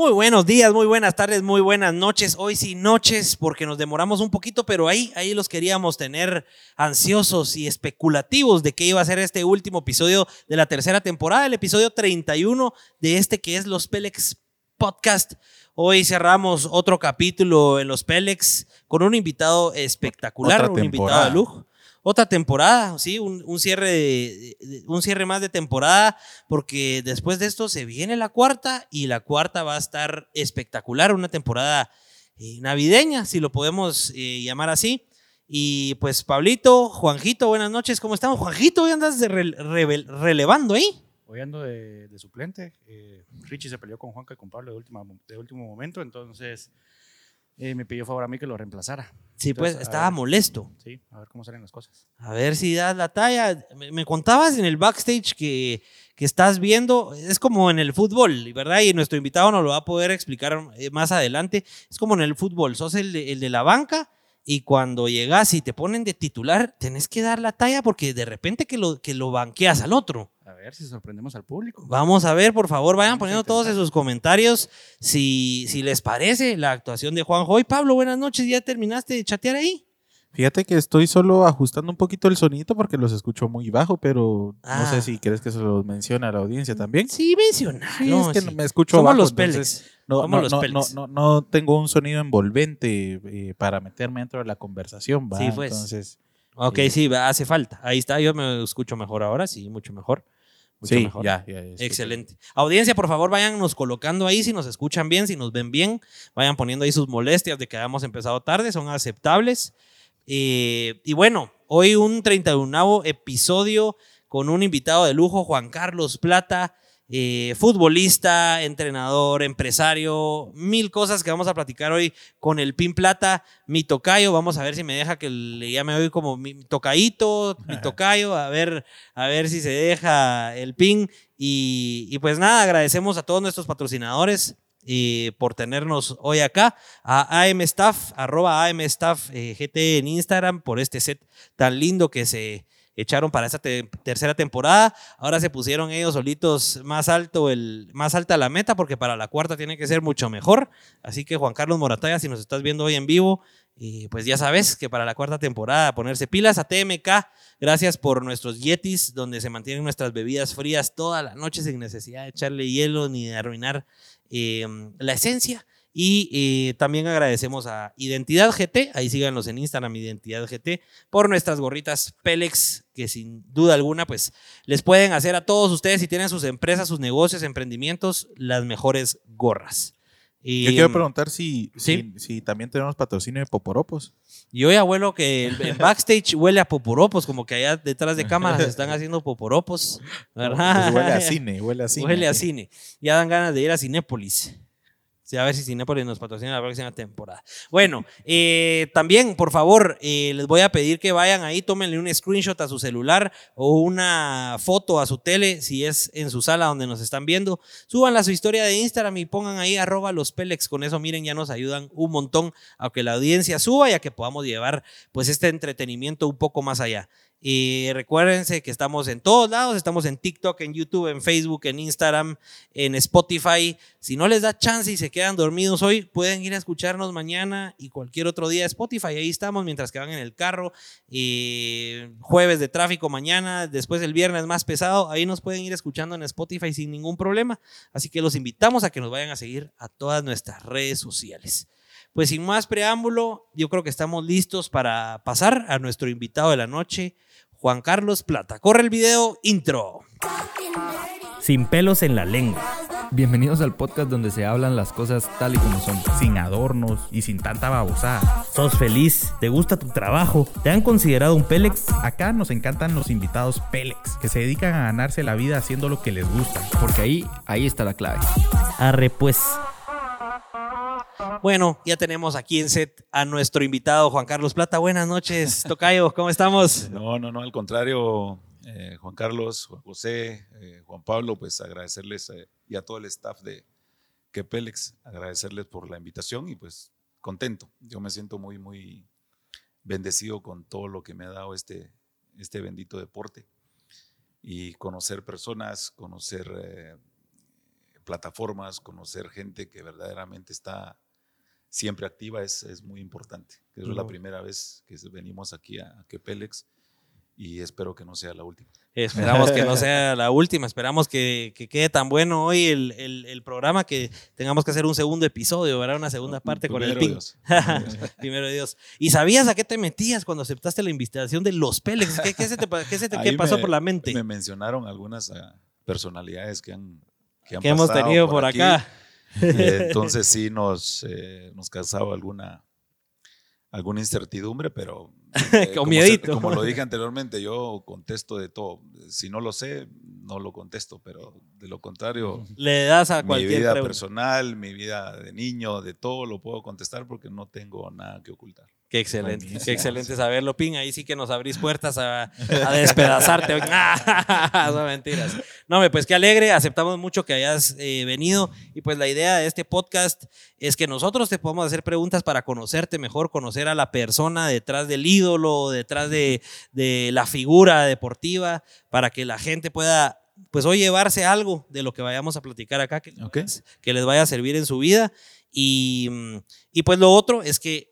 Muy buenos días, muy buenas tardes, muy buenas noches. Hoy sí noches porque nos demoramos un poquito, pero ahí, ahí los queríamos tener ansiosos y especulativos de qué iba a ser este último episodio de la tercera temporada, el episodio 31 de este que es Los Pelex Podcast. Hoy cerramos otro capítulo en Los Pelex con un invitado espectacular, un invitado de lujo otra temporada, ¿sí? Un, cierre un cierre más de temporada, porque después de esto se viene la cuarta y la cuarta va a estar espectacular, una temporada eh, navideña, si lo podemos eh, llamar así. Y pues Pablito, Juanjito, buenas noches, ¿cómo estamos? Juanjito, hoy andas de relevando ahí. Hoy ando de, suplente. Eh, Richie se peleó con Juanca y con Pablo de, última, de último momento, entonces eh, me pidió favor a mí que lo reemplazara. Sí, pues estaba molesto. Sí, a ver cómo salen las cosas. A ver si das la talla. Me, contabas en el backstage que, que, estás viendo, es como en el fútbol, ¿verdad? Y nuestro invitado nos lo va a poder explicar eh, más adelante. Es como en el fútbol, sos el el de la banca y cuando llegas y te ponen de titular, tenés que dar la talla porque de repente que lo, que lo banqueas al otro. A ver si sorprendemos al público. Vamos a ver, por favor, vayan poniendo todos esos comentarios si, si les parece la actuación de Juanjo. Y Pablo, buenas noches, ¿ya terminaste de chatear ahí? Fíjate que estoy solo ajustando un poquito el sonido porque los escucho muy bajo, pero no sé ah. si crees que se los menciona a la audiencia también. Sí, menciona. Sí, es que me escucho Somos los peles. No, no, no, no, tengo un sonido envolvente eh, para meterme dentro de la conversación, ¿va? Sí, pues. Entonces, ok, eh, sí, hace falta. Ahí está, yo me escucho mejor ahora, sí, mucho mejor. Mucho sí, mejor. ya, ya. Excelente. Audiencia, por favor, váyannos colocando ahí si nos escuchan bien, si nos ven bien. Vayan poniendo ahí sus molestias de que hayamos empezado tarde, son aceptables. Eh, y bueno, hoy un 31 episodio con un invitado de lujo, Juan Carlos Plata, eh, futbolista, entrenador, empresario, mil cosas que vamos a platicar hoy con el Pin Plata, mi tocayo. Vamos a ver si me deja que le llame hoy como mi tocayito, mi tocayo, a ver, a ver si se deja el Pin. Y, y pues nada, agradecemos a todos nuestros patrocinadores y por tenernos hoy acá, a AM Staff, arroba AM Staff eh, GT en Instagram, por este set tan lindo que se echaron para esta tercera temporada. Ahora se pusieron ellos solitos más alto, el, más alta la meta, porque para la cuarta tiene que ser mucho mejor. Así que Juan Carlos Morataya, si nos estás viendo hoy en vivo, y pues ya sabes que para la cuarta temporada ponerse pilas a TMK. Gracias por nuestros Yetis, donde se mantienen nuestras bebidas frías toda la noche sin necesidad de echarle hielo ni de arruinar Em, la esencia. Y eh, también agradecemos a Identidad GT, ahí síganos en Instagram, Identidad GT, por nuestras gorritas Pelex, que sin duda alguna, pues les pueden hacer a todos ustedes, si tienen sus empresas, sus negocios, emprendimientos, las mejores gorras. Yo quiero preguntar si, si, también tenemos patrocinio de Poporopos. Yo ya abuelo que el, backstage huele a Poporopos, como que allá detrás de cámaras están haciendo Poporopos. ¿verdad? Pues huele a cine, huele a cine. Huele a cine. Ya dan ganas de ir a Cinépolis a ver si Cinepolis nos patrocina la próxima temporada. Bueno, eh, también, por favor, eh, les voy a pedir que vayan ahí, tómenle un screenshot a su celular o una foto a su tele, si es en su sala donde nos están viendo. Súbanla a su historia de Instagram y pongan ahí arroba los Pelex. Con eso, miren, ya nos ayudan un montón a que la audiencia suba y a que podamos llevar pues este entretenimiento un poco más allá. Y recuérdense que estamos en todos lados, estamos en TikTok, en YouTube, en Facebook, en Instagram, en Spotify. Si no les da chance y se quedan dormidos hoy, pueden ir a escucharnos mañana y cualquier otro día Spotify. Ahí estamos mientras que van en el carro. jueves de tráfico mañana, después el viernes más pesado, ahí nos pueden ir escuchando en Spotify sin ningún problema. Así que los invitamos a que nos vayan a seguir a todas nuestras redes sociales. Pues sin más preámbulo, yo creo que estamos listos para pasar a nuestro invitado de la noche. Juan Carlos Plata. Corre el video intro. Sin pelos en la lengua. Bienvenidos al podcast donde se hablan las cosas tal y como son, sin adornos y sin tanta babosada. ¿Sos feliz? ¿Te gusta tu trabajo? ¿Te han considerado un Pélex? Acá nos encantan los invitados Pélex, que se dedican a ganarse la vida haciendo lo que les gusta, porque ahí, ahí está la clave. Arre pues. Bueno, ya tenemos aquí en set a nuestro invitado Juan Carlos Plata. Buenas noches, Tocayo, ¿cómo estamos? No, no, no, al contrario, eh, Juan Carlos, Juan José, eh, Juan Pablo, pues agradecerles eh, y a todo el staff de Quepelex, agradecerles por la invitación y pues contento. Yo me siento muy, muy bendecido con todo lo que me ha dado este, este bendito deporte y conocer personas, conocer plataformas, conocer gente que verdaderamente está siempre activa es, es muy importante. Es la Ujú. primera vez que venimos aquí a, a Quepelex y espero que no sea la última. Esperamos que no sea la última, esperamos que, que quede tan bueno hoy el, el- el programa que tengamos que hacer un segundo episodio, ¿verdad? Una segunda parte con el. Dios. Primero Dios. ¿Y sabías a qué te metías cuando aceptaste la invitación de los Pélex? ¿Qué, qué se te, qué se te- qué pasó me- por la mente? Me mencionaron algunas ah, personalidades que han, que han que hemos tenido por, aquí. acá. Eh, entonces sí nos, eh, nos causaba alguna, alguna incertidumbre, pero eh, Con como, se- como lo dije anteriormente, yo contesto de todo. Si no lo sé, no lo contesto, pero de lo contrario, Le das a mi vida pregunta. personal, mi vida de niño, de todo lo puedo contestar porque no tengo nada que ocultar. Qué excelente, Buenísimo. qué excelente saberlo, Pin. Ahí sí que nos abrís puertas a, a despedazarte. Son mentiras. No, pues qué alegre. Aceptamos mucho que hayas eh, venido. Y pues la idea de este podcast es que nosotros te podamos hacer preguntas para conocerte mejor, conocer a la persona detrás del ídolo, detrás de, de la figura deportiva, para que la gente pueda, pues hoy llevarse algo de lo que vayamos a platicar acá, que, que les vaya a servir en su vida. Y, y pues lo otro es que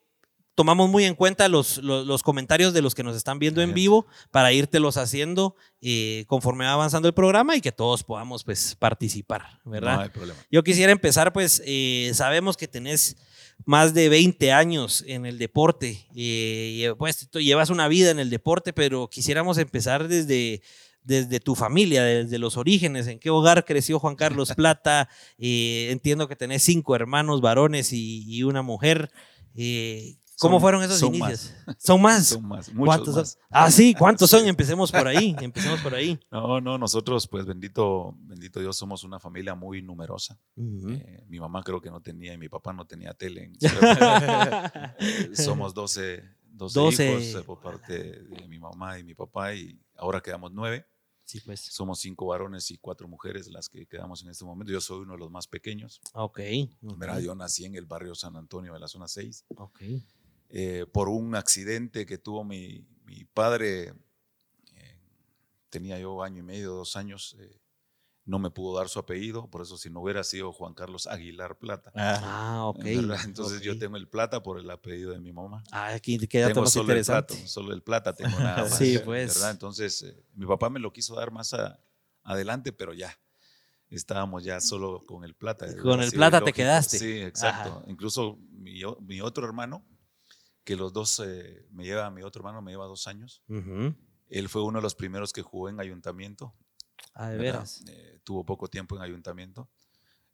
tomamos muy en cuenta los, los, los comentarios de los que nos están viendo en vivo para írtelos haciendo eh, conforme va avanzando el programa y que todos podamos pues participar, ¿verdad? No hay problema. Yo quisiera empezar, pues, eh, sabemos que tenés más de 20 años en el deporte, eh, y, pues tú llevas una vida en el deporte, pero quisiéramos empezar desde, desde tu familia, desde los orígenes, en qué hogar creció Juan Carlos Plata, Eh, entiendo que tenés cinco hermanos varones y, y una mujer. Eh, ¿Cómo Son- fueron esos son inicios? Son más. Son más, muchos ¿Cuántos más. son? Ah, sí, ¿cuántos son? Empecemos por ahí, empecemos por ahí. No, no, nosotros, pues bendito, bendito Dios, somos una familia muy numerosa. Ujú. Eh, mi mamá creo que no tenía y mi papá no tenía tele. somos 12, 12, 12. hijos eh, por parte de mi mamá y mi papá y ahora quedamos nueve. Sí, pues. Somos cinco varones y cuatro mujeres las que quedamos en este momento. Yo soy uno de los más pequeños. Ok. ¿verdad? Yo nací en el barrio San Antonio de la zona 6. Ok. Eh, por un accidente que tuvo mi, mi padre, eh, tenía yo año y medio, dos años, eh, no me pudo dar su apellido, por eso si no hubiera sido Juan Carlos Aguilar Plata. Ah, Ah, ok. ¿verdad? Entonces yo tengo el Plata por el apellido de mi mamá. Ah, aquí queda tengo más solo el, plata, solo el Plata, tengo nada más. Sí, pues. ¿verdad? Entonces eh, mi papá me lo quiso dar más a- adelante, pero ya. Estábamos ya solo con el plata. Con el plata te quedaste. Sí, exacto. Incluso mi otro hermano, que los dos eh, me lleva, mi otro hermano me lleva dos años. Ujú. Él fue uno de los primeros que jugó en ayuntamiento. Ah, de veras. Eh, tuvo poco tiempo en ayuntamiento.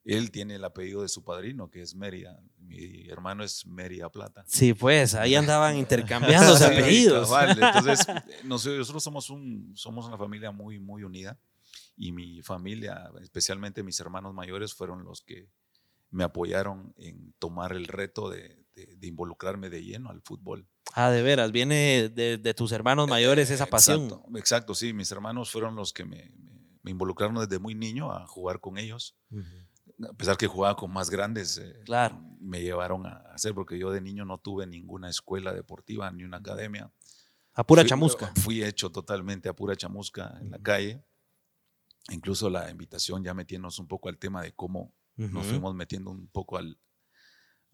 Él tiene el apellido de su padrino, que es Mérida. Mi hermano es Mérida Plata. Sí, pues ahí andaban intercambiándose Sí, apellidos. cabal. Entonces, nosotros nosotros somos, un, somos una familia muy, muy unida. Y mi familia, especialmente mis hermanos mayores, fueron los que me apoyaron en tomar el reto de, de- de involucrarme de lleno al fútbol. Ah, de veras, viene de, de tus hermanos mayores esa pasión. Exacto, exacto, sí. Mis hermanos fueron los que me, involucraron desde muy niño a jugar con ellos. A pesar que jugaba con más grandes, eh, Claro. me llevaron a hacer, porque yo de niño no tuve ninguna escuela deportiva ni una academia. A pura Fui- chamusca. Fui hecho totalmente a pura chamusca en la calle. Incluso la invitación ya metiéndonos un poco al tema de cómo nos fuimos metiendo un poco al,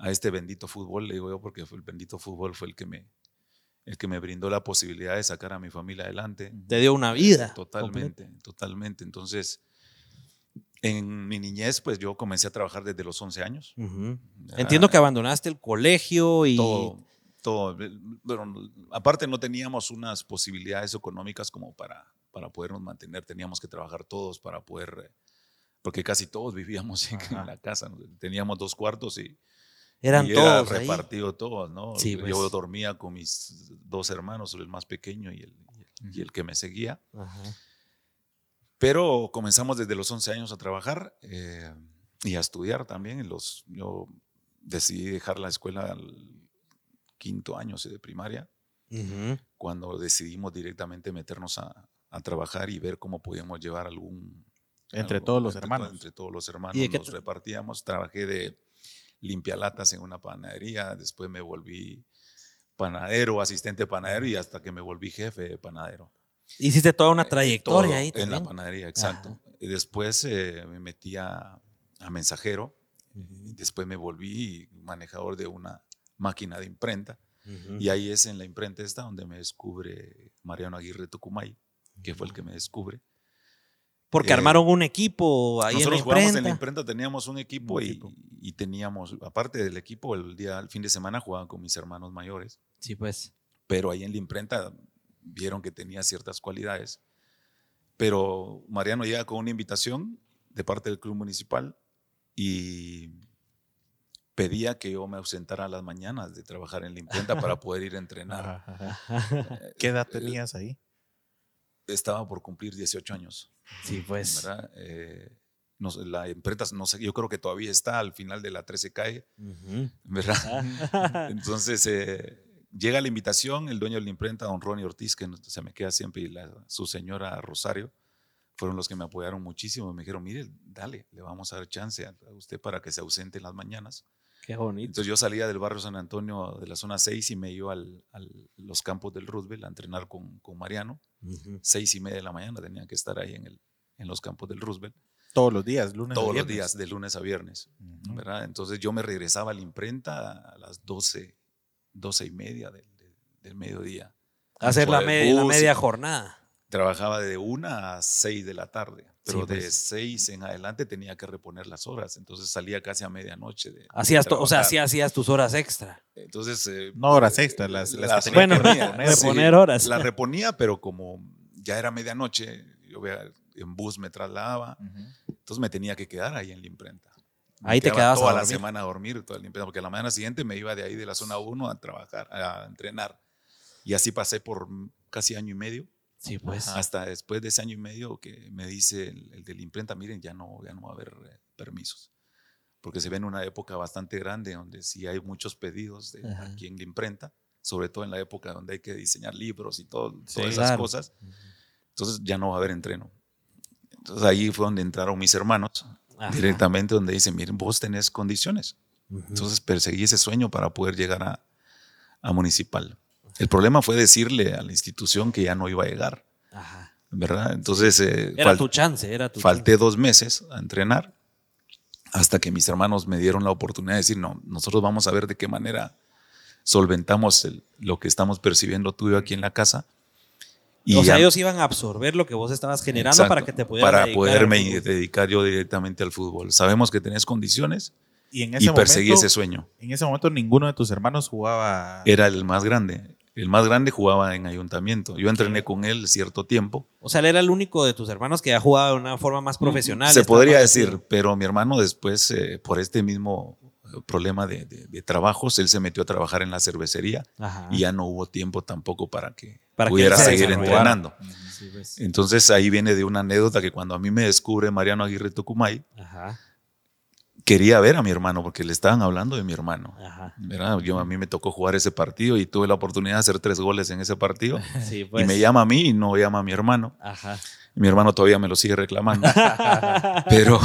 a este bendito fútbol, le digo yo, porque el bendito fútbol fue el que me, el que me brindó la posibilidad de sacar a mi familia adelante. Te dio una vida. Totalmente, totalmente. Entonces, en mi niñez, pues yo comencé a trabajar desde los 11 años. Entiendo que abandonaste el colegio y. todo, todo. Bueno, aparte no teníamos unas posibilidades económicas como para, para podernos mantener, teníamos que trabajar todos para poder, eh, porque casi todos vivíamos en, en la casa, teníamos dos cuartos y, Eran y era todos ahí. repartido todos, ¿no? Sí, Yo pues. dormía con mis dos hermanos, el más pequeño y el, y el- y el que me seguía. Ajá. Pero comenzamos desde los 11 años a trabajar eh, y a estudiar también. Los, yo decidí dejar la escuela al quinto año de primaria, Ujú. cuando decidimos directamente meternos a, a trabajar y ver cómo podíamos llevar algún... Entre algo- todos los entre to- hermanos. Entre todos los hermanos ¿Y nos repartíamos. Trabajé de limpialatas en una panadería, después me volví panadero, asistente panadero y hasta que me volví jefe de panadero. Hiciste toda una trayectoria Todo ahí En la también. panadería, exacto. Y después eh, me metí a, a mensajero. y Después me volví manejador de una máquina de imprenta. Y ahí es en la imprenta esta donde me descubre Mariano Aguirre Tucumay, que fue el que me descubre. Porque Eh, armaron un equipo ahí Nosotros en la jugábamos en la imprenta. teníamos un equipo, Un y, equipo. y teníamos, aparte del equipo, el día, el fin de semana jugaban con mis hermanos mayores, Sí, pues. pero ahí en la imprenta vieron que tenía ciertas cualidades. Pero Mariano llega con una invitación de parte del club municipal y pedía que yo me ausentara a las mañanas de trabajar en la imprenta para poder ir a entrenar. ¿Qué edad tenías ahí? Estaba por cumplir 18 años. Sí, pues. ¿verdad? Eh, no la imprenta, no sé, yo creo que todavía está al final de la 13 calle, Ujú. ¿verdad? Entonces eh, llega la invitación, el dueño de la imprenta, don Ronnie Ortiz, que se me queda siempre, y la- su señora Rosario, fueron los que me apoyaron muchísimo. Me dijeron, mire, dale, le vamos a dar chance a a usted para que se ausente en las mañanas. Qué bonito. Entonces yo salía del barrio San Antonio de la zona 6 y me iba al- a los campos del Roosevelt a entrenar con, con Mariano. Seis y media de la mañana tenía que estar ahí en, el, en los campos del Roosevelt. Todos los días, lunes a Todos los viernes. días, de lunes a viernes. ¿verdad? Entonces yo me regresaba a la imprenta a las 12, 12 y media del, del- del mediodía. Hacer la, me- la media jornada. Trabajaba de 1 a 6 de la tarde, pero Sí, de pues. 6 en adelante tenía que reponer las horas, entonces salía casi a medianoche. de- de Hacías to- o sea, sí hacías tus horas extra. Entonces... eh, No horas extras, las, las las que tenía Bueno, que reponer. sí, horas. La reponía, pero como ya era medianoche, yo vea, en bus me trasladaba, Ujú. entonces me tenía que quedar ahí en la imprenta. Me Ahí te quedaba quedabas a toda la dormir. semana a dormir toda la imprenta, porque a la mañana siguiente me iba de ahí de la zona 1 a trabajar, a entrenar. Y así pasé por casi año y medio, Sí, pues. hasta después de ese año y medio que me dice el, el de la imprenta, miren, ya no, ya no va a haber eh, permisos. Porque se ve en una época bastante grande donde sí hay muchos pedidos de Ajá. aquí en la imprenta, sobre todo en la época donde hay que diseñar libros y todo, Sí, todas esas claro. cosas. Entonces ya no va a haber entreno. Entonces ahí fue donde entraron mis hermanos Ajá. directamente, donde dicen, miren, vos tenés condiciones. Entonces perseguí ese sueño para poder llegar a, a municipal. El problema fue decirle a la institución que ya no iba a llegar, Ajá. ¿verdad? Entonces eh, Era fal- tu chance, era tu falté dos meses a entrenar hasta que mis hermanos me dieron la oportunidad de decir, no, nosotros vamos a ver de qué manera solventamos el- lo que estamos percibiendo tú y yo aquí en la casa. Y o sea, ya- ellos iban a absorber lo que vos estabas generando Exacto, para que te pudieras para dedicar poderme dedicar yo directamente al fútbol. Sabemos que tenés condiciones Y en ese y perseguí momento, ese sueño. En ese momento ninguno de tus hermanos jugaba. Era el más grande. El más grande jugaba en ayuntamiento. Yo entrené con él cierto tiempo. O sea, él era el único de tus hermanos que ha jugado de una forma más profesional. Se podría decir, pero mi hermano después, eh, por este mismo eh, problema de, de- de trabajos, él se metió a trabajar en la cervecería Ajá. y ya no hubo tiempo tampoco para que Para pudiera seguir entrenando. Sí, pues. Entonces ahí viene de una anécdota que cuando a mí me descubre Mariano Aguirre Tucumay, Ajá. Quería ver a mi hermano porque le estaban hablando de mi hermano. Yo a mí me tocó jugar ese partido y tuve la oportunidad de hacer tres goles en ese partido. Sí, pues. Y me llama a mí y no llama a mi hermano. Ajá. Mi hermano todavía me lo sigue reclamando. pero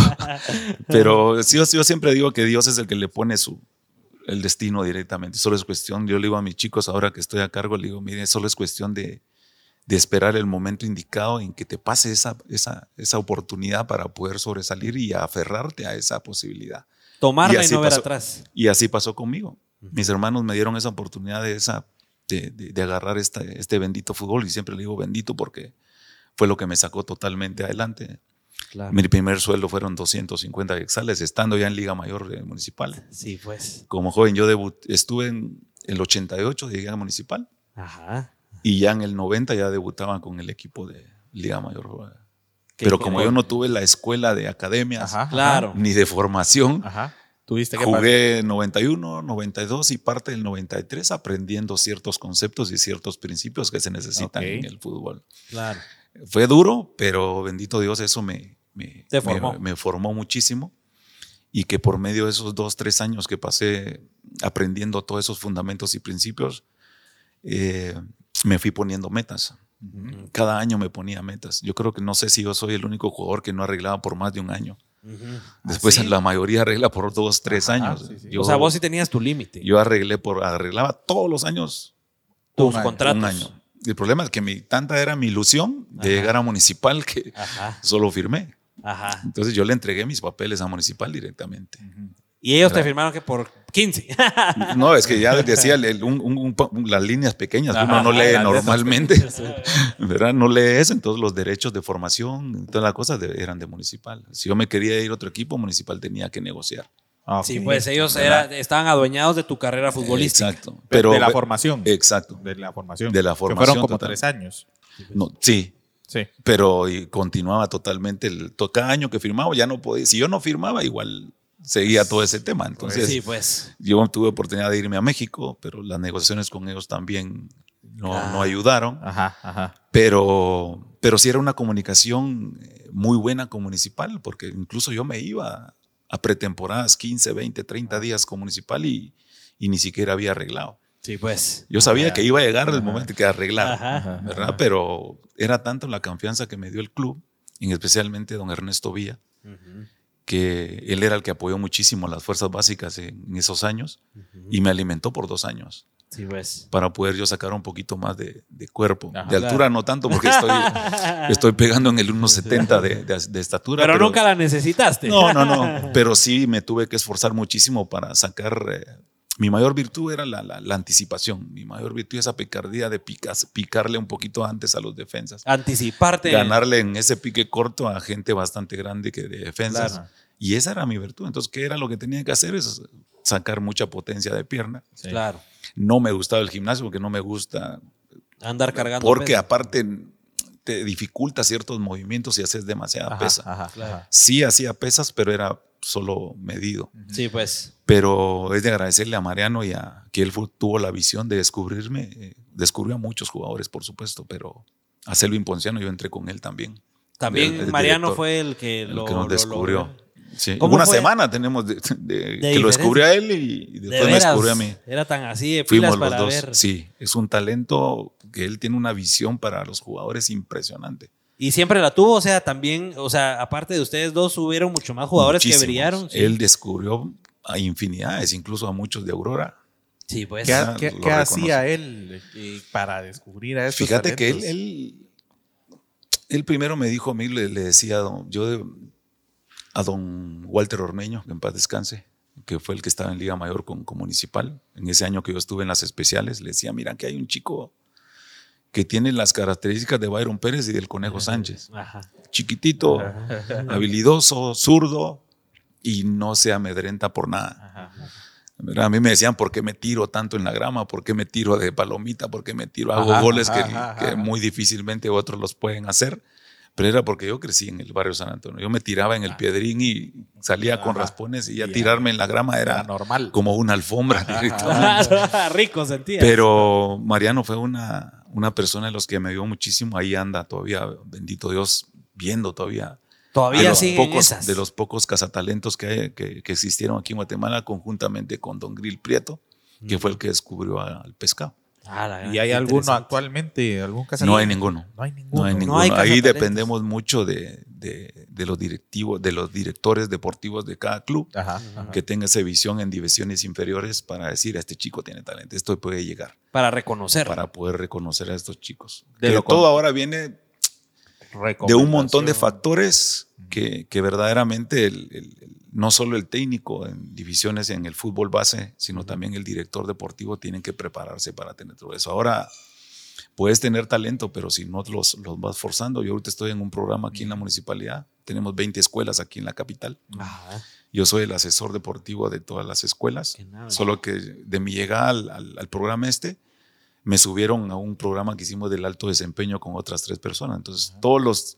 pero yo, yo siempre digo que Dios es el que le pone su, el destino directamente. Solo es cuestión, yo le digo a mis chicos ahora que estoy a cargo, le digo, mire, solo es cuestión de, de esperar el momento indicado en que te pase esa, esa, esa oportunidad para poder sobresalir y aferrarte a esa posibilidad. Tomarla Y y, no ver pasó. atrás. Y así pasó conmigo. Mis hermanos me dieron esa oportunidad de, esa, de, de- de agarrar esta, este bendito fútbol y siempre le digo bendito porque fue lo que me sacó totalmente adelante. Claro. Mi primer sueldo fueron 250 exales estando ya en Liga Mayor eh, Municipal. Sí, pues. Como joven yo estuve en el 88, llegué a Municipal Ajá. Y ya en el 90 ya debutaba con el equipo de Liga Mayor. Pero como yo no tuve la escuela de academias Ajá, Claro. ni de formación, Ajá. Tuviste que Jugué 91, 92 y parte del 93 aprendiendo ciertos conceptos y ciertos principios que se necesitan Ok. en el fútbol. Claro. Fue duro, pero bendito Dios, eso me, me, Te me- formó. me formó muchísimo. Y que por medio de esos dos, tres años que pasé aprendiendo todos esos fundamentos y principios, eh, me fui poniendo metas. Cada año me ponía metas. Yo creo que no sé si yo soy el único jugador que no arreglaba por más de un año. Después ¿Ah, sí? la mayoría arregla por dos, tres Ajá, años. sí, sí. Yo- o sea, vos sí tenías tu límite. yo arreglé por, arreglaba todos los años tus un año, contratos. un año. El problema es que mi, tanta era mi ilusión de Ajá. llegar a municipal que Ajá. solo firmé. Ajá. Entonces yo le entregué mis papeles a Municipal directamente. Y ellos te firmaron que por 15. No, es que ya decía el- un- un- un pa- las líneas pequeñas que uno no lee normalmente, sí. ¿verdad? No lee eso, entonces los derechos de formación, todas las cosas de- eran de Municipal. Si yo me quería ir a otro equipo, Municipal tenía que negociar. Ah. Sí, pues ellos era- estaban adueñados de tu carrera futbolística. Exacto. Pero de la formación. Exacto. De la formación. De la Que formación fueron como total. tres años. No, sí, Sí. pero y continuaba totalmente el cada año que firmaba ya no podía si yo no firmaba igual seguía todo ese tema entonces sí, pues. yo tuve oportunidad de irme a México pero las negociaciones con ellos también no, Ah. no ayudaron Ajá, ajá. pero pero sí era una comunicación eh, muy buena con municipal porque incluso yo me iba a pretemporadas 15 20 30 días con municipal y, y ni siquiera había arreglado Sí, pues. yo sabía que iba a llegar el momento que arreglar Ajá. ¿verdad? Pero era tanto la confianza que me dio el club, y especialmente don Ernesto Villa, que él era el que apoyó muchísimo las fuerzas básicas en esos años y me alimentó por dos años Sí, pues. para poder yo sacar un poquito más de, de cuerpo. Ajá. de altura no tanto porque estoy, estoy pegando en el 1,70 de, de, de estatura. Pero, nunca la necesitaste. No, no, no. Pero sí me tuve que esforzar muchísimo para sacar. eh, mi mayor virtud era la, la- la anticipación. Mi mayor virtud es esa picardía de picas- picarle un poquito antes a los defensas. Anticiparte. Ganarle en ese pique corto a gente bastante grande que de defensas. Claro. Y esa era mi virtud. Entonces, ¿qué era lo que tenía que hacer? Es sacar mucha potencia de pierna. Sí. Claro. No me gustaba el gimnasio porque no me gusta. Andar cargando. Porque peso. aparte te dificulta ciertos movimientos y haces demasiada Ajá, pesa. ajá, Claro. Sí hacía pesas, pero era solo medido. Sí, pues. Pero es de agradecerle a Mariano y a que él tuvo la visión de descubrirme. eh, descubrió a muchos jugadores, por supuesto, pero a Selvin Ponciano yo entré con él también. También El- el Mariano director, fue el que El lo que nos lo descubrió. Sí, ¿Cómo Una fue? semana tenemos de, de- que lo descubrió a él y, y De después me descubrió a mí. Era tan así de pilas Fuimos los dos. ver. Sí, es un talento que él tiene una visión para los jugadores impresionante. Y siempre la tuvo, o sea, también, o sea, aparte de ustedes dos, hubieron mucho más jugadores que Muchísimos. brillaron. Sí, Él descubrió a infinidades, incluso a muchos de Aurora. Sí, pues. ¿Qué, hacía él eh, para descubrir a estos Fíjate que él, él, él primero me dijo a mí, le, le decía don- yo de- a don Walter Ormeño, que en paz descanse, que fue el que estaba en Liga Mayor con, con Municipal. En ese año que yo estuve en las especiales, le decía, mira que hay un chico que tiene las características de Byron Pérez y del Conejo Sánchez. Ajá. Chiquitito, habilidoso, zurdo y no se amedrenta por nada. Ajá. A mí me decían, ¿por qué me tiro tanto en la grama? ¿Por qué me tiro de palomita? ¿Por qué me tiro? Hago Ajá, goles ajá, que, ajá, que muy difícilmente otros los pueden hacer. Pero era porque yo crecí en el barrio San Antonio. Yo me tiraba en el piedrín y salía con raspones y ya tirarme en la grama Era normal. como una alfombra. Rico sentía. Pero Mariano fue una, una persona de los que me ayudó muchísimo. Ahí anda todavía, bendito Dios, viendo todavía Todavía de los, siguen pocos, esas. de los pocos cazatalentos que, hay- que, que existieron aquí en Guatemala, conjuntamente con Don Grill Prieto, que fue el que descubrió al pescado. Ah, la ¿Y hay alguno actualmente? ¿Algún caso? No hay ninguno. No hay ninguno. No hay ninguno. hay Ahí dependemos mucho de, de- de los directivos, de los directores deportivos de cada club, Ajá, ajá. que tenga esa visión en divisiones inferiores para decir, a este chico tiene talento, esto puede llegar, Para reconocer. para poder reconocer a estos chicos. De Que lo todo ahora viene de un montón de factores que, que verdaderamente el- el- el- no solo el técnico en divisiones en el fútbol base, sino también el director deportivo tienen que prepararse para tener todo eso. Ahora puedes tener talento, pero si no los, los vas forzando, yo ahorita estoy en un programa aquí en la municipalidad, tenemos 20 escuelas aquí en la capital, Ajá. yo soy el asesor deportivo de todas las escuelas, solo que de mi llegada al, al- al programa este, me subieron a un programa que hicimos del alto desempeño con otras tres personas. Entonces, todos los,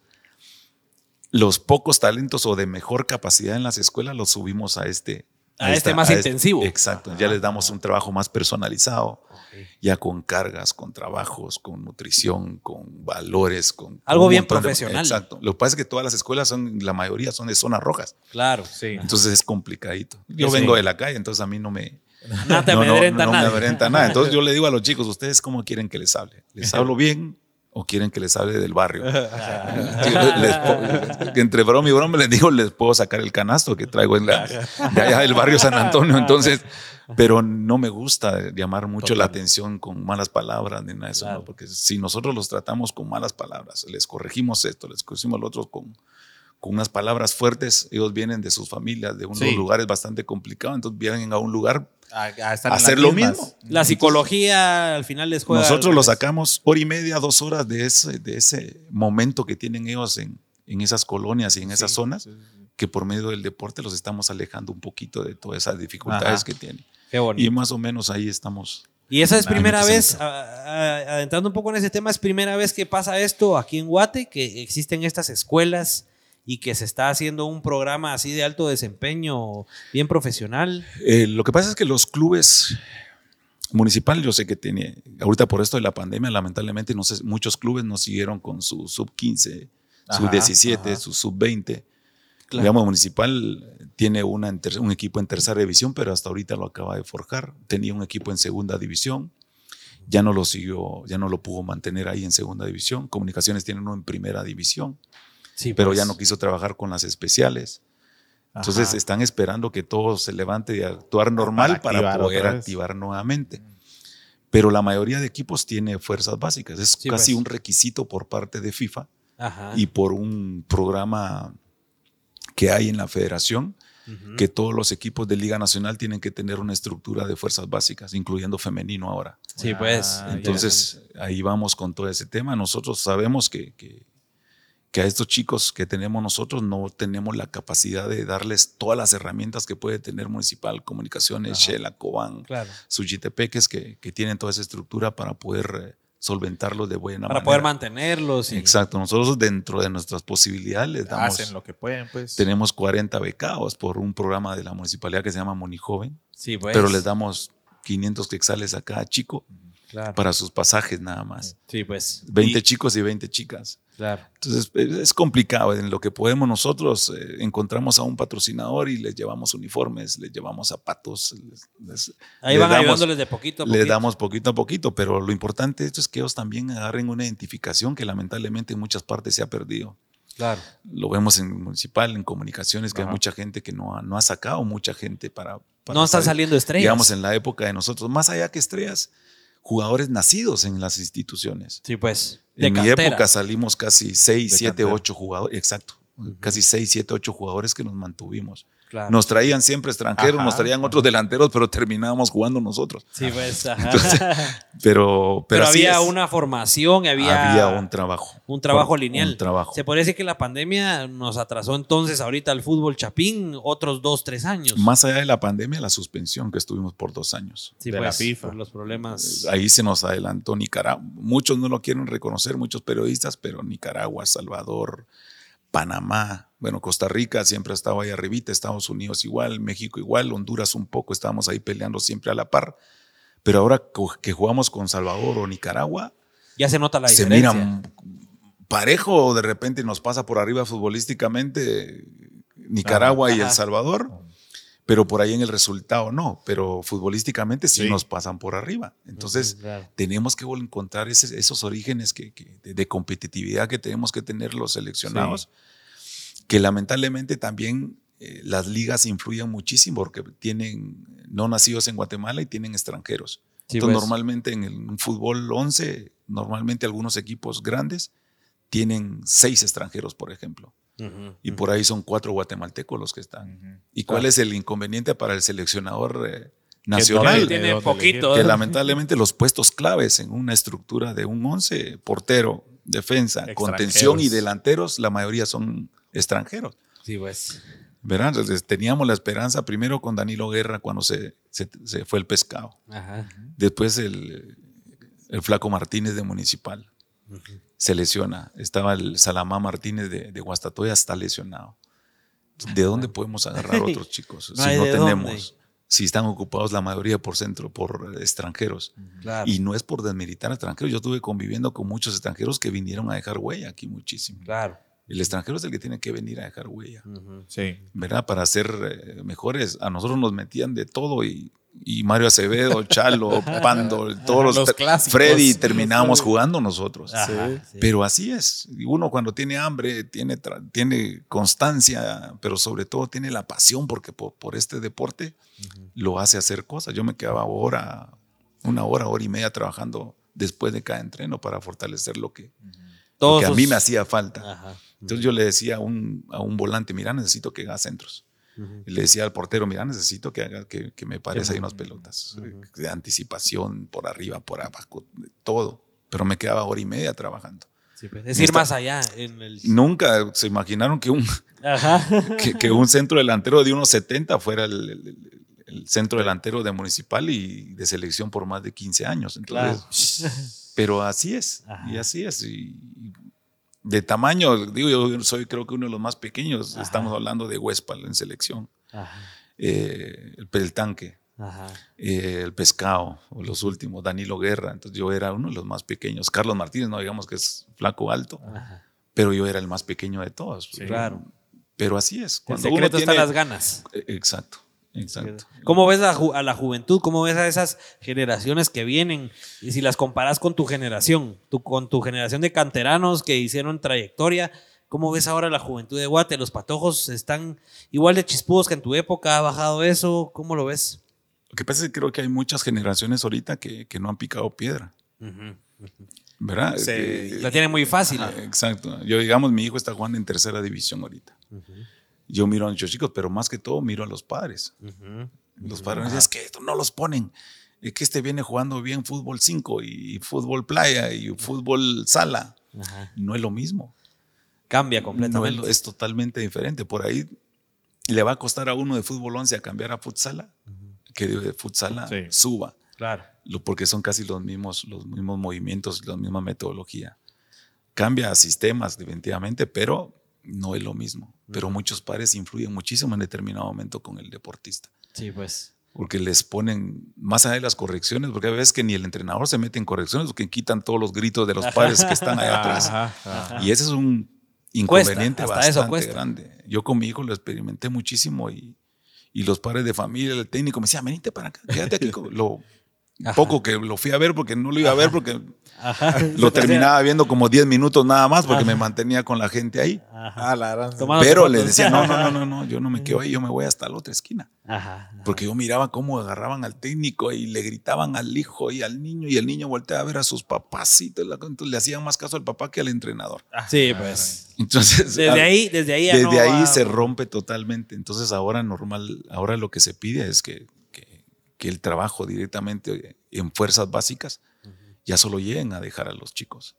los pocos talentos o de mejor capacidad en las escuelas los subimos a este. A este más intensivo. Exacto. Ya les damos un trabajo más personalizado, ya con cargas, con trabajos, con nutrición, con valores, con. Algo bien de- profesional. exacto. Lo que pasa es que todas las escuelas son, la mayoría son de zonas rojas. Claro. Sí. Entonces es complicadito. Yo Sí. vengo de la calle, entonces a mí no me, Nada te no, no, no me nada. amedrenta nada. Entonces yo le digo a los chicos, ¿ustedes cómo quieren que les hable? ¿Les hablo bien o quieren que les hable del barrio? Les po- entre broma y broma les digo, les puedo sacar el canasto que traigo en la, de allá del barrio San Antonio. Entonces, pero no me gusta llamar mucho la atención con malas palabras ni nada de eso, ¿no? Claro. porque si nosotros los tratamos con malas palabras, les corregimos esto, les corregimos lo otro con, con unas palabras fuertes. Ellos vienen de sus familias, de unos Sí. lugares bastante complicados, entonces vienen a un lugar A, a estar a en las hacer lo mismo. La psicología al final les juega. Nosotros lo sacamos hora y media, dos horas de ese, de ese momento que tienen ellos en, en esas colonias y en esas zonas, que por medio del deporte los estamos alejando un poquito de todas esas dificultades Ajá. que tienen. Qué. Y más o menos ahí estamos. Y esa es primera vez, siento. a- a- adentrando un poco en ese tema, es primera vez que pasa esto aquí en Guate, que existen estas escuelas y que se está haciendo un programa así de alto desempeño, bien profesional. Eh, lo que pasa es que los clubes municipales, yo sé que tiene, ahorita por esto de la pandemia, lamentablemente, no sé, muchos clubes no siguieron con su sub 15, Ajá, sub 17, ajá. su sub 20. Claro. Digamos, municipal tiene una un equipo en tercera división, pero hasta ahorita lo acaba de forjar. Tenía un equipo en segunda división, ya no lo siguió, ya no lo pudo mantener ahí en segunda división. Comunicaciones tiene uno en primera división, Sí, pero pues. ya no quiso trabajar con las especiales. Entonces Ajá. están esperando que todo se levante y actuar normal para, activar poder activar nuevamente. Pero la mayoría de equipos tiene fuerzas básicas. Es Sí, casi pues. un requisito por parte de FIFA Ajá. y por un programa que hay en la federación que todos los equipos de Liga Nacional tienen que tener una estructura de fuerzas básicas, incluyendo femenino ahora. Sí, pues. Ah. Entonces, ahí vamos con todo ese tema. Nosotros sabemos que, que, que a estos chicos que tenemos nosotros no tenemos la capacidad de darles todas las herramientas que puede tener Municipal, Comunicaciones, Shela, Cobán, Claro. Suchitepeques, que, que tienen toda esa estructura para poder eh, solventarlos de buena Para manera. poder mantenerlos. y- Exacto. Nosotros dentro de nuestras posibilidades les damos, Hacen lo que pueden, pues. tenemos 40 becados por un programa de la municipalidad que se llama Monijoven, Sí, pues. pero les damos 500 quexales a cada chico Claro. para sus pasajes nada más. Sí, pues. 20 Y- chicos y 20 chicas. Claro. Entonces es es complicado. En lo que podemos nosotros eh, encontramos a un patrocinador y les llevamos uniformes, les llevamos zapatos, les, les- Ahí les van damos- ayudándoles de poquito a poquito. les damos poquito a poquito, pero lo importante de esto es que ellos también agarren una identificación que lamentablemente en muchas partes se ha perdido. Claro. Lo vemos en municipal, en comunicaciones, que Ajá. hay mucha gente que no ha, no ha sacado mucha gente para... para No están saliendo estrellas. Digamos, en la época de nosotros, más allá que estrellas, jugadores nacidos en las instituciones. Sí, pues. De En mi cantera. época salimos casi 6, De 7, cantera. 8 jugadores, exacto. Casi 6, 7, 8 jugadores que nos mantuvimos. Claro. Nos traían siempre extranjeros, Ajá. nos traían otros delanteros, pero terminábamos jugando nosotros. Sí, pues. ajá. Entonces, Pero, pero, Pero, así había es. una formación, había, Había un trabajo. un trabajo Por- lineal. Un trabajo. Se podría decir que la pandemia nos atrasó entonces ahorita al fútbol chapín otros dos, tres años. Más allá de la pandemia, la suspensión que estuvimos por dos años. Sí, de la pues, FIFA. por los problemas. Ahí se nos adelantó Nicaragua. Muchos no lo quieren reconocer, muchos periodistas, pero Nicaragua, Salvador, Panamá, bueno, Costa Rica siempre ha estado ahí arribita, Estados Unidos igual, México igual, Honduras un poco, estábamos ahí peleando siempre a la par. Pero ahora que jugamos con Salvador o Nicaragua, Ya se nota la se diferencia. miran parejo, de repente nos pasa por arriba futbolísticamente Nicaragua y. El Salvador, pero por ahí en el resultado no, pero futbolísticamente sí, Sí. nos pasan por arriba. Entonces claro. tenemos que encontrar ese- esos orígenes que, que- de, de competitividad que tenemos que tener los seleccionados, que lamentablemente también eh, las ligas influyen muchísimo porque tienen no nacidos en Guatemala y tienen extranjeros. Sí, Entonces, pues. normalmente en el fútbol 11, normalmente algunos equipos grandes tienen seis extranjeros, por ejemplo, Y por ahí son cuatro guatemaltecos los que están. ¿Y cuál es el inconveniente para el seleccionador eh, Que nacional? de tiene poquito. que ¿eh? lamentablemente los puestos claves en una estructura de un 11, portero, defensa, contención y delanteros, la mayoría son extranjeros. Sí, pues. Entonces, teníamos la esperanza primero con Danilo Guerra cuando se, se- se fue el pescado. Ajá. Después el, el flaco Martínez de Municipal se lesiona. Estaba el Salamá Martínez de, de Guastatoya, está lesionado. ¿De dónde podemos agarrar otros chicos? No si no tenemos, dónde. si están ocupados la mayoría por centro, por extranjeros. Claro. Y no es por desmilitar a extranjeros. Yo estuve conviviendo con muchos extranjeros que vinieron a dejar huella aquí muchísimo. Claro. El extranjero es el que tiene que venir a dejar huella. Ujú. Sí. ¿verdad? Para ser eh, mejores. A nosotros nos metían de todo y, y Mario Acevedo, Chalo, Pando, todos los, Los clásicos. Freddy, terminábamos jugando nosotros. Ajá, sí. Pero así es. Y Uno cuando tiene hambre, tiene, tiene constancia, pero sobre todo tiene la pasión porque por, por este deporte lo hace hacer cosas. Yo me quedaba hora, una hora, hora y media trabajando después de cada entreno para fortalecer lo que, lo Todos que a sus- mí me hacía falta. Ajá. Entonces yo le decía a un, a un volante, mira, necesito que haga centros. Y le decía al portero, mira, necesito que haga que, que me pares ahí unas pelotas. De anticipación, por arriba, por abajo, todo. Pero me quedaba hora y media trabajando. Sí, pues, es ir más allá en el... Nunca se imaginaron que un, que, que un centro delantero de unos 70 fuera el, el- el- centro delantero de Municipal y de selección por más de 15 años. Entonces, Pero así es, Ajá. y así es. Y, y de tamaño, digo, yo soy creo que uno de los más pequeños. Ajá. Estamos hablando de Huespal en selección. Ajá. Eh, el, el tanque, Ajá. eh, el pescado, o los últimos, Danilo Guerra. Entonces yo era uno de los más pequeños. Carlos Martínez, no digamos que es flaco alto, Ajá. pero yo era el más pequeño de todos. Claro. Pero así es. Cuando uno secreto en tiene- las ganas. Eh, Exacto, exacto. ¿Cómo ves a, la juventud? ¿Cómo ves a esas generaciones que vienen? Y si las comparas con tu generación, tu- con tu generación de canteranos que hicieron trayectoria, ¿cómo ves ahora la juventud de Guate? ¿Los patojos están igual de chispudos que en tu época? ¿Ha bajado eso? ¿Cómo lo ves? Lo que pasa es que creo que hay muchas generaciones ahorita que, que no han picado piedra, ¿verdad? Que- La tienen muy fácil. Ajá, exacto. Yo, digamos, mi hijo está jugando en tercera división ahorita. Yo miro a nuestros chicos, pero más que todo miro a los padres. Los padres me dicen, es que no los ponen. Es que este viene jugando bien fútbol 5 y fútbol playa y fútbol sala. Ajá. No es lo mismo. Cambia No es, completamente. es totalmente diferente. Por ahí le va a costar a uno de fútbol 11 a cambiar a futsala que de futsala Sí. suba. claro. Lo- porque son casi los mismos, los mismos movimientos, la misma metodología. Cambia sistemas, definitivamente, pero no es lo mismo. Pero muchos padres influyen muchísimo en determinado momento con el deportista. Sí, pues. Porque les ponen más allá de las correcciones, porque a veces que ni el entrenador se mete en correcciones, porque quitan todos los gritos de los padres que están allá atrás. Ajá, ajá. Y ese es un inconveniente bastante eso grande. Yo con mi hijo lo experimenté muchísimo y, y los padres de familia, el técnico me decía, venite para acá, quédate aquí. Lo Ajá. poco que lo fui a ver porque no lo iba a ver porque Ajá. lo terminaba viendo como 10 minutos nada más porque me mantenía con la gente ahí. Ajá. Ah, la Pero le decía, no, no, no, no, no, yo no me quedo ahí, yo me voy hasta la otra esquina. Ajá. Porque yo miraba cómo agarraban al técnico y le gritaban al hijo y al niño y el niño volteaba a ver a sus papás y entonces le hacían más caso al papá que al entrenador. Sí, pues. Entonces, Desde ahí, desde ahí ya desde no ahí va- se rompe totalmente. Entonces ahora normal, ahora lo que se pide es que, que- el trabajo directamente en fuerzas básicas ya solo lleguen a dejar a los chicos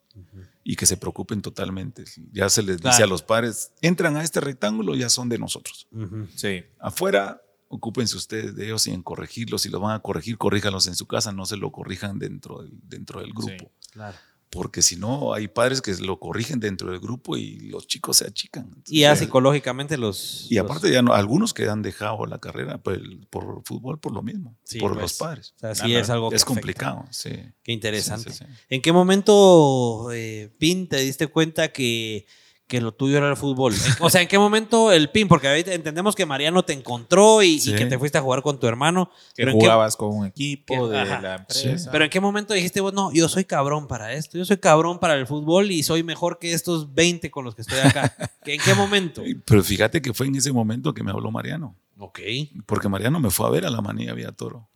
y que se preocupen totalmente. Ya se les dice a los padres, entran a este rectángulo, ya son de nosotros. Sí. Afuera, ocúpense ustedes de ellos y en corregirlos. Si los van a corregir, corríjanlos en su casa, no se lo corrijan dentro del, dentro del grupo. Claro. Porque si no, hay padres que lo corrigen dentro del grupo y los chicos se achican. Y ya psicológicamente los. y los- aparte, ya no, algunos que han dejado la carrera por, el- por fútbol por lo mismo, Sí, por pues. los padres. O sea, sí es algo que es afecta. complicado, sí. Qué interesante. Sí. ¿En qué momento, eh, Pin, te diste cuenta que, que lo tuyo era el fútbol? O sea, ¿en qué momento el Pin? Porque entendemos que Mariano te encontró y, que te fuiste a jugar con tu hermano. Que pero, ¿en qué, jugabas con un equipo que- de ajá. la empresa. pero ¿en qué momento dijiste, vos, no, yo soy cabrón para esto, yo soy cabrón para el fútbol y soy mejor que estos 20 con los que estoy acá? ¿Que ¿En qué momento? Pero fíjate que fue en ese momento que me habló Mariano, Ok. porque Mariano me fue a ver a la manía Vía Toro.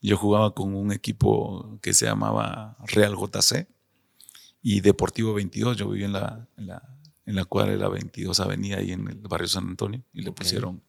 Yo jugaba con un equipo que se llamaba Real JC y Deportivo 22. Yo vivía en la, en la, en la cuadra de la 22 Avenida, ahí en el barrio San Antonio, y le pusieron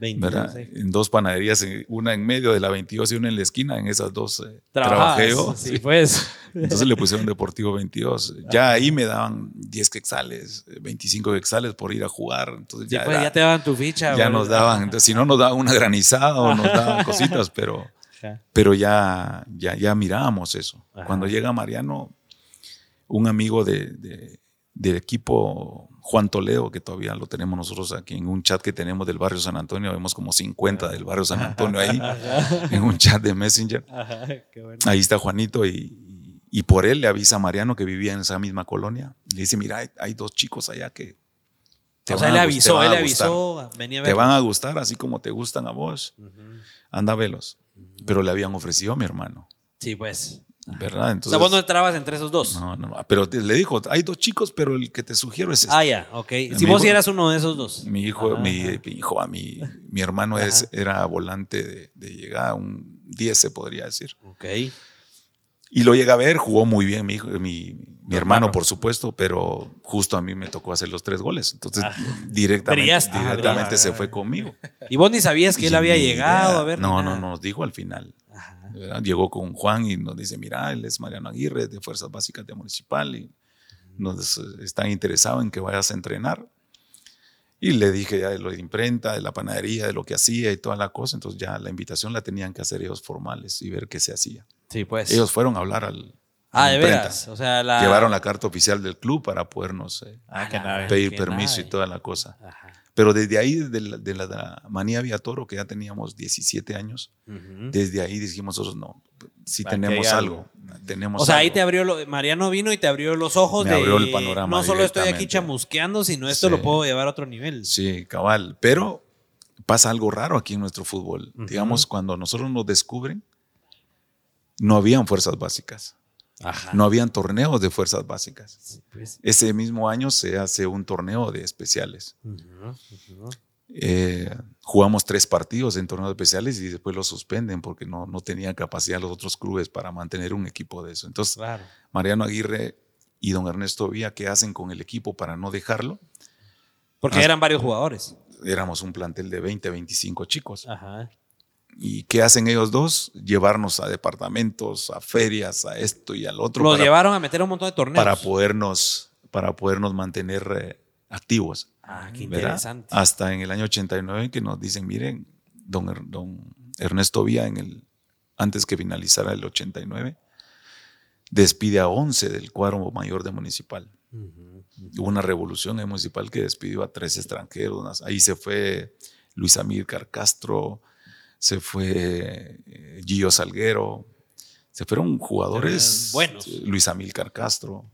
20. ¿verdad? sí. En dos panaderías, eh, una en medio de la 22 y una en la esquina, en esas dos eh, Trabajabas, trabajé yo. Sí, sí. pues. Entonces le pusieron Deportivo 22. Ya ahí me daban 10 quexales, eh, 25 quexales por ir a jugar. Entonces Sí, ya, pues, era- ya te daban tu ficha. ya nos daban, entonces, si no nos daban una granizada o nos daban cositas, pero, Ajá. pero ya, ya, ya mirábamos eso. Ajá. Cuando llega Mariano, un amigo de, de- del equipo, Juan Toledo, que todavía lo tenemos nosotros aquí en un chat que tenemos del barrio San Antonio, vemos como 50 del barrio San Antonio ahí, en un chat de Messenger. Ajá, qué bueno. Ahí está Juanito y, y por él le avisa a Mariano que vivía en esa misma colonia. Le dice, mira, hay, hay dos chicos allá que... te o sea, van él te avisó, él avisó, venía a Te ver. van a gustar así como te gustan a vos. Anda velos. Pero le habían ofrecido a mi hermano, Sí, pues. ¿Verdad? o Entonces, sea, vos no entrabas entre esos dos. no, no, no. pero te- le dijo, hay dos chicos, pero el que te sugiero es este. Ah, ya, ok. Si vos hijo- eras uno de esos dos. Mi hijo, Ajá, mi, ajá. mi hijo, a mi, mi hermano es, era volante de, de llegada, un 10 se podría decir. Ok. Y lo llegué a ver, jugó muy bien mi, mi, mi hermano, por supuesto, pero justo a mí me tocó hacer los tres goles. Entonces, directamente, Brillaste. Ah, directamente brillaste. se fue conmigo. Y vos ni sabías que él Y había ni llegado idea. a ver. No, no, nada. no, nos dijo al final. ¿verdad? Llegó con Juan y nos dice, mira, él es Mariano Aguirre de Fuerzas Básicas de Municipal y nos están interesados en que vayas a entrenar. Y le dije ya de lo de imprenta, de la panadería, de lo que hacía y toda la cosa. Entonces ya la invitación la tenían que hacer ellos formales y ver qué se hacía. Sí, pues. Ellos fueron a hablar al... ah, de veras. O sea, la. Llevaron la carta oficial del club para podernos eh, Ah, nave. pedir qué permiso nave. y toda la cosa. Ajá. Pero desde ahí, desde la, de la, de la manía Vía Toro, que ya teníamos 17 años, Ujú. desde ahí dijimos nosotros, no, si tenemos hay algo, tenemos O sea, ahí algo. te abrió, lo, Mariano vino y te abrió los ojos Me de. abrió el panorama No solo estoy aquí chamusqueando, sino esto Sí. lo puedo llevar a otro nivel. Sí, cabal. Pero pasa algo raro aquí en nuestro fútbol. Ujú. Digamos, cuando nosotros nos descubren, no habían fuerzas básicas, Ajá. no habían torneos de fuerzas básicas. Pues, Ese mismo año se hace un torneo de especiales. Eh, jugamos tres partidos en torneos especiales y después los suspenden porque no, no tenían capacidad los otros clubes para mantener un equipo de eso. Entonces, Claro. Mariano Aguirre y don Ernesto Vía, ¿qué hacen con el equipo para no dejarlo? Porque Ah. eran varios jugadores. Éramos un plantel de 20, 25 chicos. Ajá. ¿Y qué hacen ellos dos? Llevarnos a departamentos, a ferias, a esto y al otro Los para, llevaron a meter un montón de torneos. para podernos, para podernos mantener eh, activos. Ah, qué ¿verdad? interesante. Hasta en el año 89 que nos dicen, miren, don, Er- don Ernesto Vía, en el, antes que finalizara el 89, despide a 11 del cuadro mayor de Municipal. Ujú. Hubo una revolución en Municipal que despidió a tres extranjeros. Ahí se fue Luis Amílcar Castro, se fue eh, Gillo Salguero, se fueron jugadores Eh, buenos. eh, Luis Amílcar Castro.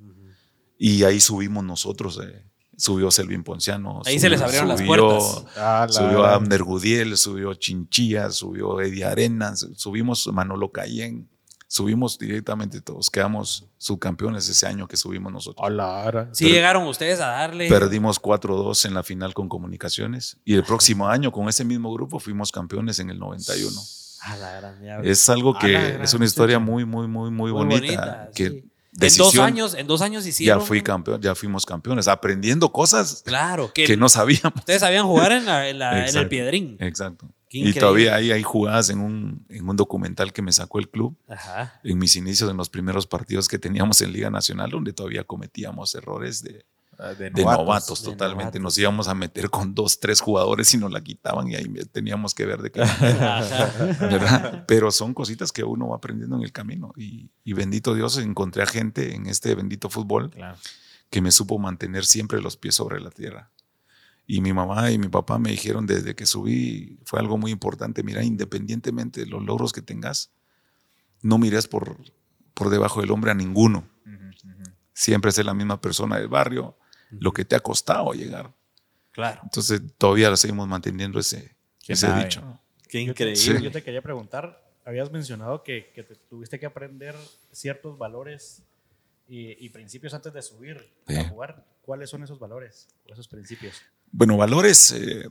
Y ahí subimos nosotros, eh, subió Selvin Ponciano. Ahí se les abrieron las puertas. Ah, la Subió Abner Gudiel, subió Chinchilla, subió Eddie Arenas, subimos Manolo Cayén, subimos directamente todos. Quedamos subcampeones ese año que subimos nosotros. A la ara. Sí llegaron ustedes a darle. Perdimos 4-2 en la final con Comunicaciones y el próximo año con ese mismo grupo fuimos campeones en el 91. A la gran ya. Es algo A que la gran es una historia muy, muy, muy, muy, Muy bonita. bonita, que sí. en dos decisión- años, en dos años hicieron. ya fui campeón, ya fuimos campeones, aprendiendo cosas Claro, que, que no sabíamos. ustedes sabían jugar en, la- en la- en el piedrín. Exacto. Y todavía ahí hay jugadas en un, en un documental que me sacó el club Ajá. en mis inicios, en los primeros partidos que teníamos en Liga Nacional, donde todavía cometíamos errores de, Ah, De de novatos. novatos, De totalmente. novatos. Nos íbamos a meter con dos, tres jugadores y nos la quitaban y ahí teníamos que ver de qué. Pero son cositas que uno va aprendiendo en el camino. Y, y bendito Dios, encontré a gente en este bendito fútbol Claro. que me supo mantener siempre los pies sobre la tierra. Y mi mamá y mi papá me dijeron desde que subí, fue algo muy importante, mira, independientemente de los logros que tengas, no mires por, por debajo del hombre a ninguno. Siempre ser la misma persona del barrio, lo que te ha costado llegar. Claro. Entonces todavía seguimos manteniendo ese, Qué ese dicho. Qué Yo te- increíble. Yo te quería preguntar, habías mencionado que, que te tuviste que aprender ciertos valores y, y principios antes de subir Sí. a jugar. ¿Cuáles son esos valores o esos principios? Bueno, valores, eh,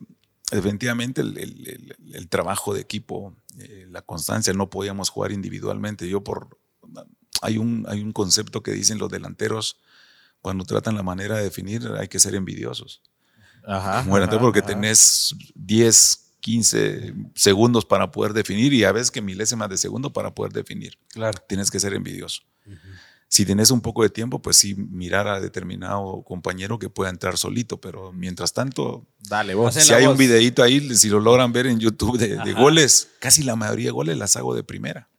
definitivamente el, el- el- el trabajo de equipo, eh, la constancia, no podíamos jugar individualmente. Yo por hay un, hay un concepto que dicen los delanteros cuando tratan la manera de definir, hay que ser envidiosos. Ajá. Ajá, porque ajá. tenés 10, 15 segundos para poder definir y a veces que milésimas de segundo para poder definir. Claro. Tienes que ser envidioso. Si tienes un poco de tiempo, pues sí, mirar a determinado compañero que pueda entrar solito, pero mientras tanto, Dale, vos. Si hay un videito ahí, si lo logran ver en YouTube de, goles, casi la mayoría de goles las hago de primera.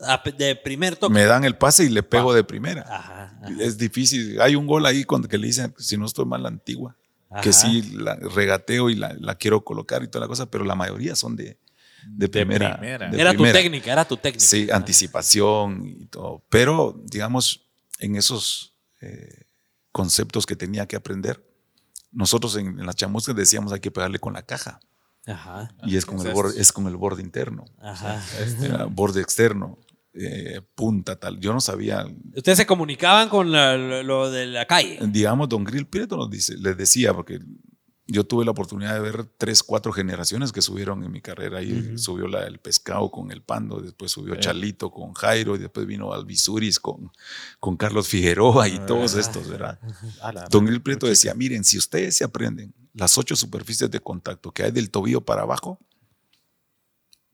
Ah, De primer toque. Me dan el pase y le pego de primera. Ajá. ajá, Es difícil. Hay un gol ahí con que le dicen, si no estoy mal, la antigua, que sí la regateo y la, la quiero colocar y toda la cosa, pero la mayoría son de, de primera. primera. de Era tu técnica, era tu técnica. Sí, anticipación y todo. Pero, digamos, en esos eh, conceptos que tenía que aprender, nosotros en, en las chamuscas decíamos hay que pegarle con la caja. Ajá. Y es con, el borde, es con el borde interno, Ajá. era borde externo, eh, punta, tal. Yo no sabía. Ustedes se comunicaban con la- lo, lo de la calle. Digamos, don Grill Prieto nos dice, les decía, porque yo tuve la oportunidad de ver tres, cuatro generaciones que subieron en mi carrera. Ujú. subió la, el pescado con el Pando, después subió. Chalito con Jairo, y después vino Alvisuris con, con Carlos Figueroa y todos estos, ¿verdad? Don Gil Prieto decía, miren, si ustedes se aprenden las ocho superficies de contacto que hay del tobillo para abajo,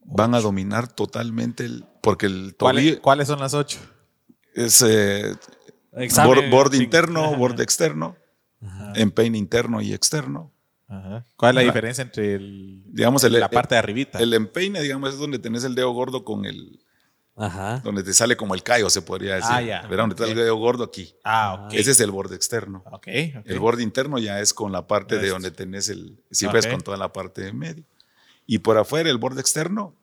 van a dominar totalmente el... Porque el ¿Cuáles, tobillo cuáles son las ocho? es eh, borde interno, borde externo, empeine interno y externo. Ajá. ¿Cuál es la La- diferencia entre el, Digamos, el, la parte de arribita? el empeine, digamos, es donde tenés el dedo gordo con el... Ajá. Donde te sale como el callo, se podría decir. Ah, ya. ¿verdad? Donde está el dedo gordo aquí. ah, ok. Ese es el borde externo. Ok, ok. El borde interno ya es con la parte de Esto. donde tenés el, siempre es con toda la parte de medio. Y por afuera el borde externo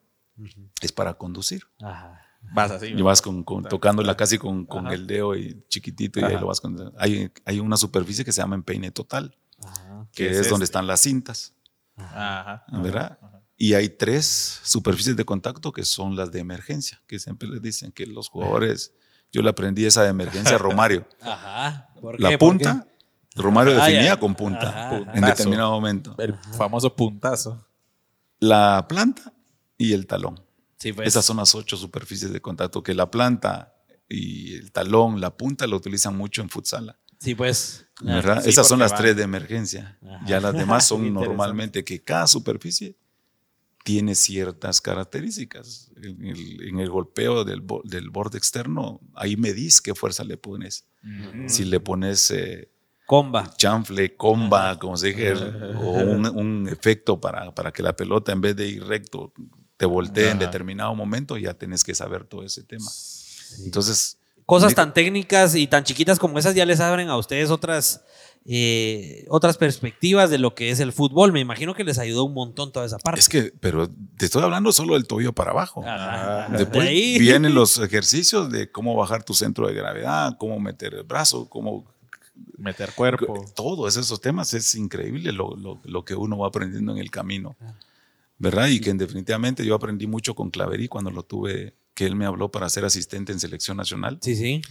es para conducir. Ajá. Vas así. Y vas con, con- tocándola casi con, con el dedo y chiquitito y ahí lo vas con... Hay, hay una superficie que se llama empeine total, Ajá. que ¿Qué es, es donde este? están las cintas, Ajá. ¿verdad? Y hay tres superficies de contacto que son las de emergencia, que siempre les dicen que los jugadores... Yo le aprendí esa de emergencia a Romario. Ajá. ¿Por qué? La ¿Por punta, Romario Ah, definía ya. con punta Ajá, en ajá. determinado momento. El famoso puntazo. La planta y el talón. Sí, pues. Esas son las ocho superficies de contacto que la planta y el talón, la punta lo utilizan mucho en futsal. Sí, pues. ¿Verdad? sí, Esas son las va- tres de emergencia. Ajá. Ya las demás son normalmente que cada superficie tiene ciertas características. En el, en el golpeo del, del borde externo, ahí medís qué fuerza le pones. Si le pones eh, Comba. chanfle, comba, como se dije, o un, un efecto para, para que la pelota en vez de ir recto te voltee en determinado momento, ya tenés que saber todo ese tema. Entonces, Cosas tan técnicas y tan chiquitas como esas ya les abren a ustedes otras, eh, otras perspectivas de lo que es el fútbol. Me imagino que les ayudó un montón toda esa parte. es que, pero te estoy hablando solo del tobillo para abajo. Ah, Después De ahí- vienen los ejercicios de cómo bajar tu centro de gravedad, cómo meter el brazo, cómo Meter cuerpo. todos esos temas es increíble lo, lo- lo que uno va aprendiendo en el camino, ¿verdad? Y que definitivamente yo aprendí mucho con Claverí cuando lo tuve, que él me habló para ser asistente en selección nacional, Sí, sí.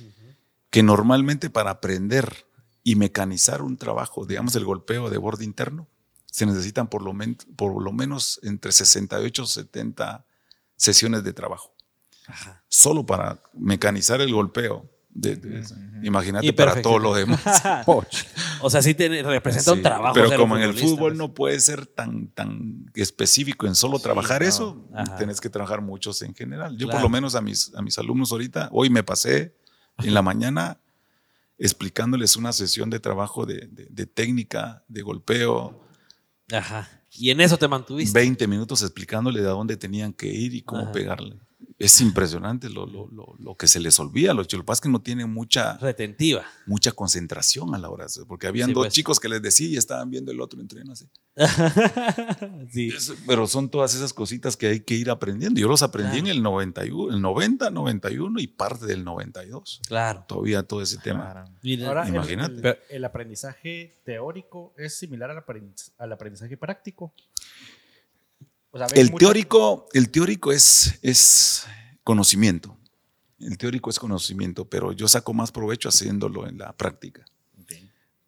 que normalmente para aprender y mecanizar un trabajo, digamos el golpeo de borde interno, se necesitan por lo, men- por lo menos entre 68 y 70 sesiones de trabajo. Solo para mecanizar el golpeo. De- de- Imagínate Y para todo lo demás. O sea, sí te- representa un trabajo. Pero como en el fútbol pues. no puede ser tan, tan específico en solo trabajar no. eso, Ajá. tenés que trabajar muchos en general. Yo Claro. por lo menos a mis, a mis alumnos ahorita, hoy me pasé en la mañana explicándoles una sesión de trabajo de, de- de técnica, de golpeo, Ajá. Y en eso te mantuviste. 20 minutos explicándoles a dónde tenían que ir y cómo Ajá. pegarle. Es impresionante lo, lo- lo- lo que se les olvida. Los chilpas que no tienen mucha, Retentiva. mucha concentración a la hora porque habían Sí, dos pues. chicos que les decía y estaban viendo el otro entreno así. sí. Es- pero son todas esas cositas que hay que ir aprendiendo. Yo los aprendí Claro. en el 91, el 90, 91 y parte del 92. Claro. Todavía todo ese tema. Claro. Mira, Ahora, el- Imagínate. El, el aprendizaje teórico es similar al, aprendiz- al aprendizaje práctico. O sea, ves El teórico, el teórico es, es conocimiento. El teórico es conocimiento, pero yo saco más provecho haciéndolo en la práctica.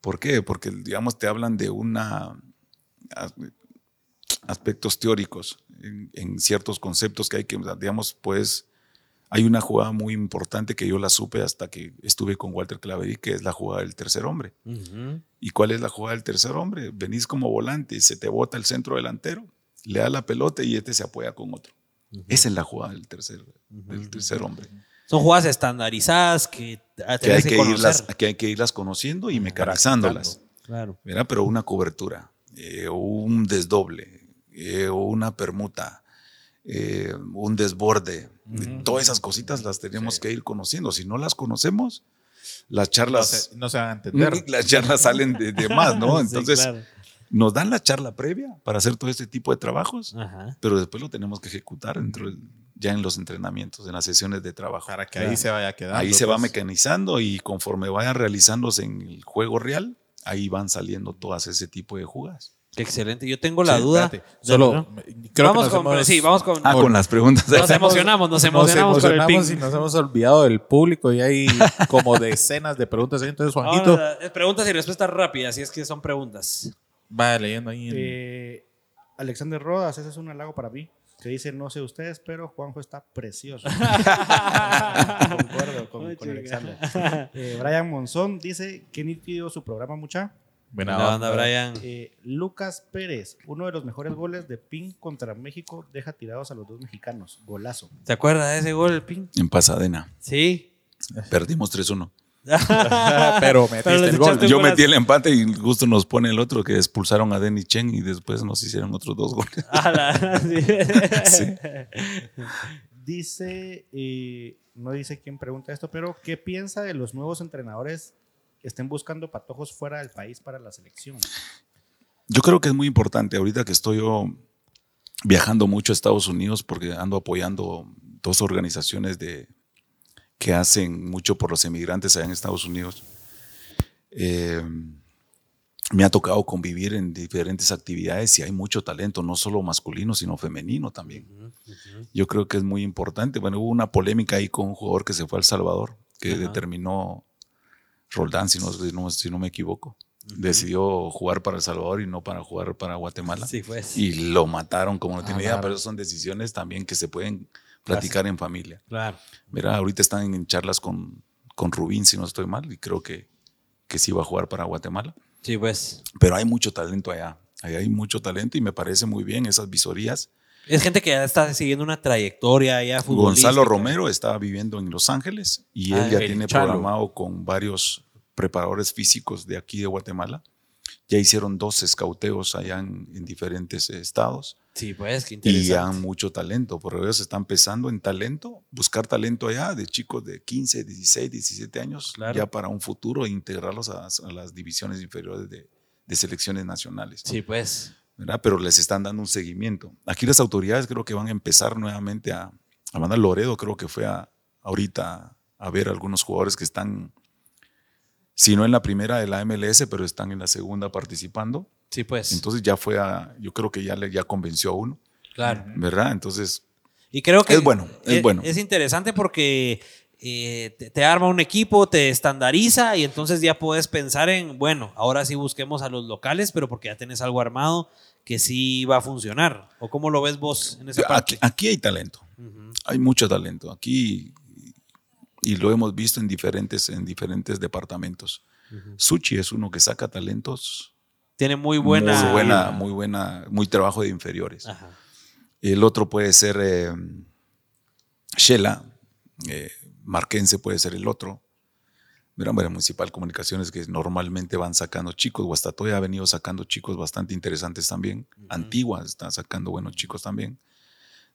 ¿Por qué? Porque, digamos, te hablan de una as- aspectos teóricos en, en ciertos conceptos que hay que, digamos, pues, hay una jugada muy importante que yo la supe hasta que estuve con Walter Claverí, que es la jugada del tercer hombre. ¿Y cuál es la jugada del tercer hombre? Venís como volante y se te bota el centro delantero, le da la pelota y este se apoya con otro. Esa es la jugada del tercer, del tercer hombre. Son jugadas estandarizadas que Que hay que, irlas, que hay que irlas conociendo y mecanizándolas. Claro. Pero una cobertura, eh, un desdoble, eh, una permuta, eh, un desborde. Todas esas cositas las tenemos que ir conociendo. Si no las conocemos, las No charlas, se, no se van a entender. las charlas salen de, de más, ¿no? Sí, Entonces, claro. Nos dan la charla previa para hacer todo este tipo de trabajos, Ajá. pero después lo tenemos que ejecutar dentro del- ya en los entrenamientos, en las sesiones de trabajo. Para que ahí se vaya quedando. Ahí se va pues. mecanizando y conforme vayan realizándose en el juego real, ahí van saliendo todas ese tipo de jugadas. Qué excelente. Yo tengo la Sí, duda. espérate. Solo, ¿no? creo vamos que nos con, hemos- sí, vamos con. Ah, con las preguntas. Nos emocionamos, nos emocionamos con el y nos hemos olvidado del público y hay como decenas de preguntas. ahí. Entonces, Juanito, eh, preguntas y respuestas rápidas, si es que son preguntas. Va leyendo ahí. en- Eh, Alexander Rodas, ese es un halago para mí. Que dice, no sé ustedes, pero Juanjo está precioso. Concuerdo con. Alexander. Eh, Brian Monzón dice, qué nítido su programa, mucha. Buena banda onda. Brian. Eh, Lucas Pérez, uno de los mejores goles de Pin contra México, deja tirados a los dos mexicanos. Golazo. ¿Te acuerdas de ese gol, el pin? En Pasadena. Sí. Perdimos 3-1. Pero metiste el gol. Yo metí el empate y justo nos pone el otro que expulsaron a Denny Chen y después nos hicieron otros dos goles. Sí. Dice, eh, no dice quién pregunta esto, pero ¿qué piensa de los nuevos entrenadores que estén buscando patojos fuera del país para la selección? Yo creo que es muy importante ahorita que estoy yo viajando mucho a Estados Unidos porque ando apoyando dos organizaciones de, que hacen mucho por los emigrantes allá en Estados Unidos. Eh, me ha tocado convivir en diferentes actividades y hay mucho talento, no solo masculino, sino femenino también. Yo creo que es muy importante. Bueno, hubo una polémica ahí con un jugador que se fue a El Salvador, que determinó Roldán, si no, si no- si no me equivoco. Decidió jugar para El Salvador y no para jugar para Guatemala. Sí, pues. Y lo mataron como no tiene idea, pero son decisiones también que se pueden platicar en familia. Claro. Mira, ahorita están en charlas con, con Rubín, si no estoy mal, y creo que, que sí va a jugar para Guatemala. Sí, pues. Pero hay mucho talento allá. Allá hay mucho talento y me parece muy bien esas visorías. Es gente que ya está siguiendo una trayectoria ya futbolística. Gonzalo Romero está viviendo en Los Ángeles y Ah, él ya tiene Chalo. programado con varios preparadores físicos de aquí de Guatemala. Ya hicieron dos escauteos allá en, en diferentes estados Sí, pues, qué y interesante. ya han mucho talento. Por ellos están pensando en talento, buscar talento allá de chicos de 15, 16, 17 años, Claro. ya para un futuro e integrarlos a, a las divisiones inferiores de, de selecciones nacionales. Sí, pues. ¿verdad? Pero les están dando un seguimiento. Aquí las autoridades creo que van a empezar nuevamente a, a mandar Loredo, creo que fue a, ahorita a ver algunos jugadores que están, si no en la primera de la MLS, pero están en la segunda participando. Sí, pues. Entonces ya fue a, yo creo que ya le ya convenció a uno, claro. ¿verdad? Entonces, Y creo que Es bueno, es bueno. Es interesante porque eh, te, te arma un equipo, te estandariza y entonces ya puedes pensar en, bueno, ahora sí busquemos a los locales, pero porque ya tenés algo armado que sí va a funcionar. ¿O cómo lo ves vos en esa aquí, parte? aquí hay talento, hay mucho talento. Aquí, y lo hemos visto en diferentes, en diferentes departamentos. Suchi es uno que saca talentos Tiene muy buena. muy buena, muy buena, muy trabajo de inferiores. Ajá. El otro puede ser eh, Shela, eh, Marquense puede ser el otro. Mira, bueno, Municipal Comunicaciones que normalmente van sacando chicos, Guastatoya ha venido sacando chicos bastante interesantes también. Antigua está sacando buenos chicos también.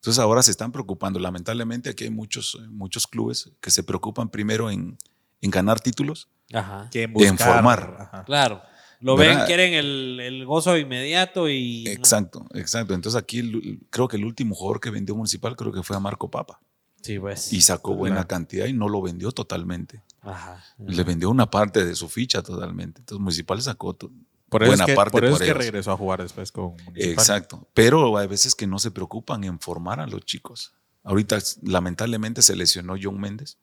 Entonces ahora se están preocupando. Lamentablemente aquí hay muchos, eh, muchos clubes que se preocupan primero en, en ganar títulos. Ajá. Que En formar. Ajá. Claro. Lo ¿Verdad? ven, quieren el, el gozo inmediato y. Exacto, exacto. Entonces aquí el- creo que el último jugador que vendió Municipal creo que fue a Marco Papa. Sí, pues. y sacó buena Claro. cantidad y no lo vendió totalmente. Ajá. Le vendió una parte de su ficha totalmente. Entonces Municipal sacó to- Por eso, buena es que, parte por eso por es que ellos. regresó a jugar después con Municipal. Exacto. Pero hay veces que no se preocupan en formar a los chicos. Ahorita lamentablemente se lesionó John Méndez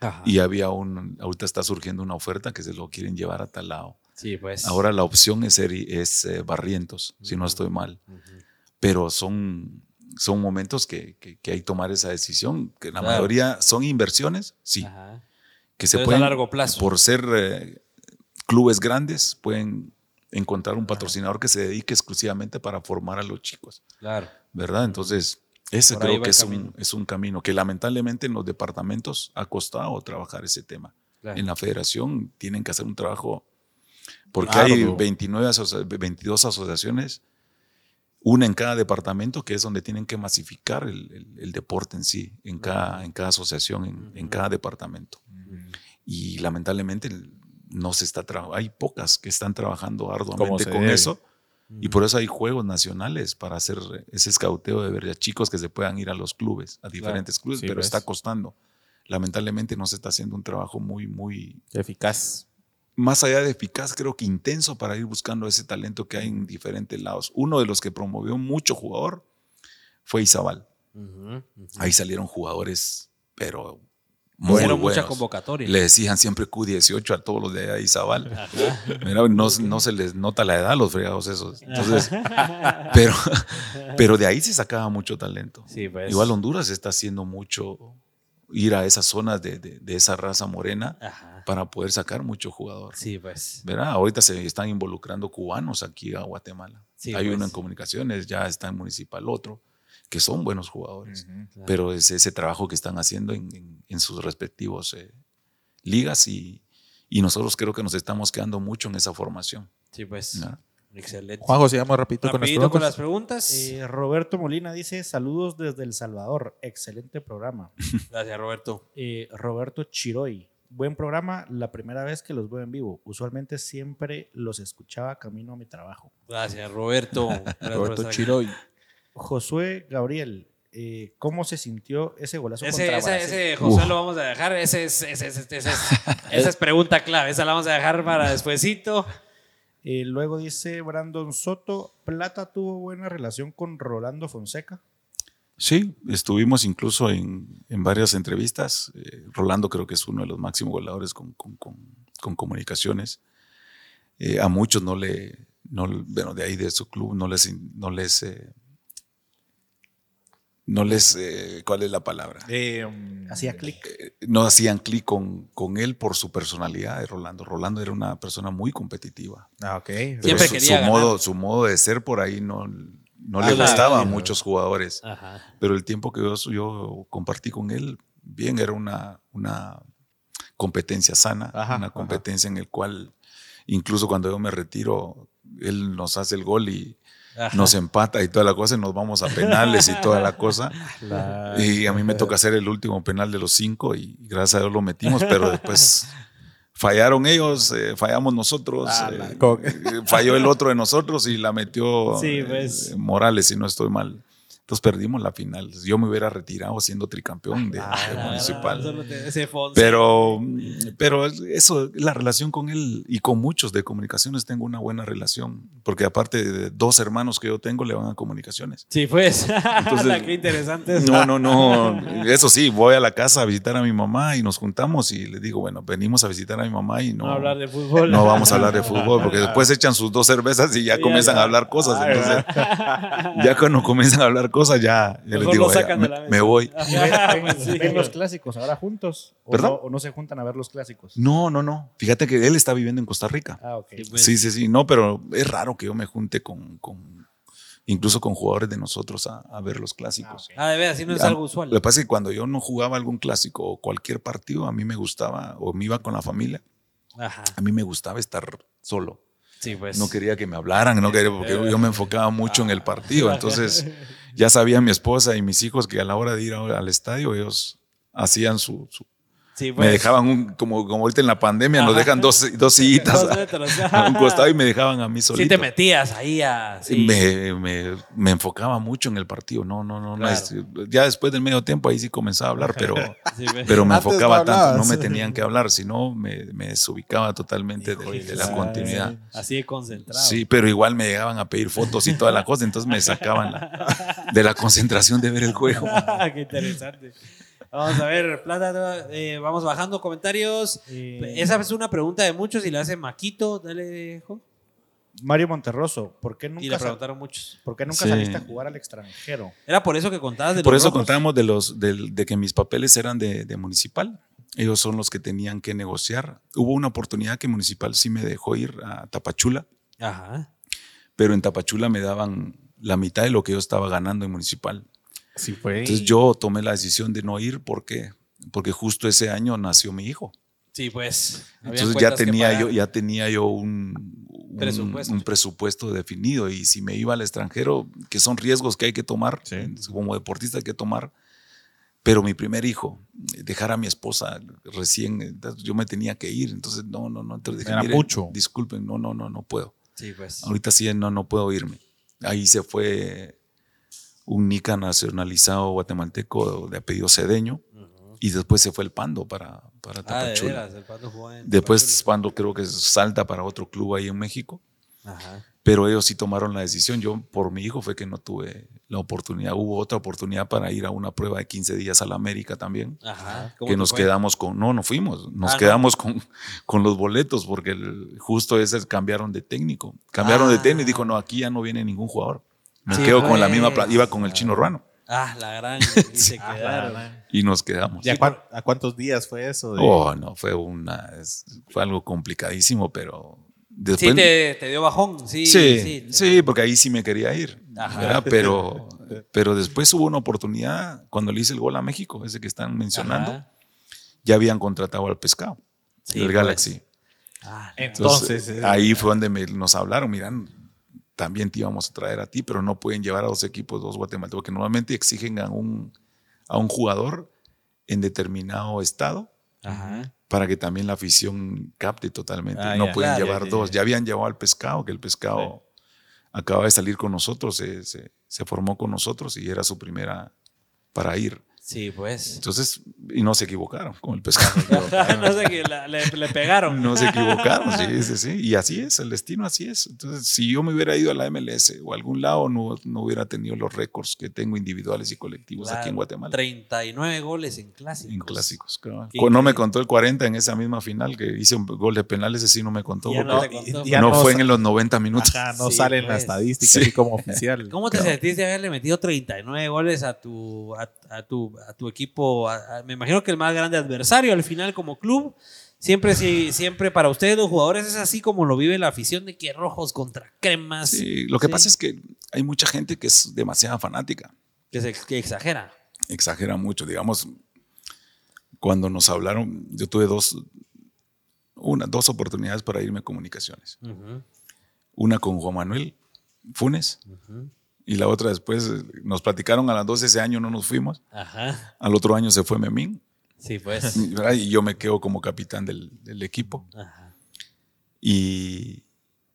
Ajá. y había un, ahorita está surgiendo una oferta que se lo quieren llevar a tal lado. Sí, pues. Ahora la opción es, es eh, Barrientos, si no estoy mal. Pero son, son momentos que, que- que hay que tomar esa decisión, que la Claro. mayoría son inversiones, sí, Ajá. que se es a pueden, largo plazo. por ser eh, clubes grandes, pueden encontrar un patrocinador que se dedique exclusivamente para formar a los chicos, Claro. ¿verdad? Entonces, ese Por creo que es un, es un camino que lamentablemente en los departamentos ha costado trabajar ese tema. Claro. En la federación tienen que hacer un trabajo, porque hay Arduo. 29 asocia- 22 asociaciones, una en cada departamento, que es donde tienen que masificar el, el- el deporte en sí, en cada, en cada asociación, en, en cada departamento. Y lamentablemente no se está trabajando, hay pocas que están trabajando arduamente con debe. eso. Y por eso hay juegos nacionales para hacer ese escauteo de ver a chicos que se puedan ir a los clubes, a diferentes clubes, Sí, pero está costando. Lamentablemente no se está haciendo un trabajo muy, muy, Eficaz. más allá de eficaz, creo que intenso para ir buscando ese talento que hay en diferentes lados. Uno de los que promovió mucho jugador fue Izabal. Ahí salieron jugadores, pero Muy Hicieron buenos. convocatoria. Le decían siempre Q18 a todos los de Izabal. Mira, no, no se les nota la edad a los fregados esos. Entonces, pero, pero de ahí se sacaba mucho talento. Sí, pues. Igual Honduras está haciendo mucho ir a esas zonas de, de- de esa raza morena Ajá. para poder sacar mucho jugador. Sí, pues. ¿Verdad? Ahorita se están involucrando cubanos aquí a Guatemala. Sí, Hay pues. uno en comunicaciones, ya está en municipal otro, que son buenos jugadores. Claro. Pero es ese trabajo que están haciendo en, en- en sus respectivos eh, ligas y, y nosotros creo que nos estamos quedando mucho en esa formación. Sí, pues. ¿no? Excelente. Juanjo, sigamos rapidito con las Rapidito con las preguntas. Eh, Roberto Molina dice: Saludos desde El Salvador. Excelente programa. Gracias, Roberto. Eh, Roberto Chiroy. Buen programa, la primera vez que los veo en vivo. Usualmente siempre los escuchaba camino a mi trabajo. Gracias, Roberto. Gracias Roberto. Chiroy. Josué Gabriel, eh, ¿cómo se sintió ese golazo Ese, contra ese, Brasil? ese José lo vamos a dejar. Ese es, ese es- ese es- esa es pregunta clave. Esa la vamos a dejar para despuesito. Eh, luego dice Brandon Soto, Plata tuvo buena relación con Rolando Fonseca. Sí, estuvimos incluso en, en varias entrevistas. Eh, Rolando creo que es uno de los máximos goleadores con, con- con- con comunicaciones. Eh, a muchos no le, no, bueno, de ahí de su club no les, no les, eh, no les, eh, ¿cuál es la palabra? Eh, um, Hacía clic. Eh, no hacían clic con, con él por su personalidad de Rolando. Rolando era una persona muy competitiva. ah, ok. Pero Siempre su, quería su ganar. modo, su modo de ser por ahí no, no Ah, le claro, gustaba a muchos jugadores. Ajá. Pero el tiempo que yo, yo compartí con él, bien, era una, una competencia sana, Ajá, una ajá. competencia en el cual, incluso cuando yo me retiro, él nos hace el gol y Ajá. nos empata y toda la cosa, y nos vamos a penales y toda la cosa. Y a mí me toca hacer el último penal de los cinco y gracias a Dios lo metimos, pero después fallaron ellos, eh, fallamos nosotros, Ah, eh, eh, falló el otro de nosotros y la metió Sí, eh, pues. Morales, si no estoy mal. Entonces perdimos la final. Yo me hubiera retirado siendo tricampeón de, de Ah, municipal. solo te- ese Fonseca. Pero, pero eso, la relación con él y con muchos de comunicaciones tengo una buena relación, porque aparte de dos hermanos que yo tengo le van a comunicaciones. Sí, pues. Entonces- La, qué interesante es. No, no, no. Eso sí, voy a la casa a visitar a mi mamá y nos juntamos y le digo, bueno, venimos a visitar a mi mamá y no, No hablar de fútbol. no vamos a hablar de fútbol, porque después echan sus dos cervezas y ya Ya comienzan está. a hablar cosas. Ah, Entonces, ya cuando comienzan a hablar cosas, ya, ya les Mejor digo, lo "Vaya, sacan de me, la mesa". me voy. ¿Y ven, ven- sí. ven los clásicos ahora juntos? ¿O ¿Perdón? no, ¿O no se juntan a ver los clásicos? No, no, no. Fíjate que él está viviendo en Costa Rica. Ah, ok. Sí, pues. Sí, sí. No, pero es raro que yo me junte con, con- incluso con jugadores de nosotros a, a ver los clásicos. Ah, de verdad, así no es Ah, algo usual. Lo que pasa es que cuando yo no jugaba algún clásico o cualquier partido, a mí me gustaba, o me iba con la familia, Ajá. a mí me gustaba estar solo. Sí, pues. No quería que me hablaran, no quería, porque yo me enfocaba mucho en el partido. Entonces, ya sabía mi esposa y mis hijos que a la hora de ir al estadio, ellos hacían su. su- Sí, pues. me dejaban un, como, como ahorita en la pandemia, nos dejan dos, dos sillitas Dos metros. a un costado y me dejaban a mí solito. Sí te metías ahí a... Sí. Me, me- me enfocaba mucho en el partido. No, no, no. Claro. ya después del medio tiempo ahí sí comenzaba a hablar, pero, Sí, pues. pero me Antes no enfocaba tanto. No me tenían que hablar, sino me, me desubicaba totalmente de, de la continuidad. Así de concentrado. Sí, pero igual me llegaban a pedir fotos y toda la cosa, entonces me sacaban la- de la concentración de ver el juego. Qué interesante. Vamos a ver, Plata, eh, vamos bajando comentarios. Eh, Esa es una pregunta de muchos y la hace Maquito. Dale, Jo. Mario Monterroso, ¿por qué Y le nunca, sal- preguntaron muchos. ¿por qué nunca Sí. saliste a jugar al extranjero? Era por eso que contabas de Por los eso rojos? contábamos de, los, de que mis papeles eran de, de municipal. Ellos son los que tenían que negociar. Hubo una oportunidad que municipal sí me dejó ir a Tapachula, Ajá. pero en Tapachula me daban la mitad de lo que yo estaba ganando en municipal. Sí, fue. Entonces yo tomé la decisión de no ir porque, porque justo ese año nació mi hijo. Sí, pues. Entonces ya tenía, yo, ya tenía yo un, un- Presupuesto. un presupuesto definido y si me iba al extranjero, que son riesgos que hay que tomar, Sí. como deportista hay que tomar, pero mi primer hijo, dejar a mi esposa recién, yo me tenía que ir, entonces no, no, no, entonces dije, Era "Miren, mucho". disculpen, no, no, no, no puedo. Sí, pues. Ahorita sí, no, no puedo irme. Ahí se fue un Nica nacionalizado guatemalteco de apellido Cedeño y después se fue el Pando para, para Ah, de Tapachula. veras, el Pando jugó en Después Tapachula. Pando creo que salta para otro club ahí en México Ajá. pero ellos sí tomaron la decisión. Yo, por mi hijo, fue que no tuve la oportunidad. Hubo otra oportunidad para ir a una prueba de 15 días a la América también. Ajá. ¿Cómo Que nos fue? quedamos con, no, no fuimos, nos Ah, no. quedamos con, con los boletos porque el- justo ese cambiaron de técnico. Cambiaron de Ah. técnico y dijo, no, aquí ya no viene ningún jugador. Me Sí, quedo con la misma, pues. pla- iba con el chino ruano Ah, la gran. Y se Ah, quedaron. la- y nos quedamos. ¿Y a, cuán- a cuántos días fue eso? de- Oh, no, fue una, es- fue algo complicadísimo, pero después... Sí, te, te dio bajón. Sí, Sí, sí. sí, porque ahí sí me quería ir. Ajá. ¿verdad? Pero, pero después hubo una oportunidad cuando le hice el gol a México, ese que están mencionando, Ajá. ya habían contratado al pescado, Sí, el pues. Galaxy. Ah, Entonces, Entonces, eh, ahí fue donde me- nos hablaron, miran, también te íbamos a traer a ti, pero no pueden llevar a dos equipos, dos guatemaltecos, porque normalmente exigen a un, a un jugador en determinado estado Ajá. para que también la afición capte totalmente. Ah, no ya. pueden llevar ya, dos. ya. Ya habían llevado al pescado, que el pescado acaba de salir con nosotros, se, se- se formó con nosotros y era su primera para ir. Sí, pues. Entonces, y no se equivocaron con el pescado. no sé qué, la- le, le pegaron. No se equivocaron, sí, sí, sí. Y así es, el destino así es. Entonces, si yo me hubiera ido a la MLS o a algún lado, no, no hubiera tenido los récords que tengo individuales y colectivos aquí en Guatemala. 39 goles en clásicos. En clásicos, claro. No me contó el 40 en esa misma final que hice un gol de penales, ese sí no me contó. Ya porque no no, te contó. y- ya no, no fue en los 90 minutos. Ajá, no Sí, sale en la pues. estadística Sí. así como oficial. ¿Cómo te Claro. sentiste de haberle metido 39 goles a tu, a, a tu, a tu equipo? A- a- me imagino que el más grande adversario al final como club. Siempre, sí, siempre para ustedes los jugadores es así como lo vive la afición de que rojos contra cremas. Sí, lo que Sí. pasa es que hay mucha gente que es demasiado fanática. Que, se, que exagera. Exagera mucho. Digamos, cuando nos hablaron, yo tuve dos, una, dos oportunidades para irme a comunicaciones. Una con Juan Manuel Funes. Y la otra después eh, nos platicaron a las 12 ese año, no nos fuimos. Ajá. Al otro año se fue Memín Sí, pues. ¿verdad? y yo me quedo como capitán del, del equipo. Ajá. Y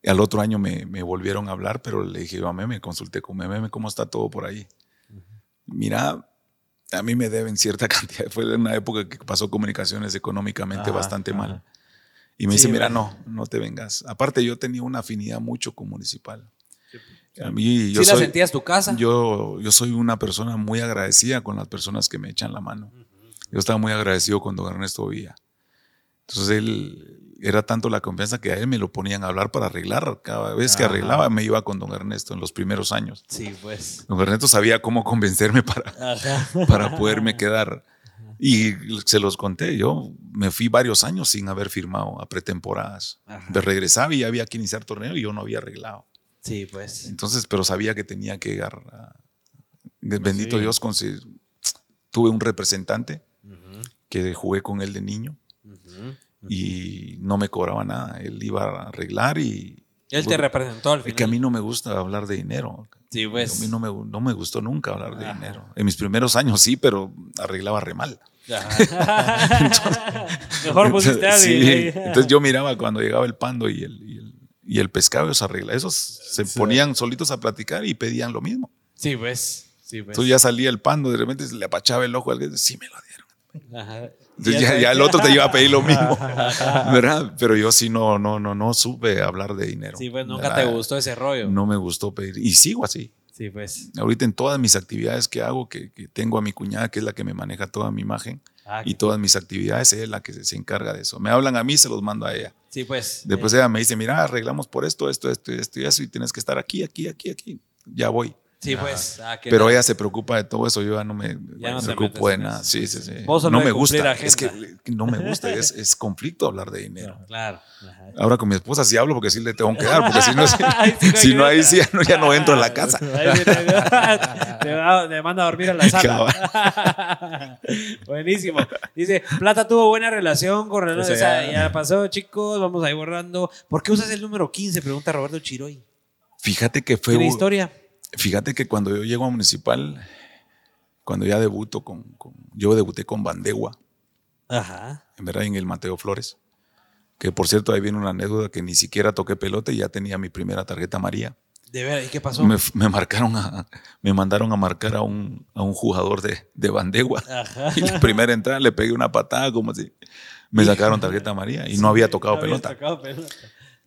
al otro año me, me volvieron a hablar, pero le dije yo a Meme, consulté con Meme, ¿cómo está todo por ahí? Mira, a mí me deben cierta cantidad. Fue una época que pasó comunicaciones económicamente Ajá, bastante ajá. mal. Y me Sí, dice, mira, no, no te vengas. Aparte, yo tenía una afinidad mucho con municipal. A mí, yo ¿Sí la soy, sentías tu casa? yo, yo soy una persona muy agradecida con las personas que me echan la mano. Yo estaba muy agradecido con don Ernesto Villa. Entonces él era tanto la confianza que a él me lo ponían a hablar para arreglar. Cada vez que Ajá. arreglaba me iba con don Ernesto en los primeros años. Sí, pues. Don Ernesto sabía cómo convencerme para, Ajá. para poderme quedar. Y se los conté, yo me fui varios años sin haber firmado a pretemporadas. Me regresaba y ya había que iniciar torneo y yo no había arreglado. Sí, pues. Entonces, pero sabía que tenía que llegar. a- Bendito Sí. Dios, tuve un representante que jugué con él de niño y no me cobraba nada. Él iba a arreglar y... Él te representó al Es final. que a mí no me gusta hablar de dinero. Sí, pues. A mí no me, no me gustó nunca hablar de Ajá. dinero. En mis primeros años sí, pero arreglaba re mal. Mejor pusiste a Sí. Entonces yo miraba cuando llegaba el pando y el, y el, y el pescado, ellos arreglaban. Esos se ponían solitos a platicar y pedían lo mismo. Sí, pues. Sí, pues. Entonces ya salía el pando, de repente se le apachaba el ojo a alguien, sí me lo dieron. Ajá. Entonces Ya ya, sabes ya el otro te iba a pedir lo mismo, ¿verdad? Pero yo sí no, no, no, no supe hablar de dinero. Sí, pues nunca ¿verdad? te gustó ese rollo. No me gustó pedir. Y sigo así. Sí, pues. Ahorita en todas mis actividades que hago, que, que tengo a mi cuñada, que es la que me maneja toda mi imagen, Ah, y todas mis actividades, ella es la que se, se encarga de eso. Me hablan a mí, se los mando a ella. Sí, pues. Después ella me dice, mira, arreglamos por esto, esto, esto, esto y eso, y tienes que estar aquí, aquí, aquí, aquí. Ya voy. Sí, pues. Ah, que Pero no. ella se preocupa de todo eso, yo ya no me, Ya no me preocupo de en nada. Sí, sí, sí. No me gusta, es que no me gusta, es, es conflicto hablar de dinero. Claro. Ajá. Ahora con mi esposa sí hablo porque sí le tengo que dar, porque si no, hay si no ahí sí ya no, ya no entro a la casa. Te, manda a dormir a la sala. Buenísimo. Dice, Plata tuvo buena relación con Renato. O sea, ya- pasó, chicos, vamos ahí borrando. ¿Por qué usas el número 15? Pregunta Roberto Chiroy. Fíjate que fue. ¿Tiene historia? Fíjate que cuando yo llego a Municipal, cuando ya debuto con, con- yo debuté con Bandegua, Ajá. en verdad, en el Mateo Flores. Que por cierto, ahí viene una anécdota que ni siquiera toqué pelota y ya tenía mi primera tarjeta María. De ver, ¿y qué pasó? Me, me marcaron a, me mandaron a marcar a un, a un jugador de, de Bandegua. Ajá. Y la primera entrada le pegué una patada como si me sacaron tarjeta María y no había tocado No había pelota. tocado pelota.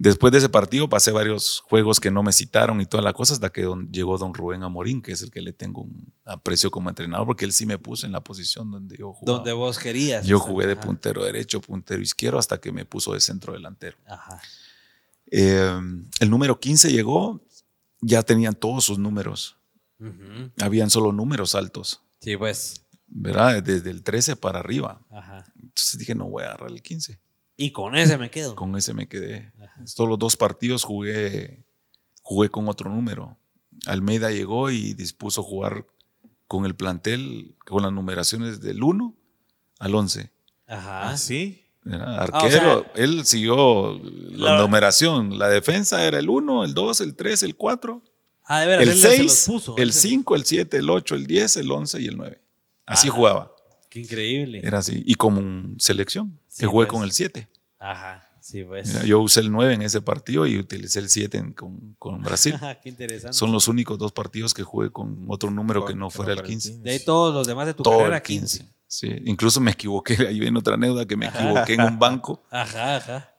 Después de ese partido pasé varios juegos que no me citaron y toda la cosa hasta que don- llegó don Rubén Amorín, que es el que le tengo un aprecio como entrenador, porque él sí me puso en la posición donde yo jugaba. Donde vos querías. yo jugué de puntero derecho, puntero izquierdo, hasta que me puso de centro delantero. Ajá. Eh, el número 15 llegó, ya tenían todos sus números, habían solo números altos, Sí, pues. ¿verdad? Desde el 13 para arriba. Ajá. Entonces dije, no voy a agarrar el 15. Y con ese me quedo. Con ese me quedé. Ajá. Solo dos partidos jugué, jugué con otro número. Almeida llegó y dispuso jugar con el plantel, con las numeraciones del 1 al 11. Ajá. ¿Ah, sí? ¿verdad? Ah, o Arquero, sea, él siguió la, la- numeración. La defensa era el 1, el 2, el 3, el 4, Ah, de veras, el él se los 6, puso, el él se- 5, el 7, el 8, el 10, el 11 y el 9. Así Ah. jugaba. Qué increíble. Era así. Y como un selección, Sí, que jugué pues. con el 7. Ajá. Sí, pues. Mira, Yo usé el 9 en ese partido y utilicé el 7 en- con, con Brasil. Qué interesante. Son los únicos dos partidos que jugué con otro número que no que fuera el fuera el 15. De ahí todos los demás de tu Todo carrera, el 15. 15. Sí, incluso me equivoqué, ahí viene otra anécdota, que me equivoqué en un banco Ajá, ajá.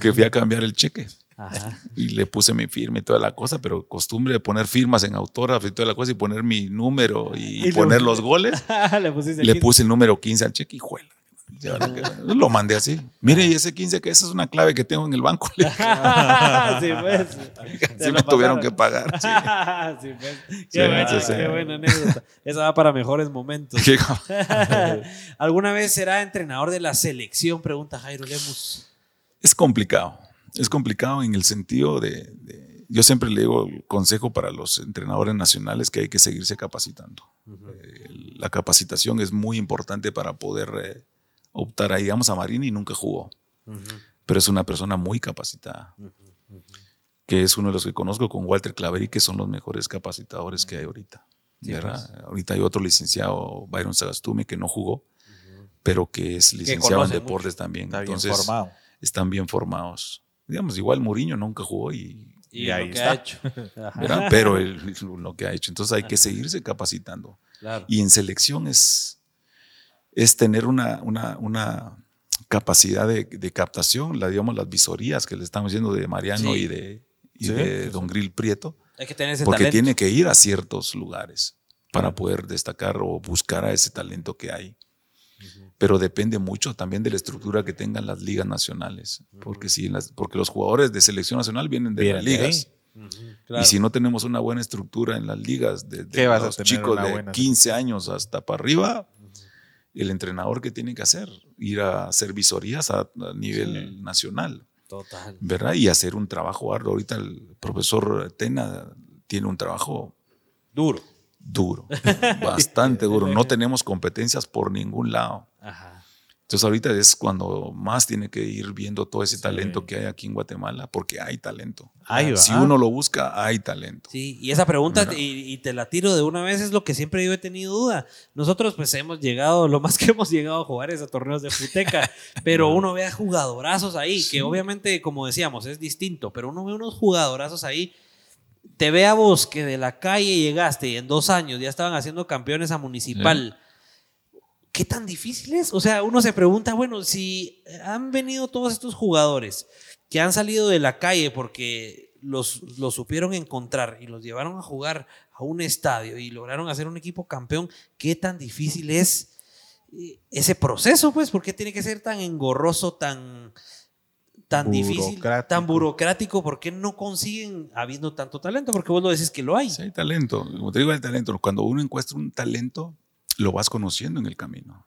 que fui a cambiar el cheque Ajá. y le puse mi firma y toda la cosa, pero costumbre de poner firmas en autógrafo y toda la cosa y poner mi número y, Y lo- poner los goles, Le pusiste el le 15. puse el número 15 al cheque y juela. Lo mandé así. Mire, y ese 15 que esa es una clave que tengo en el banco. Sí, pues. Sí me tuvieron que pagar. sí. sí, pues. Qué, Sí, buena, sí, sí. qué buena anécdota. Esa va para mejores momentos. ¿Alguna vez será entrenador de la selección? Pregunta Jairo Lemus. Es complicado. Es complicado en el sentido de, de- yo siempre le digo el consejo para los entrenadores nacionales que hay que seguirse capacitando. Eh, la capacitación es muy importante para poder eh, optar ahí. Digamos a Marini nunca jugó, pero es una persona muy capacitada. Que es uno de los que conozco con Walter Claveri, que son los mejores capacitadores que hay ahorita. Sí, ¿verdad? Ahorita hay otro licenciado, Byron Sagastume, que no jugó, pero que es licenciado en deportes también. Está bien formado. están bien formados. Digamos, igual Mourinho nunca jugó y, Y, Y ahí lo que está. ha hecho. Pero lo que ha hecho. Entonces hay que seguirse capacitando. claro. Y en selección es, es tener una, una, una capacidad de, de captación, la, digamos, las visorías que le estamos diciendo de Mariano Sí. y de, y Sí, de sí, Don Grill Prieto, Hay que tener ese porque talento. tiene que ir a ciertos lugares para poder destacar o buscar a ese talento que hay. Pero depende mucho también de la estructura que tengan las ligas nacionales, porque, si las, porque los jugadores de selección nacional vienen de Vienen las de ligas. Claro. Y si no tenemos una buena estructura en las ligas, desde ¿Qué vas a los chicos de buena 15 años hasta para arriba, el entrenador que tiene que hacer, ir a hacer visorías a, a nivel nacional, Total. ¿verdad? Y hacer un trabajo arduo. Ahorita el profesor Tena tiene un trabajo Duro. Duro, bastante duro. No tenemos competencias por ningún lado. Ajá. Entonces ahorita es cuando más tiene que ir viendo todo ese talento que hay aquí en Guatemala, porque hay talento. Si uno lo busca, hay talento. Sí, y esa pregunta, y te la tiro de una vez, es lo que siempre yo he tenido duda. Nosotros pues hemos llegado, lo más que hemos llegado a jugar es a torneos de futeca, pero uno ve a jugadorazos ahí, que obviamente, como decíamos, es distinto, pero uno ve unos jugadorazos ahí. Te ve a vos que de la calle llegaste y en dos años ya estaban haciendo campeones a municipal. ¿Qué tan difícil es? O sea, uno se pregunta, bueno, si han venido todos estos jugadores que han salido de la calle porque los, los supieron encontrar y los llevaron a jugar a un estadio y lograron hacer un equipo campeón, ¿qué tan difícil es eh, ese proceso? Pues, ¿por qué tiene que ser tan engorroso, tan, tan difícil, tan burocrático? ¿Por qué no consiguen habiendo tanto talento? Porque vos lo decís que lo hay. Sí, hay talento. Como te digo, hay talento. Cuando uno encuentra un talento, lo vas conociendo en el camino.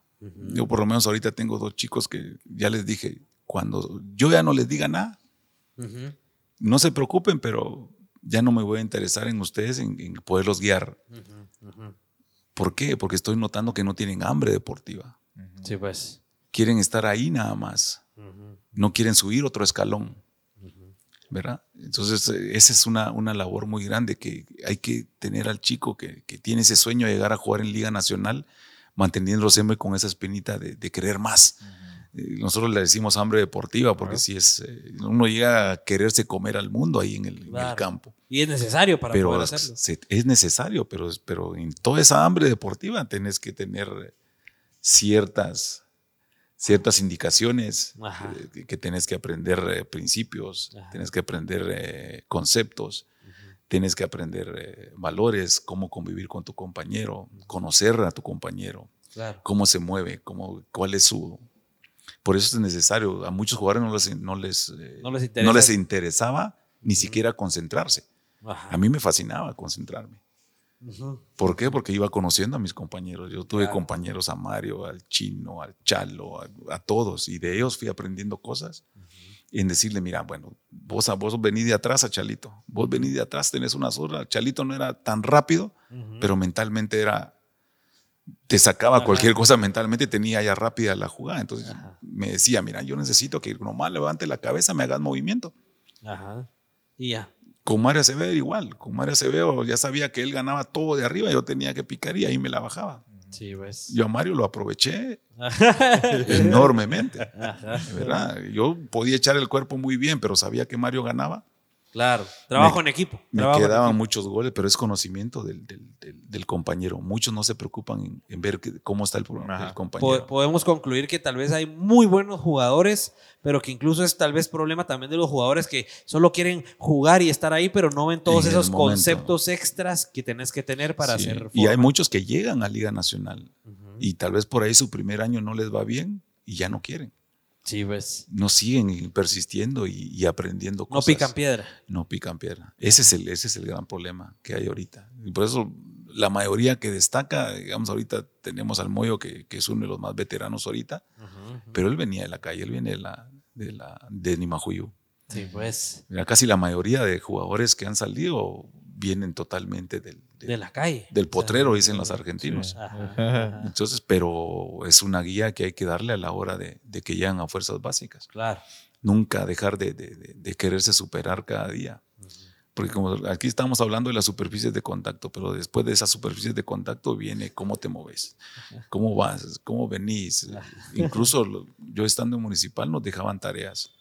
Yo por lo menos ahorita tengo dos chicos que ya les dije, cuando yo ya no les diga nada, no se preocupen, pero ya no me voy a interesar en ustedes, en, en poderlos guiar. ¿Por qué? Porque estoy notando que no tienen hambre deportiva. Sí, pues. Quieren estar ahí nada más. No quieren subir otro escalón. ¿Verdad? Entonces, eh, esa es una, una labor muy grande que hay que tener al chico que, que tiene ese sueño de llegar a jugar en Liga Nacional, manteniéndolo siempre con esa espinita de, de querer más. Eh, Nosotros le decimos hambre deportiva porque si es, eh, uno llega a quererse comer al mundo ahí en el, en el Claro. campo. Y es necesario para pero poder hacerlo. se- es necesario, pero, pero en toda esa hambre deportiva tenés que tener ciertas, ciertas indicaciones eh, que, tienes que aprender eh, principios, Ajá. tienes que aprender eh, conceptos, tienes que aprender valores, cómo convivir con tu compañero, conocer a tu compañero, Claro. cómo se mueve, cómo, cuál es su... Por eso es necesario, a muchos jugadores no les, no les, No les no interesa. les interesaba ni siquiera concentrarse. A mí me fascinaba concentrarme. ¿Por qué? Porque iba conociendo a mis compañeros. Yo tuve Claro. compañeros a Mario, al Chino, al Chalo, a, a todos. Y de ellos fui aprendiendo cosas. En decirle, mira, bueno, vos, vos venís de atrás a Chalito. Vos venís de atrás, tenés una zurda. Chalito no era tan rápido, pero mentalmente era... Te sacaba Ajá. cualquier cosa mentalmente, tenía ya rápida la jugada. Entonces Ajá. me decía, mira, yo necesito que nomás levante la cabeza, me hagas movimiento. Ajá. Y ya. Con Mario Acevedo igual. Con Mario Acevedo ya sabía que él ganaba todo de arriba, yo tenía que picar y ahí me la bajaba. Sí, pues. Yo a Mario lo aproveché enormemente. ¿verdad? Yo podía echar el cuerpo muy bien, pero sabía que Mario ganaba. Claro. Trabajo Me- en equipo. Me quedaban equipo. muchos goles, pero es conocimiento del, del- del- del compañero. Muchos no se preocupan en, en ver que- cómo está el, el Po- compañero. podemos concluir que tal vez hay muy buenos jugadores, pero que incluso es tal vez problema también de los jugadores que solo quieren jugar y estar ahí, pero no ven todos En esos momento. conceptos extras que tenés que tener para Sí. hacer. Y hay muchos que llegan a Liga Nacional y tal vez por ahí su primer año no les va bien y ya no quieren. Sí, pues. No siguen persistiendo y, y aprendiendo No cosas. pican piedra. no pican piedra. Ese es el, ese es el gran problema que hay ahorita. Y por eso la mayoría que destaca, digamos, ahorita tenemos al Moyo, que, que es uno de los más veteranos ahorita, pero él venía de la calle, él viene de la de, la, de Nimajuyu. Sí, pues. Mira, casi la mayoría de jugadores que han salido vienen totalmente del, del- De la calle. del O sea, potrero, dicen los argentinos. Ajá, ajá. Entonces, pero es una guía que hay que darle a la hora de, de que llegan a fuerzas básicas. Claro. Nunca dejar de, de- de- de quererse superar cada día. Porque como aquí estamos hablando de las superficies de contacto, pero después de esas superficies de contacto viene cómo te moves, cómo vas, cómo venís. Incluso yo estando en municipal nos dejaban tareas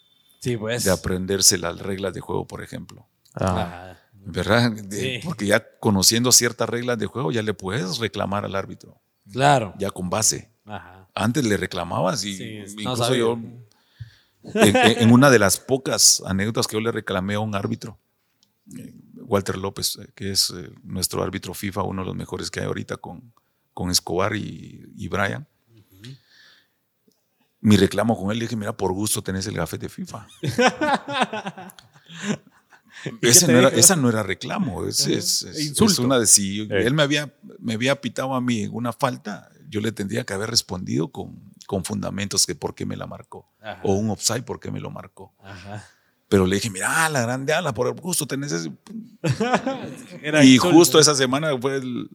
Sí, pues. de aprenderse las reglas de juego, por ejemplo. Ah, Ajá. ¿Verdad? De- Sí. Porque ya conociendo ciertas reglas de juego ya le puedes reclamar al árbitro, Claro. ya con base. Ajá. Antes le reclamabas y Sí, no incluso sabía. yo, en, en- una de las pocas anécdotas que yo le reclamé a un árbitro, eh, Walter López, eh, que es eh, nuestro árbitro FIFA, uno de los mejores que hay ahorita con, con Escobar y, y Brian. Mi reclamo con él, le dije, mira, por gusto tenés el gafete FIFA. Ese no era, esa no era reclamo, es, es- es- es Insulto. una de si Eh. él me había, me había pitado a mí una falta, yo le tendría que haber respondido con, con fundamentos que por qué me la marcó, Ajá. o un offside por qué me lo marcó. Ajá. Pero le dije, mira, la grande ala, por el gusto tenés ese. Era y insulto. justo esa semana fue, el-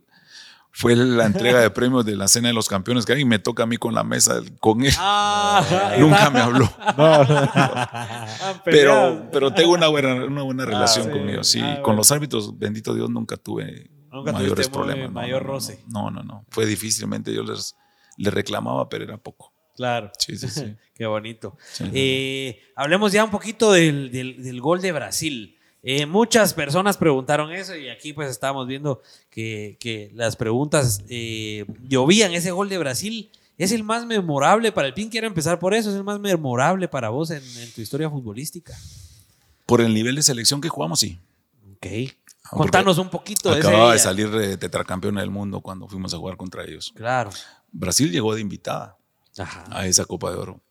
fue la entrega de premios de la Cena de los Campeones que hay y me toca a mí con la mesa con él. Ah, Nunca me habló. Ah, Pero, pero tengo una buena, una buena relación sí. con ellos. Sí, Ah, con bueno. los árbitros, bendito Dios, nunca tuve Nunca mayores problemas. no, mayor no, no, roce. No, no, no. Fue difícilmente. Yo les, les reclamaba, pero era poco. Claro. Sí, sí, sí. Qué bonito. Sí. Eh, hablemos ya un poquito del, del- del gol de Brasil. Eh, muchas personas preguntaron eso y aquí pues estábamos viendo que, que las preguntas eh, llovían. Ese gol de Brasil es el más memorable para el PIN. Quiero empezar por eso. Es el más memorable para vos en, en tu historia futbolística. Por el nivel de selección que jugamos, sí. Ok. Ah, Contanos un poquito de ese Acababa de salir de tetracampeón del mundo cuando fuimos a jugar contra ellos. Claro. Brasil llegó de invitada Ajá. a esa Copa de Oro.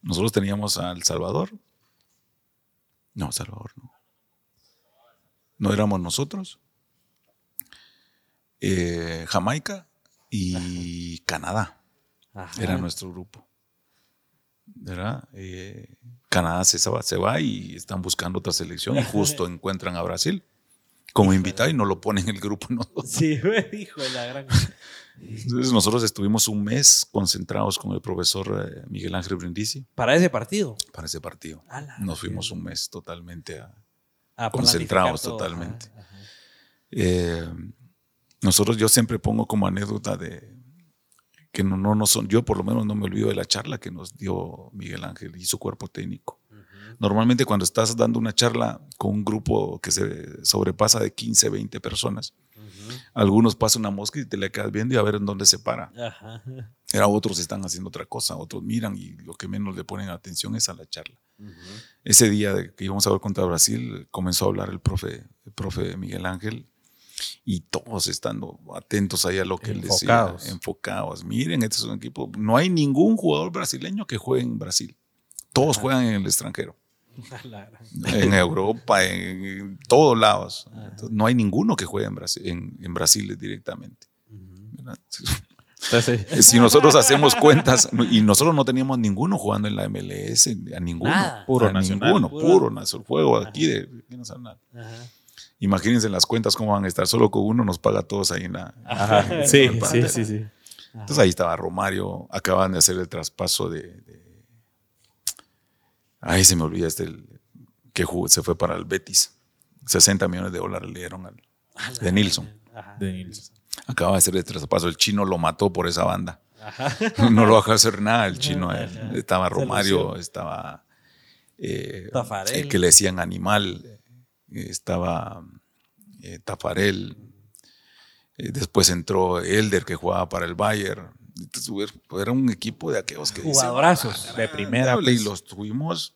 Nosotros teníamos a El Salvador. No, Salvador no. No éramos nosotros. Eh, Jamaica y Canadá Ajá. era nuestro grupo. ¿Verdad? Eh, Canadá se va, se va y están buscando otra selección y justo encuentran a Brasil como invitado y no lo ponen en el grupo. nosotros. Sí, de la gran. Entonces nosotros estuvimos un mes concentrados con el profesor eh, Miguel Ángel Brindisi Para ese partido. para ese partido. Nos fuimos un mes totalmente a... Concentrados totalmente. Ajá, ajá. eh, nosotros yo siempre pongo como anécdota de que no, no, no son, yo por lo menos no me olvido de la charla que nos dio Miguel Ángel y su cuerpo técnico. Normalmente cuando estás dando una charla con un grupo que se sobrepasa de 15, 20 personas, algunos pasan una mosca y te le quedas viendo y a ver en dónde se para. Ajá. Era otros están haciendo otra cosa, otros miran y lo que menos le ponen atención es a la charla. Ese día que íbamos a ver contra Brasil, comenzó a hablar el profe, el profe Miguel Ángel y todos estando atentos ahí a lo que él decía, enfocados. Miren, este es un equipo, no hay ningún jugador brasileño que juegue en Brasil. Todos juegan en el extranjero, en Europa, en, en todos lados. Entonces, no hay ninguno que juegue en Brasil, en, en Brasil directamente. ¿verdad? Entonces, Si nosotros hacemos cuentas, y nosotros no teníamos ninguno jugando en la MLS, a ninguno. Nada. Puro a nacional. Ninguno, Puro- puro, nacional. Juego aquí de aquí nacional. Ajá. Imagínense las cuentas cómo van a estar. Solo con uno nos paga a todos ahí en la. ajá, sí, en la sí, sí, sí. Entonces ahí estaba Romario. Acaban de hacer el traspaso de. de- Ay, se me olvida este. el- que jugó- se fue para el Betis. 60 millones de dólares le dieron al. De Nilsson. Ajá. De Nilsson. Acaba de hacer el traspaso. El chino lo mató por esa banda. No lo dejó hacer nada el chino. él. Estaba Romario, estaba eh, Tafarel. el que le decían animal, eh, estaba eh, Tafarel. Eh, después entró Elder que jugaba para el Bayern. Entonces, era un equipo de aquellos que Jugadorazos. "Ah, De primera, diable", y pues. los tuvimos.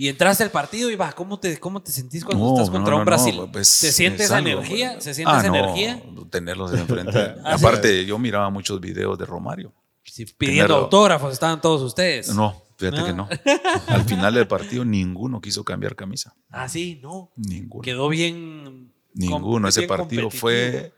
Y entraste al partido y va, ¿cómo te, cómo te sentís cuando No, estás contra no, un Brasil? pues, ¿Se siente es esa energía? ¿Se siente Ah, esa no, energía? Tenerlos enfrente. Ah. Aparte, yo miraba muchos videos de Romario. Sí, pidiendo Tenerlo. autógrafos estaban todos ustedes. No, fíjate No. que no. Al final del partido ninguno quiso cambiar camisa. Ah, sí, no. Ninguno. Quedó bien. Ninguno. Ese partido fue.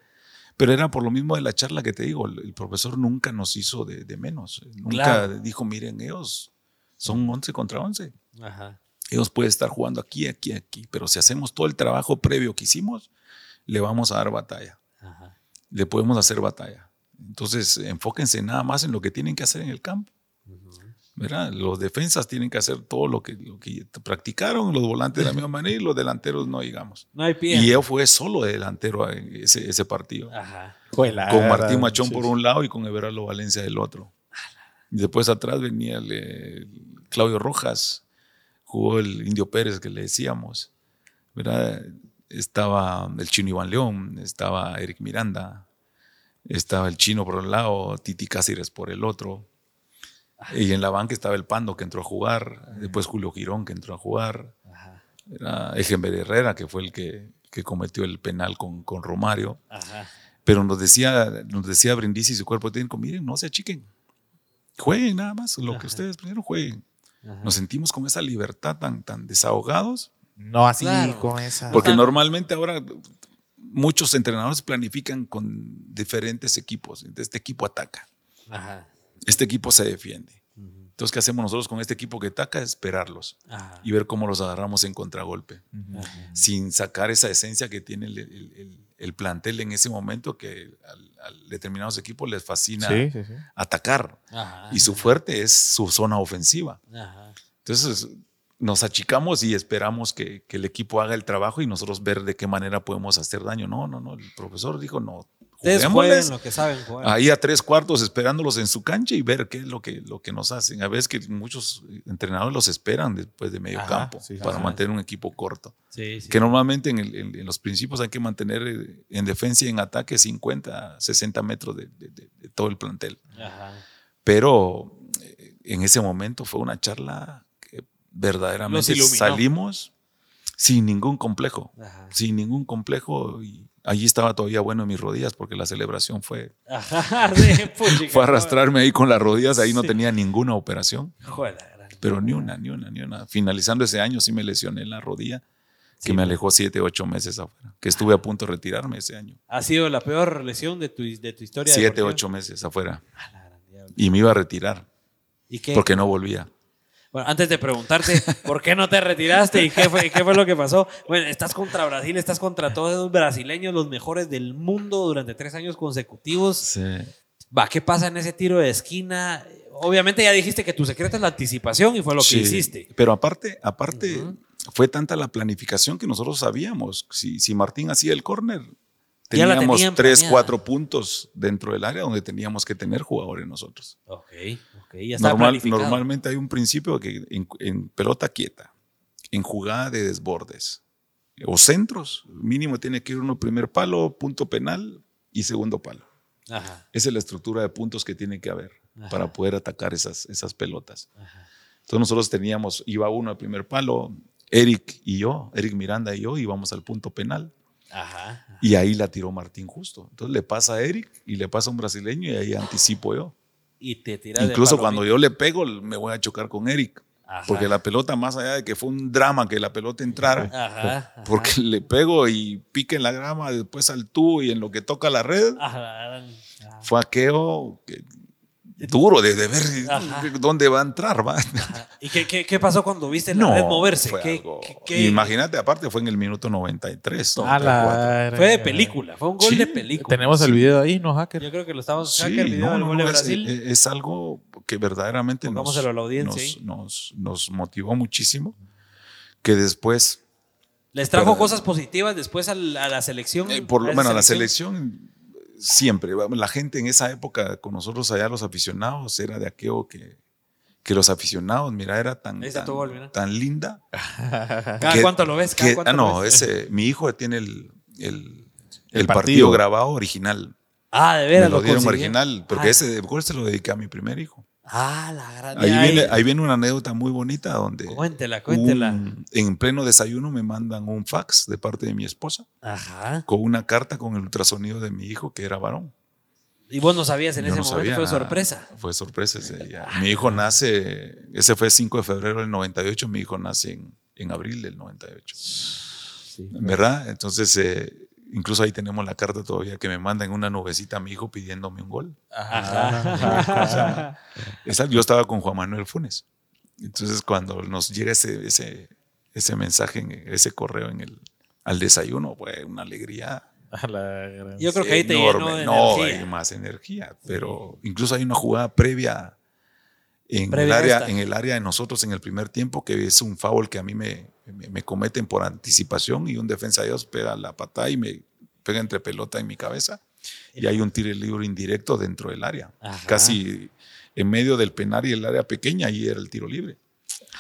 Pero era por lo mismo de la charla que te digo. El, el profesor nunca nos hizo de, de menos. Nunca Claro. dijo, miren, ellos son 11 contra 11. Ajá. Ellos pueden estar jugando aquí, aquí, aquí. Pero si hacemos todo el trabajo previo que hicimos, le vamos a dar batalla. Ajá. Le podemos hacer batalla. Entonces, enfóquense nada más en lo que tienen que hacer en el campo. ¿verdad? Los defensas tienen que hacer todo lo que, lo que practicaron, los volantes de la misma manera y los delanteros no, digamos. No hay pie. Y él fue solo de delantero en ese, ese partido. Ajá. Juela, Con Martín Machón sí. por un lado y con Everardo Valencia del otro. Y después atrás venía el, eh, Claudio Rojas, jugó el Indio Pérez que le decíamos. ¿verdad? Estaba el chino Iván León, estaba Eric Miranda, estaba el chino por un lado, Titi Cáceres por el otro. Y en la banca estaba el Pando que entró a jugar, después Julio Girón que entró a jugar, era Ejember Herrera que fue el que, que cometió el penal con, con Romario. Ajá. Pero nos decía, nos decía Brindisi y su cuerpo técnico, miren, no se achiquen. Jueguen nada más, lo que ustedes primero jueguen. Ajá. Nos sentimos con esa libertad tan, tan desahogados. No así Claro. con esa. Porque Ajá. normalmente ahora muchos entrenadores planifican con diferentes equipos. Este equipo ataca, Ajá. este equipo se defiende. Entonces, ¿qué hacemos nosotros con este equipo que ataca? Esperarlos Ajá. y ver cómo los agarramos en contragolpe. Sin sacar esa esencia que tiene el, el- el- el plantel en ese momento que a determinados equipos les fascina Sí, sí, sí. atacar Ajá. y su fuerte es su zona ofensiva. Ajá. Entonces nos achicamos y esperamos que, que el equipo haga el trabajo y nosotros ver de qué manera podemos hacer daño. No, no, no. El profesor dijo, no, Ustedes jueguen lo que saben jugar. ahí a tres cuartos esperándolos en su cancha y ver qué es lo que, lo que nos hacen. A veces que muchos entrenadores los esperan después de medio Ajá, campo sí, para sí. mantener un equipo corto. Sí, sí. Que normalmente en, el- en- los principios hay que mantener eh, en defensa y en ataque 50, 60 metros de, de- de- de todo el plantel. Ajá. Pero eh, en ese momento fue una charla que verdaderamente salimos sin ningún complejo, Ajá. sin ningún complejo. Y allí estaba todavía bueno en mis rodillas porque la celebración fue, Ajá. Sí, puchica. fue arrastrarme ahí con las rodillas. Ahí no tenía ninguna operación, Joder, pero ni una, ni una, ni una. Finalizando ese año sí me lesioné la rodilla. Que me pues. alejó siete, ocho meses afuera. Que estuve a punto de retirarme ese año. Ha sido la peor lesión de tu, de tu historia. Siete, deportiva? ocho meses afuera. Ah. Y me iba a retirar ¿Y qué? porque no volvía. Bueno, antes de preguntarte por qué no te retiraste y qué fue, qué fue lo que pasó. Bueno, estás contra Brasil, estás contra todos esos brasileños, los mejores del mundo durante tres años consecutivos. Va, ¿qué pasa en ese tiro de esquina? Obviamente ya dijiste que tu secreto es la anticipación y fue lo que Sí, hiciste. Pero aparte, aparte Ujú. fue tanta la planificación que nosotros sabíamos. Si, si Martín hacía el córner, teníamos tenían tres, planeada. cuatro puntos dentro del área donde teníamos que tener jugadores nosotros. Ok, ok, ya está Normal- normalmente hay un principio que en, en pelota quieta, en jugada de desbordes o centros, mínimo tiene que ir uno primer palo, punto penal y segundo palo. Ajá, Esa es la estructura de puntos que tiene que haber. para poder atacar esas, esas pelotas. Entonces nosotros teníamos, iba uno al primer palo, Eric y yo, Eric Miranda y yo íbamos al punto penal. Ajá. Y ahí la tiró Martín justo. Entonces le pasa a Eric y le pasa a un brasileño y ahí anticipo yo. Y te tiras de Incluso cuando yo le pego, me voy a chocar con Eric. Ajá. Porque la pelota, más allá de que fue un drama que la pelota entrara, porque le pego y pique en la grama, después al tubo y en lo que toca la red, fue aquello que- duro de, de ver Ajá. dónde va a entrar. ¿va? ¿Y qué, qué, qué pasó cuando viste la red moverse? ¿Qué, algo- qué- qué- Imagínate, aparte fue en el minuto 93. A 94. la Fue de película, fue un gol Sí, de película. Tenemos el video ahí, ¿no, hacker? Yo creo que lo estamos Sí, saca el video no, del no, gol no, de es, Brasil. es- es algo que verdaderamente nos, Pongámoselo a la audiencia nos, ahí. nos- nos motivó muchísimo. Que después, Les trajo pero- cosas positivas después a la selección. eh, por, a lo- esa bueno, la selección siempre, la gente en esa época con nosotros allá, los aficionados, era de aquello que, que los aficionados, mira, era tan, tan, tu gol, mira. tan linda. ¿Cada que- cuánto lo ves? ¿Cada que- cuánto ah, no, ves? ese, mi hijo tiene el, el, El el partido. partido. grabado original. Ah, de Me veras. lo dieron original, porque Ah. ese gol se lo dediqué a mi primer hijo. Ah, la gran. Ahí viene, ahí viene una anécdota muy bonita donde Cuéntela, cuéntela. un- en pleno desayuno me mandan un fax de parte de mi esposa Ajá. con una carta con el ultrasonido de mi hijo que era varón. Y vos no sabías en Yo ese no momento, sabía fue sorpresa. Fue sorpresa ese día. Mi hijo nace, ese fue 5 de febrero del 98, mi hijo nace en, en abril del 98. ¿Verdad? Entonces, eh, incluso ahí tenemos la carta todavía que me manda en una nubecita a mi hijo pidiéndome un gol. Ajá. Esa- yo estaba con Juan Manuel Funes. Entonces, cuando nos llega ese, ese, ese mensaje, en- ese correo en el, al desayuno, fue una alegría A la gran- Yo creo que ahí te enorme. llenó de no, energía. hay más energía. Pero incluso hay una jugada previa en, el Previa área, en el área de nosotros en el primer tiempo, que es un foul que a mí me, me, me cometen por anticipación y un defensa de Dios pega la patada y me pega entre pelota y mi cabeza. Y hay un tiro libre indirecto dentro del área. Ajá. Casi en medio del penal y el área pequeña, ahí era el tiro libre.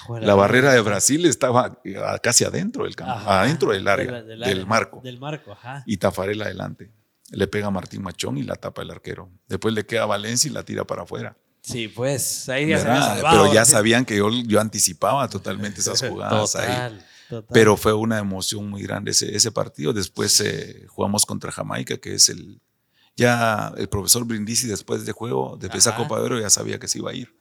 Joder, La barrera de Brasil estaba eh, casi adentro del campo, Ajá. adentro del área, Del- del marco. Del marco, ajá. Y Tafarel adelante. Le pega a Martín Machón y la tapa el arquero. Después le queda a Valencia y la tira para afuera. Sí, pues ahí ya. Pero ya sabían que yo, yo anticipaba totalmente esas jugadas ahí. Total. Pero fue una emoción muy grande ese, ese partido. Después eh, jugamos contra Jamaica, que es el. Ya el profesor Brindisi, después de juego, de esa. Copa de Oro, ya sabía que se iba a ir.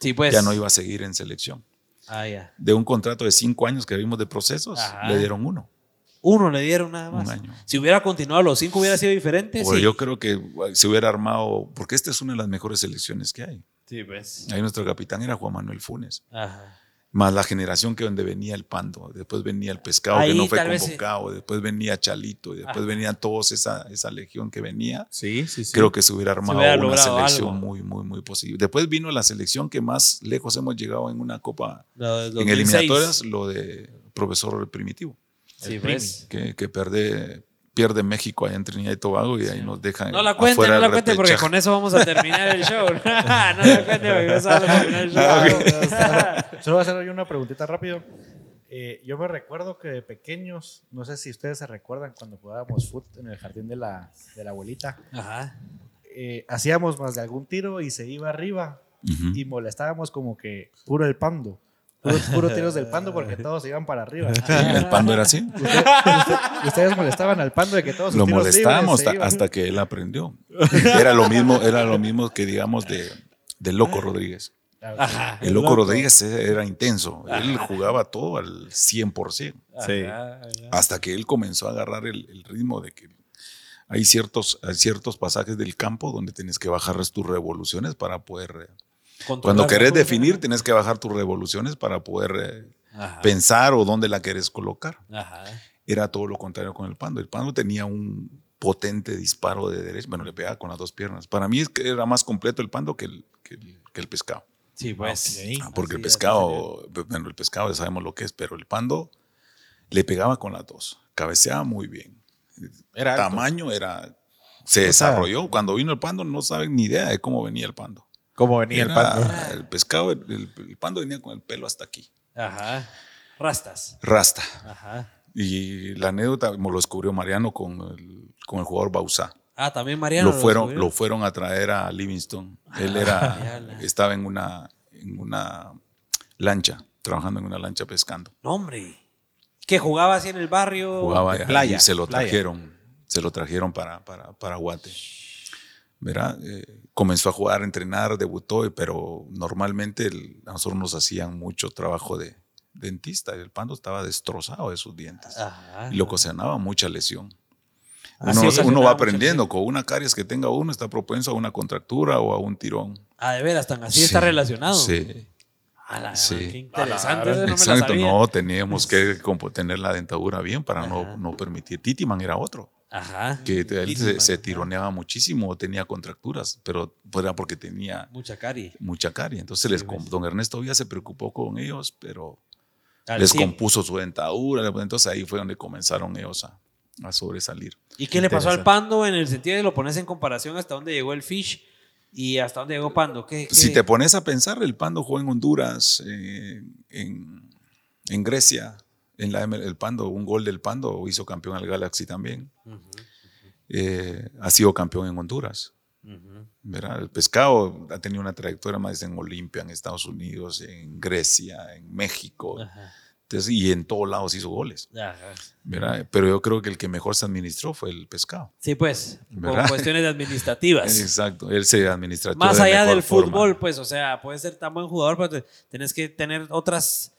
sí, pues. Ya no iba a seguir en selección. Ah, ya. De un contrato de cinco años que vimos de procesos, Ajá. le dieron uno. Uno le dieron nada Un más. año. Si hubiera continuado los cinco, hubiera sido diferente. Pues sí. yo creo que se hubiera armado, porque esta es una de las mejores selecciones que hay. Sí, pues. Ahí nuestro capitán era Juan Manuel Funes. Ajá. Más la generación que donde venía el Pando, después venía el Pescado Ahí que no fue vez convocado, después venía Chalito, y después Ajá. venían todos esa, esa legión que venía. Sí, sí, sí. Creo que se hubiera armado hubiera una selección algo. muy, muy, muy posible. Después vino la selección que más lejos hemos llegado en una copa, en 2006. eliminatorias, lo de profesor primitivo, Sí, pues. que, que pierde, pierde México allá en Trinidad y Tobago y ahí nos dejan No la cuente, no la cuente porque con eso vamos a terminar el show. no la cuente porque eso vamos a terminar el show. Ah, Solo voy a hacer yo una preguntita rápido. Eh, yo me recuerdo que de pequeños, no sé si ustedes se recuerdan cuando jugábamos fútbol en el jardín de la, de la abuelita, Ajá. eh, hacíamos más de algún tiro y se iba arriba y molestábamos como que puro el pando. Puro, puro tiros del pando porque todos se iban para arriba. El Pando era así. Usted- usted- ustedes molestaban al pando de que todos Lo molestábamos hasta, que él aprendió. Era lo mismo, era lo mismo que digamos de, de Loco Rodríguez. Ajá. El Loco Rodríguez era intenso. Él jugaba todo al 100%. Sí. Ajá, ajá. Hasta que él comenzó a agarrar el, el ritmo de que hay ciertos, hay ciertos pasajes del campo donde tienes que bajar tus revoluciones para poder... Cuando querés definir, tienes que bajar tus revoluciones para poder eh, Ajá. pensar o dónde la querés colocar. Ajá. Era todo lo contrario con el Pando. El Pando tenía un potente disparo de derecha. Bueno, le pegaba con las dos piernas. Para mí es que era más completo el Pando que el, que el, que el pescado. Sí, pues. Ah, porque el pescado, bueno, el pescado ya sabemos lo que es, pero el Pando le pegaba con las dos. Cabeceaba muy bien. Era alto. Tamaño era. Se desarrolló. Cuando vino el Pando, no saben ni idea de cómo venía el Pando. Como venía el pando. el pescado, el, el- el Pando venía con el pelo hasta aquí. Ajá. Rastas. Rasta. Ajá. Y la anécdota me lo descubrió Mariano con el, con el jugador Bausá. Ah, también Mariano. lo fueron, lo fueron a traer a Livingston. Él Ah, era, estaba en una, en una lancha, trabajando en una lancha pescando. No, hombre. Que jugaba así en el barrio. Jugaba de playa, y se lo playa. trajeron, se lo trajeron para, para, para Guate. ¿Verdad? Eh, comenzó a jugar, a entrenar, debutó, pero normalmente el- a nosotros nos hacían mucho trabajo de dentista. El pando estaba destrozado de sus dientes Ajá. y le ocasionaba mucha lesión. Ah, Uno, sí, uno ocasionaba va aprendiendo, con una caries que tenga uno está propenso a una contractura o a un tirón. Ah, de veras, tan así Sí, está relacionado. Sí. A la- Sí. Qué interesante. no me la Exacto, sabía. no, teníamos que tener la dentadura bien para no, no permitir. Titiman era otro, Ajá. que él se, se tironeaba muchísimo, tenía contracturas, pero era porque tenía Mucha cari. mucha carie. Entonces, les, Sí, don Ernesto ya se preocupó con ellos, pero Al les 100. compuso su dentadura. Entonces, ahí fue donde comenzaron ellos a, a sobresalir. ¿Y qué le pasó al. Pando en el sentido de lo pones en comparación hasta dónde llegó el Fish y hasta dónde llegó Pando? ¿Qué, Si qué- te pones a pensar, el Pando jugó en Honduras, eh, en, en Grecia, en la, ML el Pando, un gol del Pando, hizo campeón al Galaxy también. Eh, ha sido campeón en Honduras. ¿verdad? El pescado ha tenido una trayectoria más en Olimpia, en Estados Unidos, en Grecia, en México. Entonces, y en todos lados hizo goles. ¿verdad? Pero yo creo que el que mejor se administró fue el pescado. Sí, pues, por cuestiones administrativas. Exacto, él se administró Más de allá del forma. fútbol, pues, o sea, puedes ser tan buen jugador, pero tenés que tener otras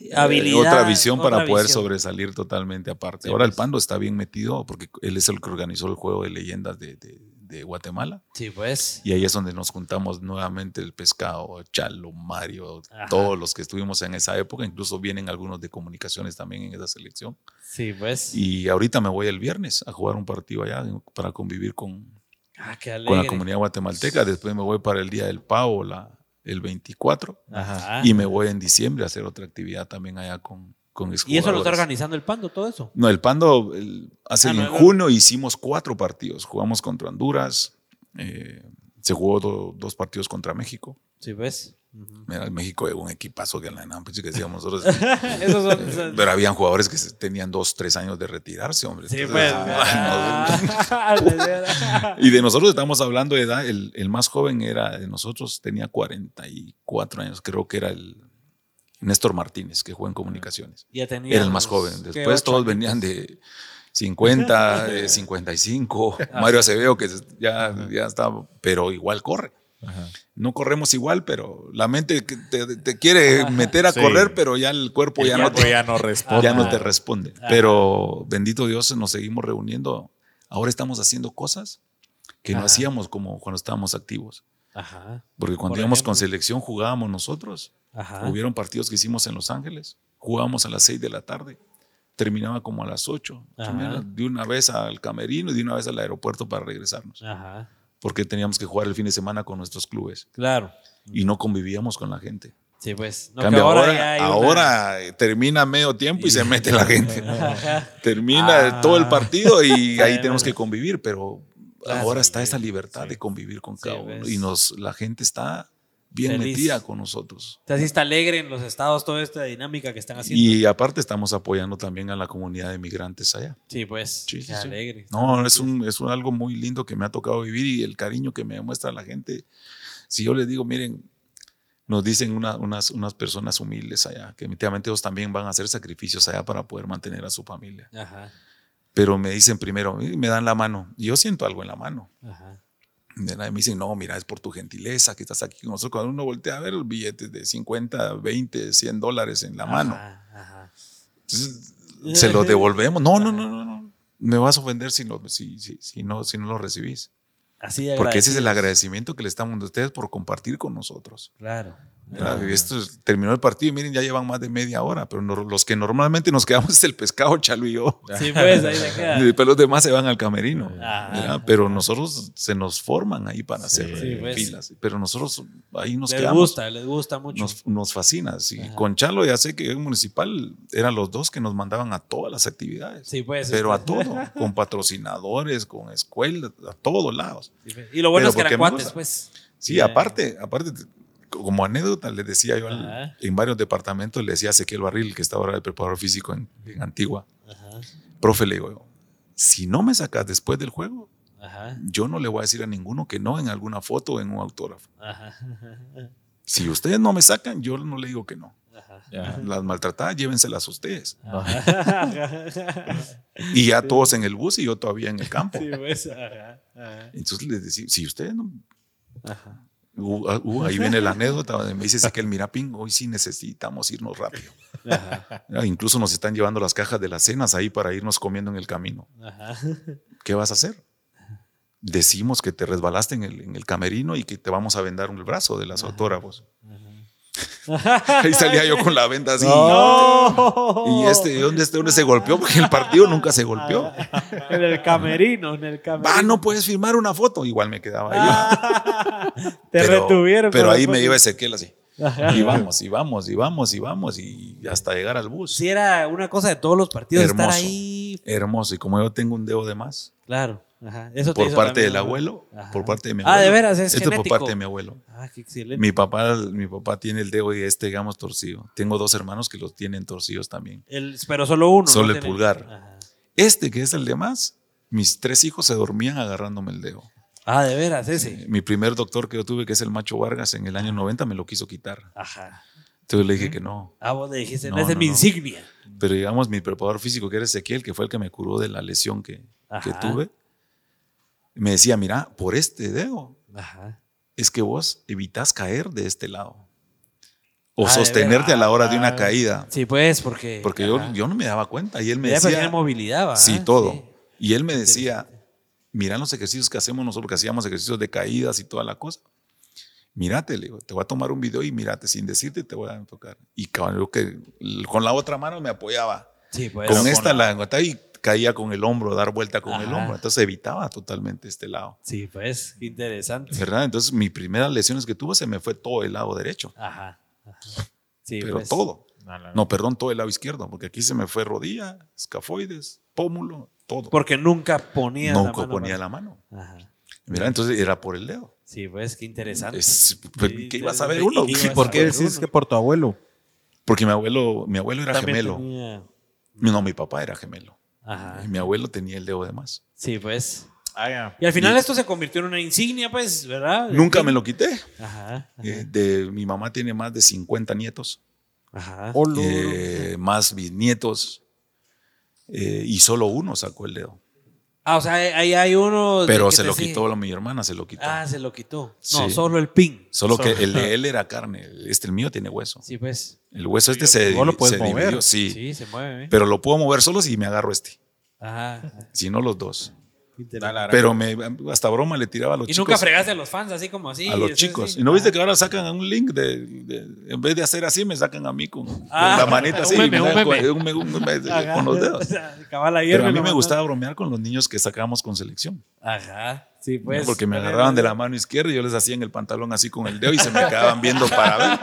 Eh, habilidades. otra visión para poder sobresalir totalmente aparte. Sí, Ahora el pues. Pando está bien metido porque él es el que organizó el juego de leyendas de, de- de Guatemala. Sí, pues. Y ahí es donde nos juntamos nuevamente el pescado, Chalo, Mario, Ajá. todos los que estuvimos en esa época. Incluso vienen algunos de comunicaciones también en esa selección. Sí, pues. Y ahorita me voy el viernes a jugar un partido allá para convivir con, Ah, con la comunidad guatemalteca. Después me voy para el Día del Pavo, la, el 24. Ajá. Y me voy en diciembre a hacer otra actividad también allá con, con ¿Y eso lo está organizando el Pando, todo eso? No, el Pando, el- hace Ah, no, en no. junio hicimos cuatro partidos. Jugamos contra Honduras, eh, se jugó do- dos partidos contra México. Sí, pues. Mira, el México es un equipazo que la NAM, pues, que decíamos nosotros. Son- Pero habían jugadores que tenían dos, tres años de retirarse, hombre. Sí, Entonces, pues. no. y de nosotros estamos hablando de edad, el, el más joven era de nosotros, tenía 44 años, creo que era el Néstor Martínez, que jugó en comunicaciones. Ya tenía Era el más joven. Después todos venían de 50, de 55. Ah, Mario Acevedo, que ya, ya está, pero igual corre. Ajá. No corremos igual, pero la mente te, te quiere meter a Sí. correr, pero ya el cuerpo ya, no te, ya no responde. ya no te responde. Pero bendito Dios, nos seguimos reuniendo. Ahora estamos haciendo cosas que no hacíamos como cuando estábamos activos. Ajá. Porque cuando Por íbamos con selección jugábamos nosotros. Ajá. Hubieron partidos que hicimos en Los Ángeles. Jugábamos a las 6 de la tarde. Terminaba como a las 8. Ajá. De una vez al camerino y de una vez al aeropuerto para regresarnos. Ajá. Porque teníamos que jugar el fin de semana con nuestros clubes. Claro. Y no convivíamos con la gente. Sí, pues. No, Cambio, que ahora, ya una- ahora eh, termina medio tiempo y se mete la gente. Termina Ah. todo el partido y ahí tenemos que convivir, pero Claro. ahora está esa libertad sí. de convivir con cada Sí, uno. ves. Y nos, la gente está bien Feliz. metida con nosotros. O sea, sí está alegre en los estados toda esta dinámica que están haciendo. Y aparte estamos apoyando también a la comunidad de migrantes allá. sí, pues. Sí, sí, alegre. No, es, un, es un- algo muy lindo que me ha tocado vivir y el cariño que me demuestra la gente. Si yo les digo, miren, nos dicen una- unas, unas personas humildes allá, que definitivamente ellos también van a hacer sacrificios allá para poder mantener a su familia. Ajá. Pero me dicen primero, me dan la mano. Yo siento algo en la mano. Ajá. Y me dicen, no, mira, es por tu gentileza que estás aquí con nosotros. Cuando uno voltea a ver los billetes de 50, 20, 100 dólares en la mano. Ajá, ajá. Entonces, se los devolvemos. No, no, no, no, no. Me vas a ofender si, no- si, si, si no, si no lo recibís. Así Porque ese es el agradecimiento que le estamos dando a ustedes por compartir con nosotros. Claro. ¿Verdad? Y esto es- terminó el partido y miren, ya llevan más de media hora, pero no- los que normalmente nos quedamos es el pescado, Chalo y yo. Sí, pues, ahí se queda. Y después los demás se van al camerino. Ajá. ¿verdad? Pero nosotros se nos forman ahí para hacer Sí, eh, pues. filas. Pero nosotros ahí nos les quedamos. gusta, les gusta mucho. Nos, nos fascina. sí. Con Chalo ya sé que en municipal eran los dos que nos mandaban a todas las actividades. sí, pues. Pero a todo, con patrocinadores, con escuelas, a todos lados. Sí, pues. Y lo bueno Pero es que eran cuates, pues. Sí, aparte, aparte, como anécdota, les decía yo al- en varios departamentos, le decía a Ezequiel Barril, que está ahora de preparador físico en, en Antigua, Ajá. profe, le digo, si no me sacas después del juego, Ajá. Yo no le voy a decir a ninguno que no en alguna foto o en un autógrafo. Ajá. Si ustedes no me sacan, yo no le digo que no. Ajá. Las maltratadas, llévenselas ustedes. Ajá. Y ya todos en el bus y yo todavía en el campo. Sí, pues, ajá, ajá, Entonces les decía, si ustedes no... ajá. Uh, uh, uh, ahí viene la anécdota donde me dice Ezequiel Mirapín, hoy sí necesitamos irnos rápido. Ajá, Ah, Incluso nos están llevando las cajas de las cenas ahí para irnos comiendo en el camino. ajá. ¿Qué vas a hacer? Decimos que te resbalaste en el, en el camerino y que te vamos a vendar un brazo de las autógrafos. Ahí salía yo con la venda así. No. Y este, ¿dónde, este- ¿dónde se golpeó? Porque el partido nunca se golpeó. En el camerino, en el camerino. Va, no puedes firmar una foto. Igual me quedaba yo. Te Pero- retuvieron. Pero ahí me iba Ezequiel así. Y vamos, y vamos, y vamos, y vamos, y hasta llegar al bus. Sí, era una cosa de todos los partidos estar Hermoso. ahí. Hermoso. Y como yo tengo un dedo de más, Claro. Ajá. Eso te por parte también, del abuelo, Ajá. por parte de mi Ah, abuelo. de veras, es Esto por genético. parte de mi abuelo. Ah, qué excelente. Mi papá, mi papá tiene el dedo y este, digamos, torcido. Tengo dos hermanos que los tienen torcidos también. El- pero solo uno. Solo ¿no? el pulgar. Ajá. Este, que es el de más, mis tres hijos se dormían agarrándome el dedo. Ah, de veras, ese. Eh, Mi primer doctor que yo tuve, que es el Macho Vargas, en el año 90 me lo quiso quitar. Ajá. Entonces le dije que no. Ah, vos le dijiste, no, No, es no, mi insignia. Pero digamos, mi preparador físico, que era Ezequiel, que fue el que me curó de la lesión que, que tuve, me decía, mira, por este dedo Ajá. es que vos evitas caer de este lado. O Ah, sostenerte a la hora de una Ah. caída. Sí, pues, porque. Porque yo, yo no me daba cuenta. Y él me Ya, decía... movilidad, ¿va? Sí, todo. Sí. Y él me decía, mira los ejercicios que hacemos nosotros, que hacíamos ejercicios de caídas y toda la cosa. Mírate, le digo, te voy a tomar un video y mírate, sin decirte te voy a tocar. Y cabrón, que con la otra mano me apoyaba. Sí, pues. con esta la aguantaba y caía con el hombro, dar vuelta con el hombro. Entonces evitaba totalmente este lado. Sí, pues, qué interesante. ¿Verdad? Entonces, mis primeras lesiones que tuve se me fue todo el lado derecho. Ajá. ajá. Sí, pero pues. todo. No, no, no. No, perdón, todo el lado izquierdo, porque aquí se me fue rodilla, escafoides, pómulo, todo. Porque nunca ponía la Nunca mano. ponía para- la mano. Ajá. Mira, entonces era por el dedo. Sí, pues, qué interesante. Es- pues, Sí, ¿Qué iba a sí, saber sí, uno? ¿qué ibas ¿Y por qué decís uno? que por tu abuelo? Porque mi abuelo, mi abuelo era También gemelo. tenía- No, mi papá era gemelo. Ajá. Y mi abuelo tenía el dedo de más. Sí, pues. Ah. Y al final esto se convirtió en una insignia, pues, ¿verdad? Nunca me lo quité. Ajá. ajá, Eh, de, mi mamá tiene más de 50 nietos, Ajá. Olo. eh, más bisnietos, eh, y solo uno sacó el dedo. Ah, o sea, ahí hay uno. Pero se lo sigue. quitó la- mi hermana, se lo quitó. Ah, se lo quitó. No, Sí. solo el pin. Solo que el de él era carne, este el mío tiene hueso. Sí, pues. El hueso este se, vos lo puedes se mover. dividió, sí, Sí, se mueve. ¿eh? pero lo puedo mover solo si me agarro este, Ajá. si no los dos. Pero me, hasta broma le tiraba a los Y chicos. nunca fregaste a los fans así como así. a los chicos. ¿Y no viste que ahora sacan un link de, de- en vez de hacer así, me sacan a mí con, con Ah, la manita así, un y meme, me un dan meme. con- un Ajá. los O dedos. sea, Pero a mí me gustaba bromear con los niños que sacábamos con selección. Ajá. Sí, pues. porque me agarraban de la mano izquierda y yo les hacía en el pantalón así con el dedo y se me quedaban viendo para ver.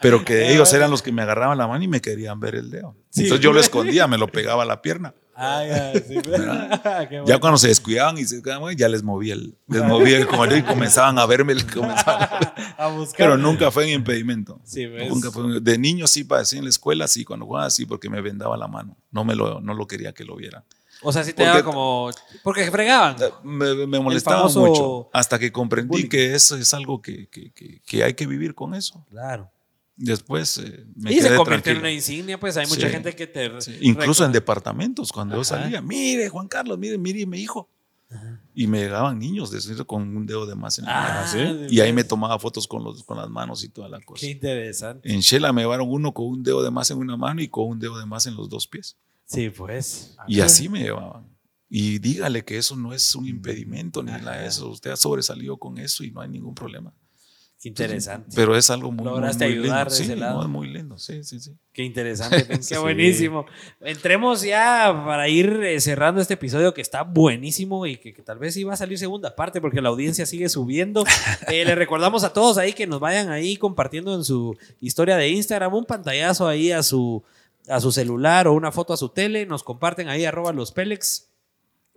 Pero que ellos eran los que me agarraban la mano y me querían ver el dedo. Sí. Entonces yo lo escondía, me lo pegaba a la pierna. Ah, ya, sí, pues. Ya cuando se descuidaban y se quedaban, ya les movía el, les movía el como y comenzaban a verme. comenzaban a ver. A buscar. Pero nunca fue un impedimento. Sí, ves. Nunca fue un- de niño sí padecí en la escuela, sí, cuando jugaba sí, porque me vendaba la mano. No me lo, no lo quería que lo vieran. O sea, sí te Porque- daba como. Porque fregaban. Eh, Me, me molestaba mucho hasta que comprendí bullying. que eso es algo que, que- que- que hay que vivir con eso. Claro. Después eh, me y se quedé convirtió en una insignia, pues hay mucha Sí. gente que te. Sí, Incluso en departamentos, cuando yo Ajá. salía, mire, Juan Carlos, mire, mire, mi hijo. Y me llegaban niños de con un dedo de más en la Ah. ¿sí? Y ahí me tomaba fotos con, los, con las manos y toda la cosa. Qué interesante. En Shela me llevaron uno con un dedo de más en una mano y con un dedo de más en los dos pies. Sí, pues. Y así me llevaban. Y dígale que eso no es un impedimento ni nada de eso. Usted ha sobresalido con eso y no hay ningún problema. Qué interesante. Pero es algo muy, muy, Lograste muy ayudar lindo. de sí, ese lado. no, es muy lindo. Sí, sí, sí. Qué interesante, qué Sí. buenísimo. Entremos ya para ir eh, cerrando este episodio que está buenísimo y que, que tal vez iba a salir segunda parte porque la audiencia sigue subiendo. Eh, le recordamos a todos ahí que nos vayan ahí compartiendo en su historia de Instagram un pantallazo ahí a su, a su celular o una foto a su tele. Nos comparten ahí arroba los Pélex.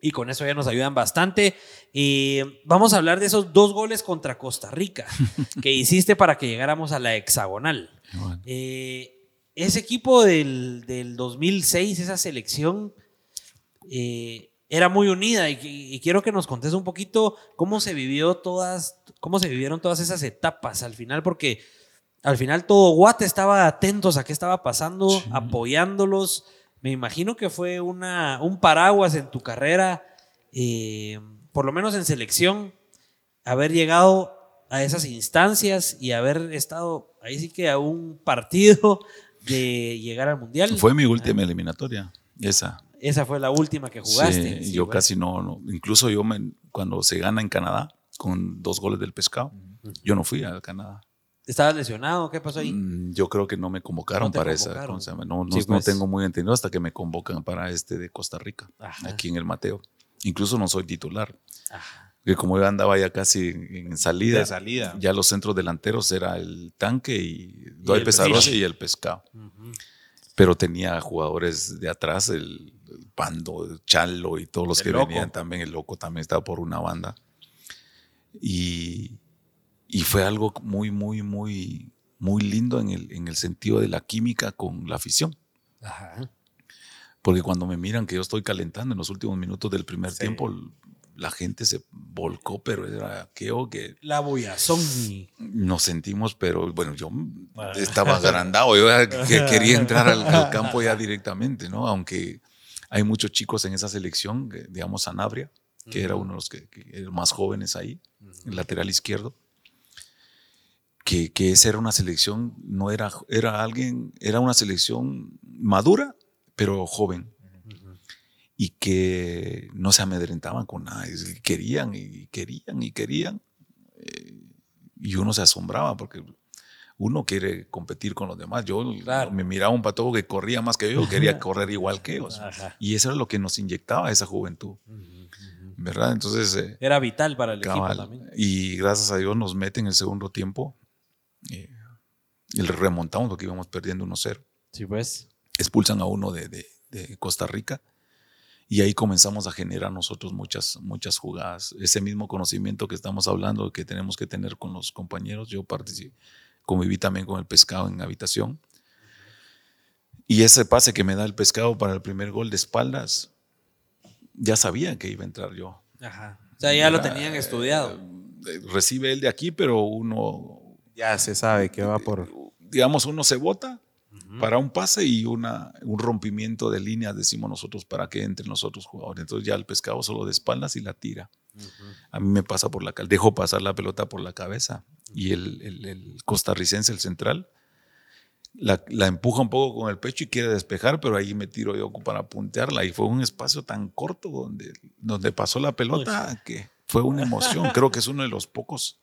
Y con eso ya nos ayudan bastante. Y vamos a hablar de esos dos goles contra Costa Rica que hiciste para que llegáramos a la hexagonal. Bueno. Eh, ese equipo del, del 2006, esa selección, eh, era muy unida y, y quiero que nos contes un poquito cómo se vivió todas, cómo se vivieron todas esas etapas al final, porque al final todo Guate estaba atentos a qué estaba pasando, apoyándolos. Me imagino que fue una, un paraguas en tu carrera, eh, por lo menos en selección, haber llegado a esas instancias y haber estado ahí sí que a un partido de llegar al mundial. Fue mi última eliminatoria, esa. Esa fue la última que jugaste. Sí, yo casi no, no, incluso yo me, cuando se gana en Canadá con dos goles del pescado, yo no fui a Canadá. ¿Estabas lesionado? ¿Qué pasó ahí? Mm, Yo creo que no me convocaron No para convocaron. esa. ¿cómo se llama? No, no, Sí, no pues. tengo muy entendido hasta que me convocan para este de Costa Rica, Ajá. aquí en el Mateo. Incluso no soy titular. Ajá. Que como yo andaba ya casi en salida, De salida. ya los centros delanteros era el tanque y el Doy Pesarosa y el pescado. Pero tenía jugadores de atrás, el, el Pando, el Chalo y todos los El que Loco. venían también. El Loco también estaba por una banda. Y, y fue algo muy, muy, muy, muy lindo en el, en el sentido de la química con la afición. Ajá. Porque cuando me miran que yo estoy calentando en los últimos minutos del primer Sí. tiempo, la gente se volcó, pero era que La bullazón. y- nos sentimos, pero bueno, yo Ah. estaba agrandado, yo que quería entrar al, al campo ya directamente, ¿no? Aunque hay muchos chicos en esa selección, digamos Sanabria, que era uno de los que, que eran más jóvenes ahí, el lateral izquierdo, que, que esa era una selección, no era, era alguien, era una selección madura, pero joven. Y que no se amedrentaban con nada, y querían y querían y querían. eh, y uno se asombraba porque uno quiere competir con los demás. Yo Claro. me miraba un patojo que corría más que yo, quería correr igual que ellos. Ajá. Y eso era lo que nos inyectaba esa juventud, ¿verdad? Entonces, eh, Era vital para el cabal, equipo también. y gracias a Dios nos meten el segundo tiempo eh, y le remontamos porque íbamos perdiendo 1-0. Sí, pues. Expulsan a uno de, de- de Costa Rica y ahí comenzamos a generar nosotros muchas, muchas jugadas. Ese mismo conocimiento que estamos hablando, que tenemos que tener con los compañeros, yo participé, conviví también con el pescado en habitación. Y ese pase que me da el pescado para el primer gol de espaldas, ya sabía que iba a entrar yo. Ajá. O sea, ya lo ¿verdad? tenían estudiado. Eh, Recibe él de aquí, pero uno, Ya se sabe que va por. digamos, uno se bota para un pase y una, un rompimiento de líneas, decimos nosotros, para que entren los otros jugadores. Entonces ya el pescado solo de espaldas y la tira. A mí me pasa por la dejo pasar la pelota por la cabeza y el, el- el costarricense, el central, la, la empuja un poco con el pecho y quiere despejar, pero ahí me tiro yo para puntearla y fue un espacio tan corto donde, donde pasó la pelota que fue una emoción. Creo que es uno de los pocos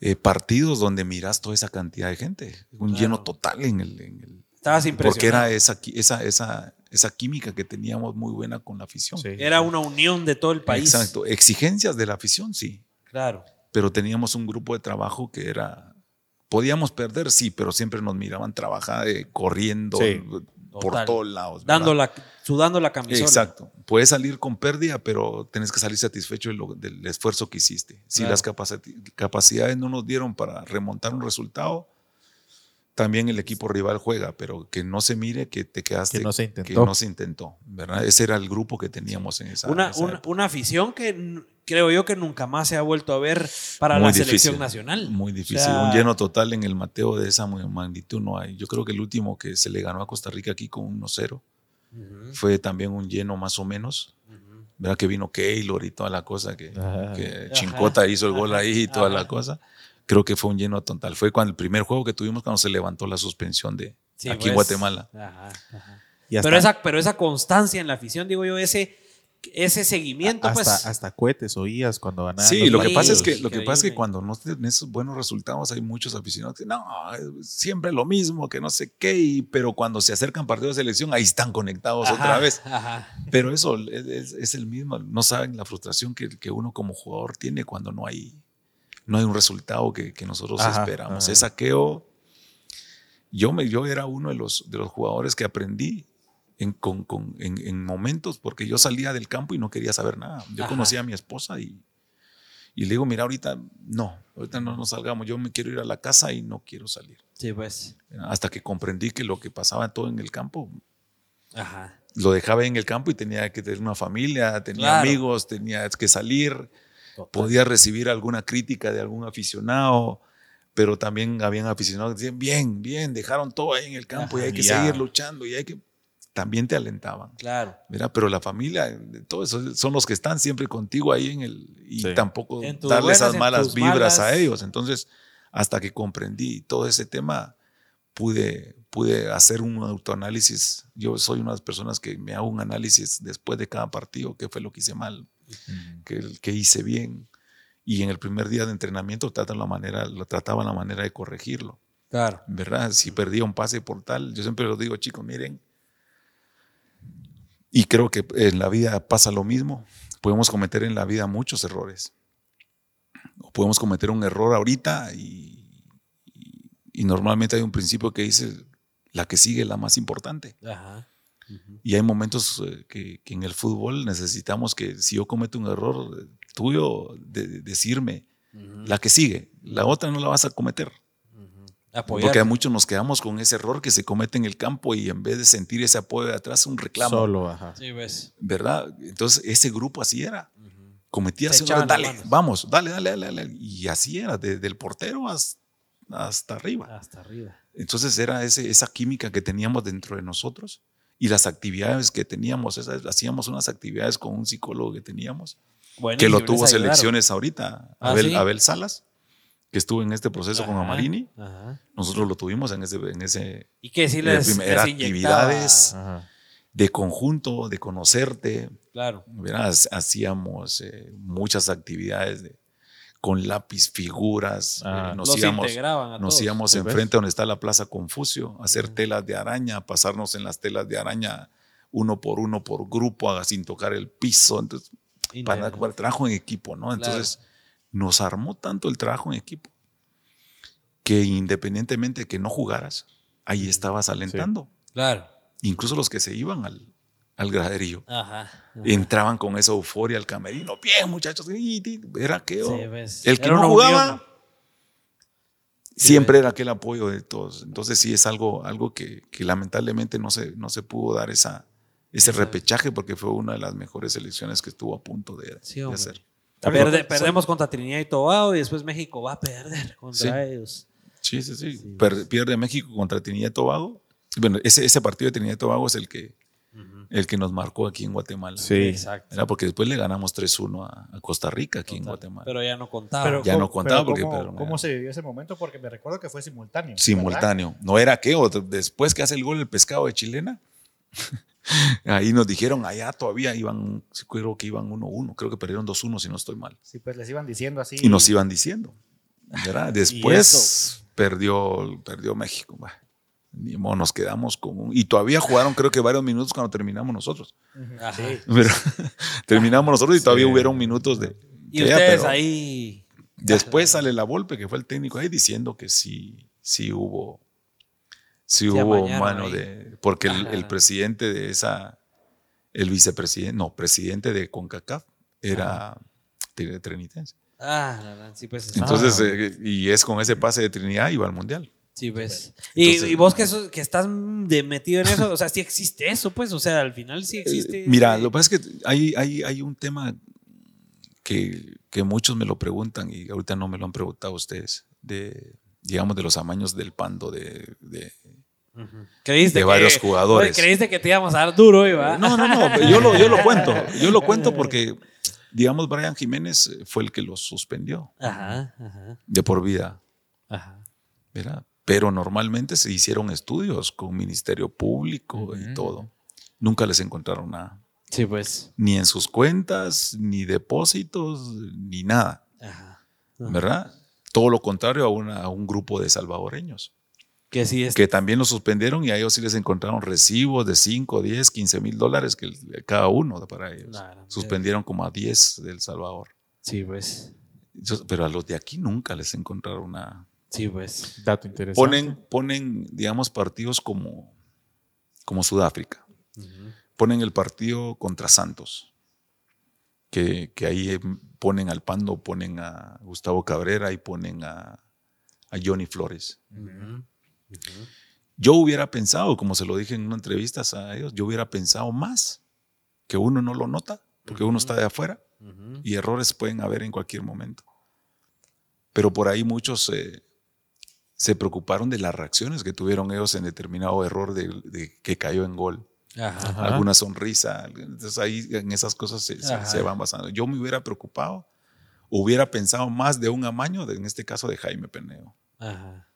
eh, partidos donde miras toda esa cantidad de gente, un Claro. lleno total en el, en el- Estabas impresionado. porque era esa, esa, esa, esa química que teníamos muy buena con la afición. Sí. Era una unión de todo el país. Exacto. Exigencias de la afición, sí. Claro. Pero teníamos un grupo de trabajo que era. Podíamos perder, sí, pero siempre nos miraban trabajar, eh, corriendo Sí. Por todos lados. ¿verdad? Dando la, sudando la camisola. Exacto. Puedes salir con pérdida, pero tienes que salir satisfecho de lo- del esfuerzo que hiciste. Si Claro. las capaci- capacidades no nos dieron para remontar un resultado, también el equipo rival juega, pero que no se mire que te quedaste. Que no se que intentó. no se intentó, ¿verdad? Ese era el grupo que teníamos en esa, Una, esa una, época. una afición que creo yo que nunca más se ha vuelto a ver para Muy la difícil, selección nacional. Muy difícil. sea- un lleno total en el Mateo de esa magnitud no hay. Yo creo que el último que se le ganó a Costa Rica aquí con 1-0 Ujú, fue también un lleno más o menos. ¿Verdad? Que vino Keylor y toda la cosa, que, que Chincota hizo el gol ahí y toda Ajá. la cosa. Creo que fue un lleno total. Fue cuando el primer juego que tuvimos cuando se levantó la suspensión de Sí, aquí en pues. Guatemala. Ajá, ajá. Y hasta, Pero, esa, pero esa constancia en la afición, digo yo, ese, ese seguimiento, hasta, pues. hasta cohetes oías cuando ganaban. Sí, lo que pasa es que lo que pasa es que cuando no tienen esos buenos resultados hay muchos aficionados que no, es siempre lo mismo, que no sé qué, y- pero cuando se acercan partidos de selección ahí están conectados Ajá, otra vez. ajá. Pero eso es, es- es el mismo, no saben la frustración que, que uno como jugador tiene cuando no hay, no hay un resultado que, que nosotros Ajá, esperamos. ajá. Es saqueo. Yo, me, yo era uno de los, de los jugadores que aprendí en, con- con- en, en momentos, porque yo salía del campo y no quería saber nada. Yo Ajá. conocía a mi esposa y, y le digo, mira, ahorita no, ahorita no nos salgamos, yo me quiero ir a la casa y no quiero salir. Sí, pues. Hasta que comprendí que lo que pasaba todo en el campo Ajá. lo dejaba en el campo y tenía que tener una familia, tenía Claro. amigos, tenía que salir, podía recibir alguna crítica de algún aficionado, pero también habían aficionados que decían, bien, bien, dejaron todo ahí en el campo y hay que ya. seguir luchando y hay que... También te alentaban. Claro. ¿verdad? Pero la familia, todo eso, son los que están siempre contigo ahí en el... Y Sí. tampoco darle buenas, esas malas vibras a malas. ellos. Entonces, hasta que comprendí todo ese tema, pude, pude hacer un autoanálisis. Yo soy una de las personas que me hago un análisis después de cada partido, qué fue lo que hice mal, qué, qué hice bien. Y en el primer día de entrenamiento tratan la manera, lo trataba la manera de corregirlo. Claro. ¿verdad? Si perdía un pase por tal, yo siempre los digo, chicos, miren, y creo que en la vida pasa lo mismo, podemos cometer en la vida muchos errores. O podemos cometer un error ahorita y, y- y normalmente hay un principio que dice, la que sigue es la más importante. Ajá. Y hay momentos eh, que, que en el fútbol necesitamos que si yo cometo un error eh, tuyo, de, de decirme, la que sigue, la otra no la vas a cometer. Apoyar. Porque a muchos nos quedamos con ese error que se comete en el campo y en vez de sentir ese apoyo de atrás, un reclamo. Solo, ajá. Sí, ves. ¿Verdad? Entonces, ese grupo así era. Cometía Te ese echaban error, dale, vamos, dale, dale, dale, dale. Y así era, desde el portero hasta, hasta arriba. Hasta arriba. Entonces, era ese, esa química que teníamos dentro de nosotros y las actividades que teníamos. esas- hacíamos unas actividades con un psicólogo que teníamos, Bueno, que lo tuvo selecciones ahorita, Ah, Abel, ¿sí? Abel Salas, que estuvo en este proceso con Amarini. ajá. Nosotros lo tuvimos en ese, en ese Y sí De les, actividades. Ajá. de conjunto, de conocerte. Claro. Verás, hacíamos eh, muchas actividades de- con lápiz, figuras. Ah. eh, nos Los íbamos, integraban a nos todos. íbamos ¿Sí ves? enfrente donde está la Plaza Confucio, a hacer telas de araña, pasarnos en las telas de araña uno por uno, por grupo, sin tocar el piso. Entonces, para, para trabajo en equipo, ¿no? Entonces, nos armó tanto el trabajo en equipo que independientemente de que no jugaras, ahí estabas alentando. Claro. Incluso los que se iban al, al graderío Ajá. ajá. entraban con esa euforia al camerino. Bien, muchachos, y- y- era aquello. Sí, ves. El que Era no jugaba, unión. siempre era aquel apoyo de todos. Entonces sí es algo, algo que, que lamentablemente no se, no se pudo dar esa, ese repechaje porque fue una de las mejores selecciones que estuvo a punto de, Sí, de hombre. hacer. Perde- perdemos contra Trinidad y Tobago y después México va a perder contra Sí. ellos. Sí, sí, sí. Per- pues. pierde México contra Trinidad y Tobago. Bueno, ese, ese partido de Trinidad y Tobago es el que, el que nos marcó aquí en Guatemala. Sí. Exacto. Era porque después le ganamos 3-1 a, a Costa Rica aquí en. Guatemala. Pero ya no contaba. Pero Ya ¿cómo- no contaba pero porque- ¿cómo, se vivió ese momento? Porque me recuerdo que fue simultáneo. ¿verdad? Simultáneo. No era que o después que hace el gol el pescado de chilena. Ahí nos dijeron, allá todavía iban, sí, creo que iban 1-1, creo que perdieron 2-1 si no estoy mal. Sí, pues les iban diciendo así. Y nos iban diciendo. ¿verdad? Después perdió, perdió México. bah. Ni modo, nos quedamos con un- Y todavía jugaron creo que varios minutos cuando terminamos nosotros. Ajá. sí. Pero terminamos nosotros y todavía hubieron minutos de... y ustedes pero ahí. Después sale la Volpe, que fue el técnico ahí, diciendo que sí, sí hubo, sí hubo mano ahí. de... Porque el, presidente de esa, el vicepresidente, no, presidente de CONCACAF era tri- trinitense. Ah, la verdad, sí, pues. Entonces, ah, eh, y es con ese pase de Trinidad iba al Mundial. Sí, ves. Y, Entonces- y vos que, estás de metido en eso, o sea, sí existe eso, pues. O sea, al final sí existe. Eh, Mira, ese- lo que pasa es que hay, hay, hay un tema que, que muchos me lo preguntan y ahorita no me lo han preguntado ustedes, de, digamos, de los amaños del pando, de. Creíste de que- varios jugadores. Oye, Creíste que te íbamos a dar duro, ¿va? No, no, no, yo lo, yo lo cuento, yo lo cuento porque, digamos, Brian Jiménez fue el que lo suspendió Ajá, ajá, de por vida, ajá. ¿verdad? Pero normalmente se hicieron estudios con Ministerio Público y Ujú. todo. Nunca les encontraron nada, Sí, pues. ni en sus cuentas, ni depósitos, ni nada, Ajá. ¿verdad? Todo lo contrario a, una- a un grupo de salvadoreños. Que sí es. que también lo suspendieron y a ellos sí les encontraron recibos de 5, 10, 15 mil dólares que cada uno para ellos. Claro. Suspendieron como a 10 del Salvador. Sí, pues. Pero a los de aquí nunca les encontraron nada. Sí, pues. Dato interesante. Ponen, ponen, digamos, partidos como, como Sudáfrica. Ponen el partido contra Santos. Que, que ahí eh, ponen al Pando, ponen a Gustavo Cabrera y ponen a, a Johnny Flores. Yo hubiera pensado, como se lo dije en una entrevista a ellos, yo hubiera pensado más que uno no lo nota, porque uno está de afuera y errores pueden haber en cualquier momento. Pero por ahí muchos eh, se preocuparon de las reacciones que tuvieron ellos en determinado error de, de que cayó en gol. Ajá. Alguna sonrisa. Entonces ahí en esas cosas se, se- van basando. Yo me hubiera preocupado, hubiera pensado más de un amaño, de- en este caso de Jaime Peneo. Ajá.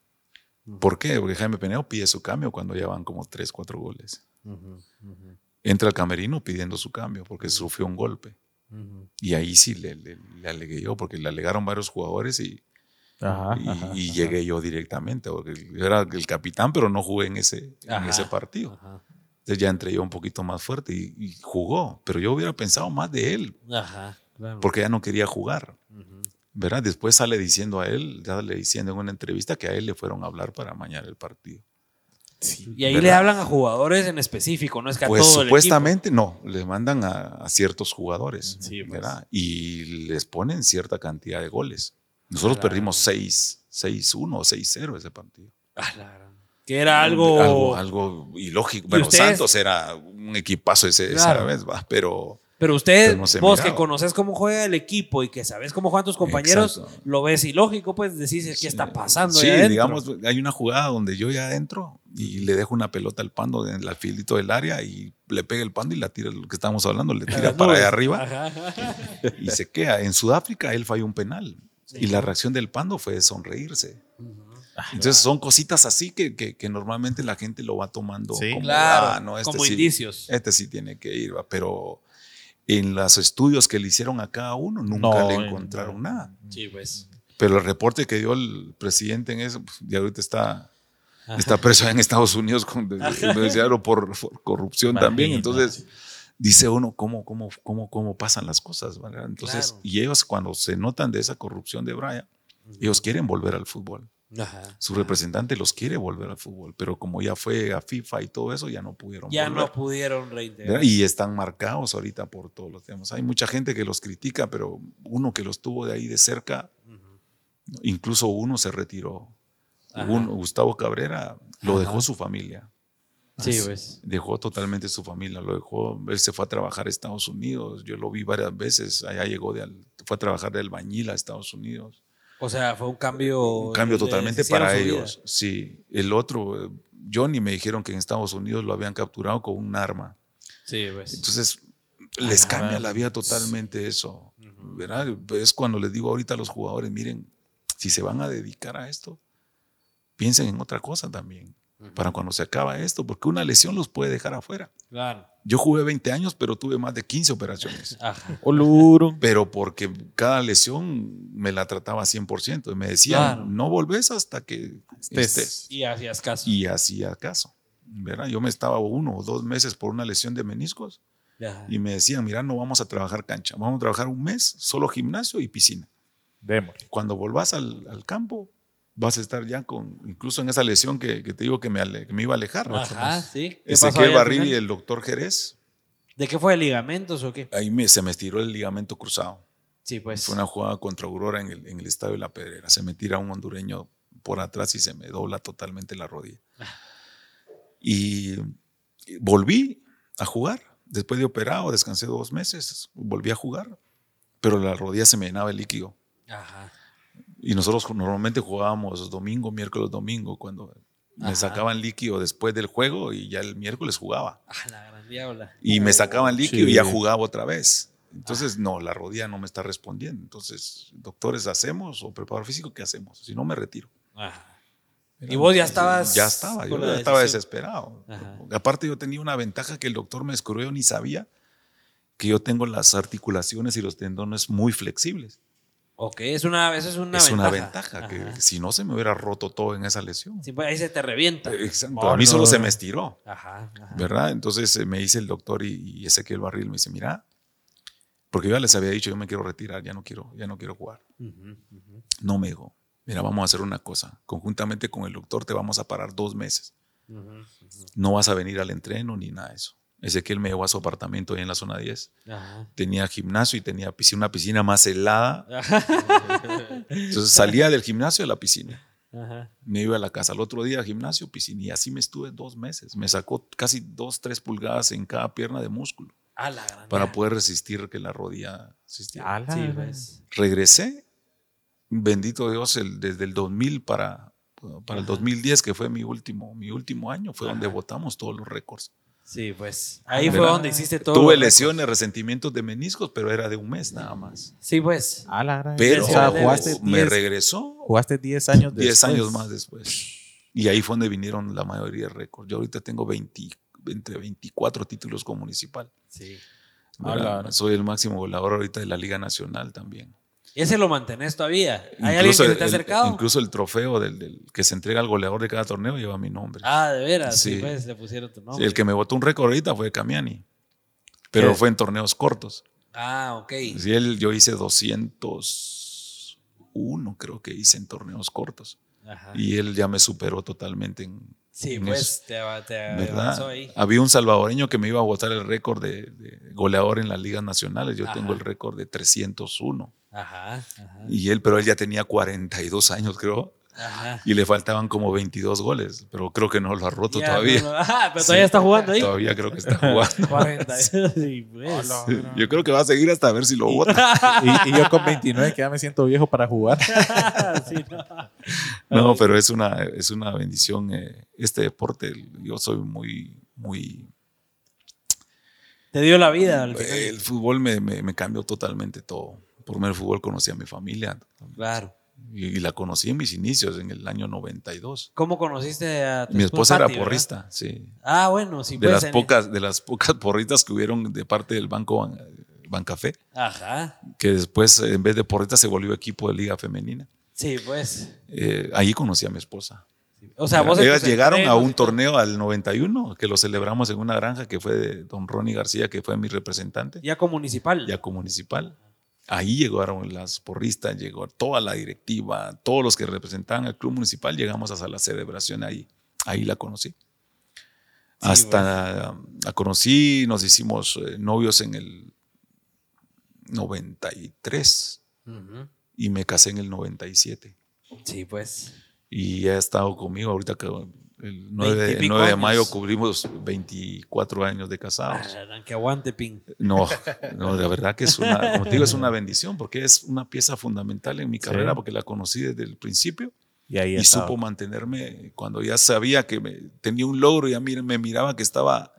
¿Por qué? Porque Jaime Peneo pide su cambio cuando ya van como tres, cuatro goles. Ujú, ujú, Entra al camerino pidiendo su cambio porque sufrió un golpe. Y ahí sí le, le- le alegué yo, porque le alegaron varios jugadores y, Ajá, y, ajá, y ajá. llegué yo directamente, porque yo era el capitán, pero no jugué en ese, en ese partido. Entonces ya entré yo un poquito más fuerte y, y jugó, pero yo hubiera pensado más de él. Claro. porque ya no quería jugar. ¿verdad? Después sale diciendo a él, sale diciendo en una entrevista que a él le fueron a hablar para mañana el partido. Y ahí ¿verdad? le hablan a jugadores en específico, no es que a Pues todo el supuestamente no, le mandan a, a ciertos jugadores, Sí, pues. ¿verdad? Y les ponen cierta cantidad de goles. Nosotros Claro. perdimos 6, 6-1 o 6-0 ese partido. Ah, Que era algo. algo, algo ilógico. Bueno, ustedes? Santos era un equipazo ese, esa vez, ¿va? pero Pero usted, vos que conoces cómo juega el equipo y que sabes cómo juegan tus compañeros, Exacto. lo ves ilógico, pues decís, ¿qué está pasando? Sí, ahí adentro?" digamos, hay una jugada donde yo ya adentro y le dejo una pelota al pando en el fildito del área y le pega el pando y la tira, lo que estábamos hablando, le tira para allá arriba Ajá, ajá. y se queda. En Sudáfrica él falló un penal Sí. y la reacción del pando fue de sonreírse. Entonces son cositas así que, que- que normalmente la gente lo va tomando Sí. como, Claro, "Ah, no, este como sí- indicios. Este sí tiene que ir, va", pero en los estudios que le hicieron a cada uno nunca No, le eh, encontraron no. nada. Sí, pues. Pero el reporte que dio el presidente en eso, pues, ya ahorita está, está preso en Estados Unidos con, denunciado por, por corrupción también. Imagínate. Entonces, dice uno cómo, cómo, cómo, cómo pasan las cosas. ¿verdad? Entonces, Claro. y ellos cuando se notan de esa corrupción de Brian, ellos quieren volver al fútbol. Ajá. Su representante los quiere volver al fútbol, pero como ya fue a FIFA y todo eso, ya no pudieron Ya volver. no pudieron reintegrar. Y están marcados ahorita por todos los temas. Hay mucha gente que los critica, pero uno que los tuvo de ahí de cerca, incluso uno se retiró. Uno, Gustavo Cabrera lo dejó su familia. Sí, pues. Dejó totalmente su familia, lo dejó, él se fue a trabajar a Estados Unidos, yo lo vi varias veces, allá llegó, de, fue a trabajar de albañil a Estados Unidos. O sea, fue un cambio. Un cambio totalmente para su vida. ellos. Sí, el otro, Johnny me dijeron que en Estados Unidos lo habían capturado con un arma. Sí, pues. Entonces, les Ah, cambia la vida totalmente eso. ¿verdad? Es cuando les digo ahorita a los jugadores, miren, si se van a dedicar a esto, piensen en otra cosa también, para cuando se acaba esto, porque una lesión los puede dejar afuera. Claro. Yo jugué 20 años, pero tuve más de 15 operaciones. Ajá. Oluro. Pero porque cada lesión me la trataba 100%. Y me decían, Claro. no volvés hasta que Estés. estés. Y hacías caso. Y hacía caso. ¿verdad? Yo me estaba uno o dos meses por una lesión de meniscos Ajá. y me decían, mira, no vamos a trabajar cancha, vamos a trabajar un mes, solo gimnasio y piscina. Démosle. Cuando volvás al, al campo, vas a estar ya con, incluso en esa lesión que, que te digo que me, ale- que me iba a alejar. Ajá, sí. ¿Qué pasó Ezequiel Barril y el doctor Jerez, ¿De qué fue? ¿Ligamentos o qué? ahí me, se me estiró el ligamento cruzado. Sí, pues. Fue una jugada contra Aurora en el, en el estadio de La Pedrera. Se me tira un hondureño por atrás y se me dobla totalmente la rodilla. Y y volví a jugar. Después de operado, descansé dos meses, volví a jugar, pero la rodilla se me llenaba el líquido. Ajá. Y nosotros normalmente jugábamos domingo, miércoles, domingo, cuando me sacaban líquido después del juego y ya el miércoles jugaba. Ah, la gran diabla. Y me sacaban líquido y ya jugaba otra vez. Entonces, no, la rodilla no me está respondiendo. Entonces, doctores, ¿hacemos? O preparador físico, ¿qué hacemos? Si no, me retiro. Ajá. Y vos ya estabas Ya estaba, yo ya estaba desesperado. Ajá. Aparte, yo tenía una ventaja que el doctor me descubrió, ni sabía que yo tengo las articulaciones y los tendones muy flexibles. Ok, es una, eso es una es ventaja. una ventaja, Ajá. que si no se me hubiera roto todo en esa lesión. Sí, pues ahí se te revienta. Exacto. Oh, a mí no. solo se me estiró. Ajá. ajá. ¿verdad? Entonces eh, me dice el doctor y, y Ezequiel Barril me dice, mira, porque yo ya les había dicho, yo me quiero retirar, ya no quiero, ya no quiero jugar. No me dijo, mira, vamos a hacer una cosa, conjuntamente con el doctor te vamos a parar dos meses. No vas a venir al entreno ni nada de eso. Ezequiel me llevó a su apartamento ahí en la zona 10. Ajá. Tenía gimnasio y tenía piscina, una piscina más helada. Ajá. Entonces salía del gimnasio a la piscina. Ajá. Me iba a la casa al otro día al gimnasio, piscina, y así me estuve dos meses. Me sacó casi dos, tres pulgadas en cada pierna de músculo A la gran. para poder resistir que la rodilla existiera. Ala, Sí, pues. Regresé, bendito Dios, el- desde el 2000 para, para el 2010, que fue mi último, mi último año, fue donde botamos todos los récords. Sí, pues. Ahí fue donde hiciste todo. Tuve lesiones, resentimientos de meniscos, pero era de un mes nada más. Sí, pues. Ala, ala. Pero o sea, jugaste me 10 regresó jugaste 10 años 10 después. años más después. Y ahí fue donde vinieron la mayoría de récords. Yo ahorita tengo 20, entre 24 títulos con Municipal. Sí. Soy el máximo goleador ahorita de la Liga Nacional también. Ese lo mantenés todavía. ¿Hay alguien que se te ha el- acercado? incluso el trofeo del, del que se entrega al goleador de cada torneo lleva mi nombre. Ah, de veras. Sí, Sí. pues le pusieron tu Sí, nombre. el que me votó un récord ahorita fue Camiani. Pero ¿Qué? fue en torneos cortos. Ah, ok. Sí, él, yo hice 201, creo que hice en torneos cortos. Ajá. Y él ya me superó totalmente en, Sí, pues te, te ¿verdad? avanzó ahí. Había un salvadoreño que me iba a votar el récord de, de goleador en las ligas nacionales. Yo Ajá. tengo el récord de 301. Ajá, ajá, Y él, pero él ya tenía 42 años, creo. Ajá. Y le faltaban como 22 goles. Pero creo que no lo ha roto Ya, todavía. no, no. Ajá, pero todavía está jugando ahí. Todavía creo que está jugando. 40. Sí, pues. Yo creo que va a seguir hasta ver si lo vota. Y, y yo con 29 que ya me siento viejo para jugar. Sí, no. No, pero es una, es una bendición. eh, Este deporte, yo soy muy, muy... Te dio la vida al final. El fútbol me, me, me cambió totalmente todo. Por medio del fútbol conocí a mi familia. Claro. Y, y la conocí en mis inicios, en el año 92. ¿Cómo conociste a tu Mi esposa era Pati, verdad? porrista, sí. Ah, bueno, sí, De pues. las, en- pocas, de las pocas porristas que hubieron de parte del Banco Ban- Bancafé, Ajá. que después, en vez de porristas, se volvió equipo de Liga Femenina. Sí, pues. Eh, ahí conocí a mi esposa. O sea, vos Ellas llegaron a un torneo al 91, que lo celebramos en una granja que fue de don Ronnie García, que fue mi representante, Ya municipal. ya como municipal. Ahí llegaron las porristas, llegó toda la directiva, todos los que representaban al club municipal, llegamos hasta la celebración ahí. Ahí la conocí. Hasta la conocí, nos hicimos eh, novios en el 93 Ujú. y me casé en el 97. Sí, pues. Y ha estado conmigo ahorita que el 9, de- el Veintipico 9 de mayo cubrimos 24 años de casados. Ah, que aguante, Pin. No, no, de verdad que es una, como te digo, es una bendición porque es una pieza fundamental en mi carrera porque la conocí desde el principio Y ahí y supo mantenerme cuando ya sabía que me- tenía un logro, ya me miraba que estaba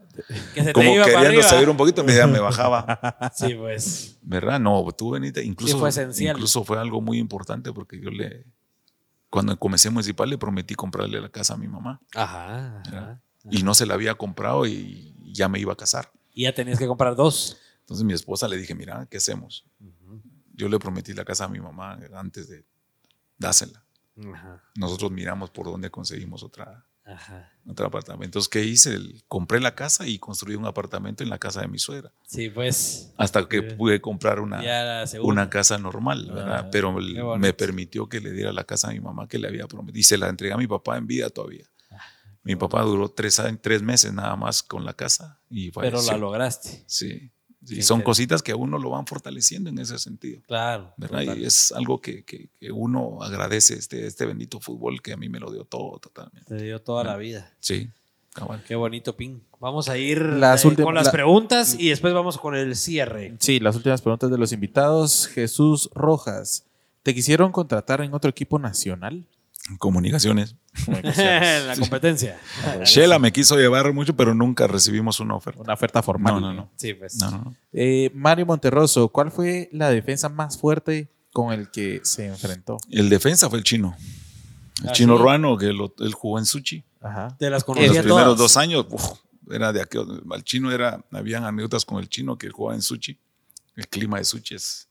Que se como queriendo salir un poquito, me, me bajaba. Sí, pues. ¿Verdad? No, tú veniste, incluso, Sí, fue esencial. incluso fue algo muy importante porque yo le, cuando comencé municipal le prometí comprarle la casa a mi mamá Ajá. y no se la había comprado y ya me iba a casar. Y ya tenías que comprar dos. Entonces mi esposa le dije, mira, ¿qué hacemos? Yo le prometí la casa a mi mamá antes de dásela. Ajá. Nosotros miramos por dónde conseguimos otra, Ajá. otro apartamento. Entonces, ¿qué hice? Compré la casa y construí un apartamento en la casa de mi suegra. Sí, pues. Hasta que pude comprar una, una casa normal, ¿verdad? Ah, Pero me permitió que le diera la casa a mi mamá que le había prometido. Y se la entregué a mi papá en vida todavía. Ah, Mi papá duró tres, tres meses nada más con la casa y Pero la lograste. Sí. Sí, Qué son cositas que a uno lo van fortaleciendo en ese sentido. Claro. ¿verdad? total. Y es algo que, que- que uno agradece, este, este bendito fútbol que a mí me lo dio todo totalmente. Te dio toda la vida. Sí, cabal. Qué bonito, Pin. Vamos a ir Las eh, últimas- con las la- preguntas y después vamos con el cierre. Sí, las últimas preguntas de los invitados. Jesús Rojas. ¿Te quisieron contratar en otro equipo nacional? Comunicaciones. la competencia. Shela me quiso llevar mucho, pero nunca recibimos una oferta. Una oferta formal. No, no, no. Sí, pues. No, no, no. Eh, Mario Monterroso, ¿cuál fue la defensa más fuerte con el que se enfrentó? El defensa fue el chino. El ¿Ah, chino sí? ruano, que lo- él jugó en Suchi. Ajá. Te las En conocía los primeros todas. dos años, uf, era de aquel, el chino era, habían anécdotas con el chino que jugaba en Suchi. El clima de Suchi es,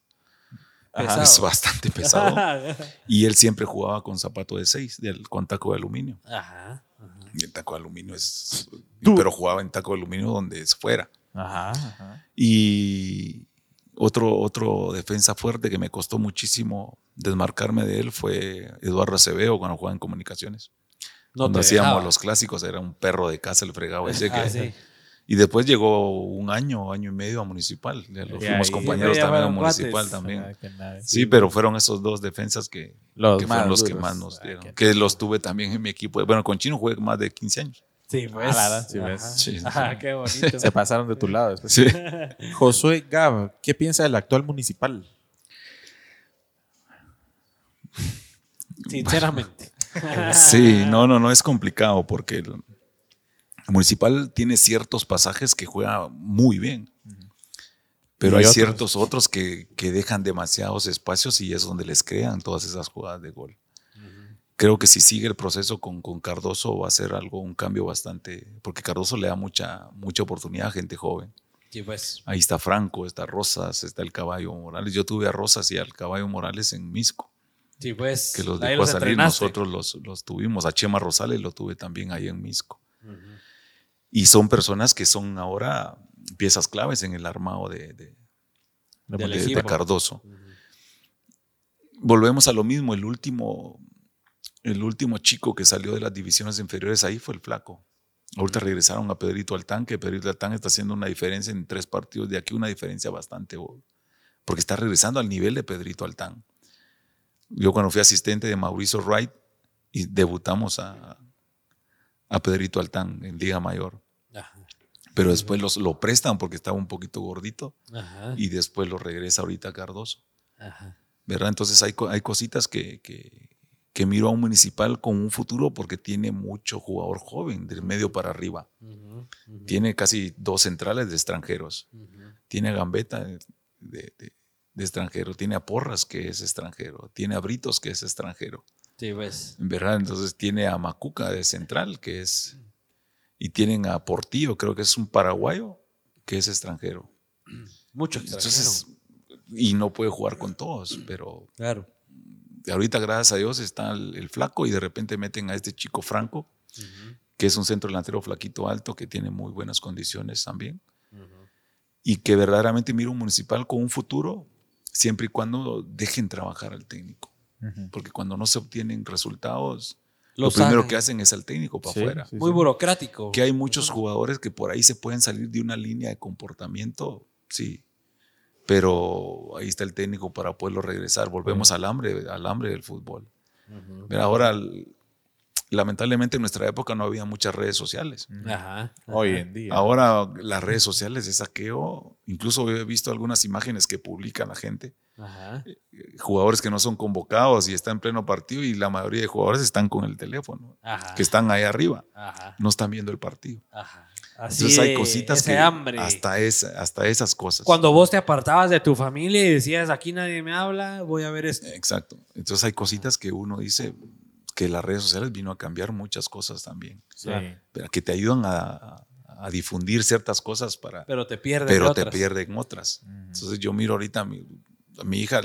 Pesado. es bastante pesado. y él siempre jugaba con zapato de seis, del, con taco de aluminio. Ajá. Y el taco de aluminio es. Tú. Pero jugaba en taco de aluminio donde fuera. Ajá. ajá. Y otro, otro defensa fuerte que me costó muchísimo desmarcarme de él fue Eduardo Acevedo cuando jugaba en comunicaciones. No cuando hacíamos dejaba. los clásicos, era un perro de casa el fregado ese que. Ah, sí. Y después llegó un año, año y medio a Municipal. Ya lo fuimos ahí- compañeros también a Municipal también. Ah. Sí, pero fueron esos dos defensas que, Los que más fueron los que más nos Ah, dieron. Que los tuve también en mi equipo. Bueno, con Chino jugué más de 15 años. Sí, Ah, sí, Ajá. ves. Sí, sí. Ajá, qué bonito. Se pasaron de tu lado después. Sí. Josué Gab, ¿qué piensa del actual municipal? Sinceramente. Sí, no, no, no es complicado porque Municipal tiene ciertos pasajes que juega muy bien. Pero hay otros. ciertos otros que, que dejan demasiados espacios y es donde les crean todas esas jugadas de gol. Creo que si sigue el proceso con, con Cardoso va a ser algo, un cambio bastante, porque Cardoso le da mucha, mucha oportunidad a gente joven. Sí, pues. Ahí está Franco, está Rosas, está el Caballo Morales. Yo tuve a Rosas y al Caballo Morales en Misco, Sí, pues. que los dejó salir. entrenaste. Nosotros los, los tuvimos. A Chema Rosales lo tuve también ahí en Misco. Y son personas que son ahora piezas claves en el armado de, de. Cardoso. Volvemos a lo mismo. El último, el último chico que salió de las divisiones inferiores ahí fue el Flaco. Ahorita regresaron a Pedrito Altán, que Pedrito Altán está haciendo una diferencia en tres partidos de aquí, una diferencia bastante, porque está regresando al nivel de Pedrito Altán. Yo cuando fui asistente de Mauricio Wright y debutamos a, a Pedrito Altán en Liga Mayor. Pero después los, lo prestan porque estaba un poquito gordito Ajá. y después lo regresa ahorita a Cardoso. Ajá. ¿verdad? Entonces hay, hay cositas que, que, que miro a un municipal con un futuro porque tiene mucho jugador joven, del medio para arriba. Tiene casi dos centrales de extranjeros. Tiene a Gambetta de, de- de- de extranjero. Tiene a Porras, que es extranjero. Tiene a Britos, que es extranjero. Sí, pues. ¿verdad? Entonces tiene a Macuca de central, que es. Y tienen a Portillo, creo que es un paraguayo, que es extranjero. Mucho extranjero. Entonces, y no puede jugar con todos, pero claro. ahorita gracias a Dios está el, el flaco y de repente meten a este chico Franco, que es un centro delantero flaquito alto que tiene muy buenas condiciones también y que verdaderamente mira un municipal con un futuro siempre y cuando dejen trabajar al técnico, porque cuando no se obtienen resultados, Lo lo, primero que hacen es al técnico para Sí, afuera. sí, Muy sí. burocrático. Que hay muchos jugadores que por ahí se pueden salir de una línea de comportamiento, sí. Pero ahí está el técnico para poderlo regresar. Volvemos al hambre, al hambre del fútbol. Pero ahora, lamentablemente en nuestra época no había muchas redes sociales. Ajá. Hoy en día. Ahora las redes sociales de saqueo, incluso he visto algunas imágenes que publica la gente, Ajá. eh, jugadores que no son convocados y están en pleno partido y la mayoría de jugadores están con el teléfono, Ajá. que están ahí arriba, Ajá. no están viendo el partido. Así Entonces hay cositas que hambre. hasta esa, hasta esas cosas. Cuando vos te apartabas de tu familia y decías, aquí nadie me habla, voy a ver esto. Exacto. Entonces hay cositas que uno dice que las redes sociales vino a cambiar muchas cosas también, Sí. pero que te ayudan a, difundir ciertas cosas para, Pero te pierdes. pero de te otras. pierden otras. Entonces yo miro ahorita mi, mi hija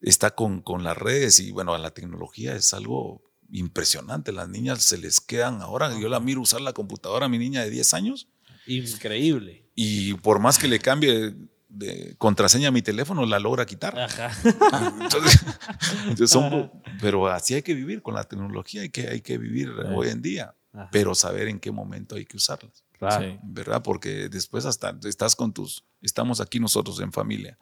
está con, con las redes y bueno, la tecnología es algo impresionante. Las niñas se les quedan ahora. Yo la miro usar la computadora a mi niña de 10 años Increíble. y por más que le cambie de contraseña a mi teléfono, la logra quitar. Ajá. Entonces, entonces son- pero así hay que vivir con la tecnología, hay que, hay que vivir hoy en día, Ajá. pero saber en qué momento hay que usarlas. Sí. ¿verdad? Porque después hasta estás con tus, estamos aquí nosotros en familia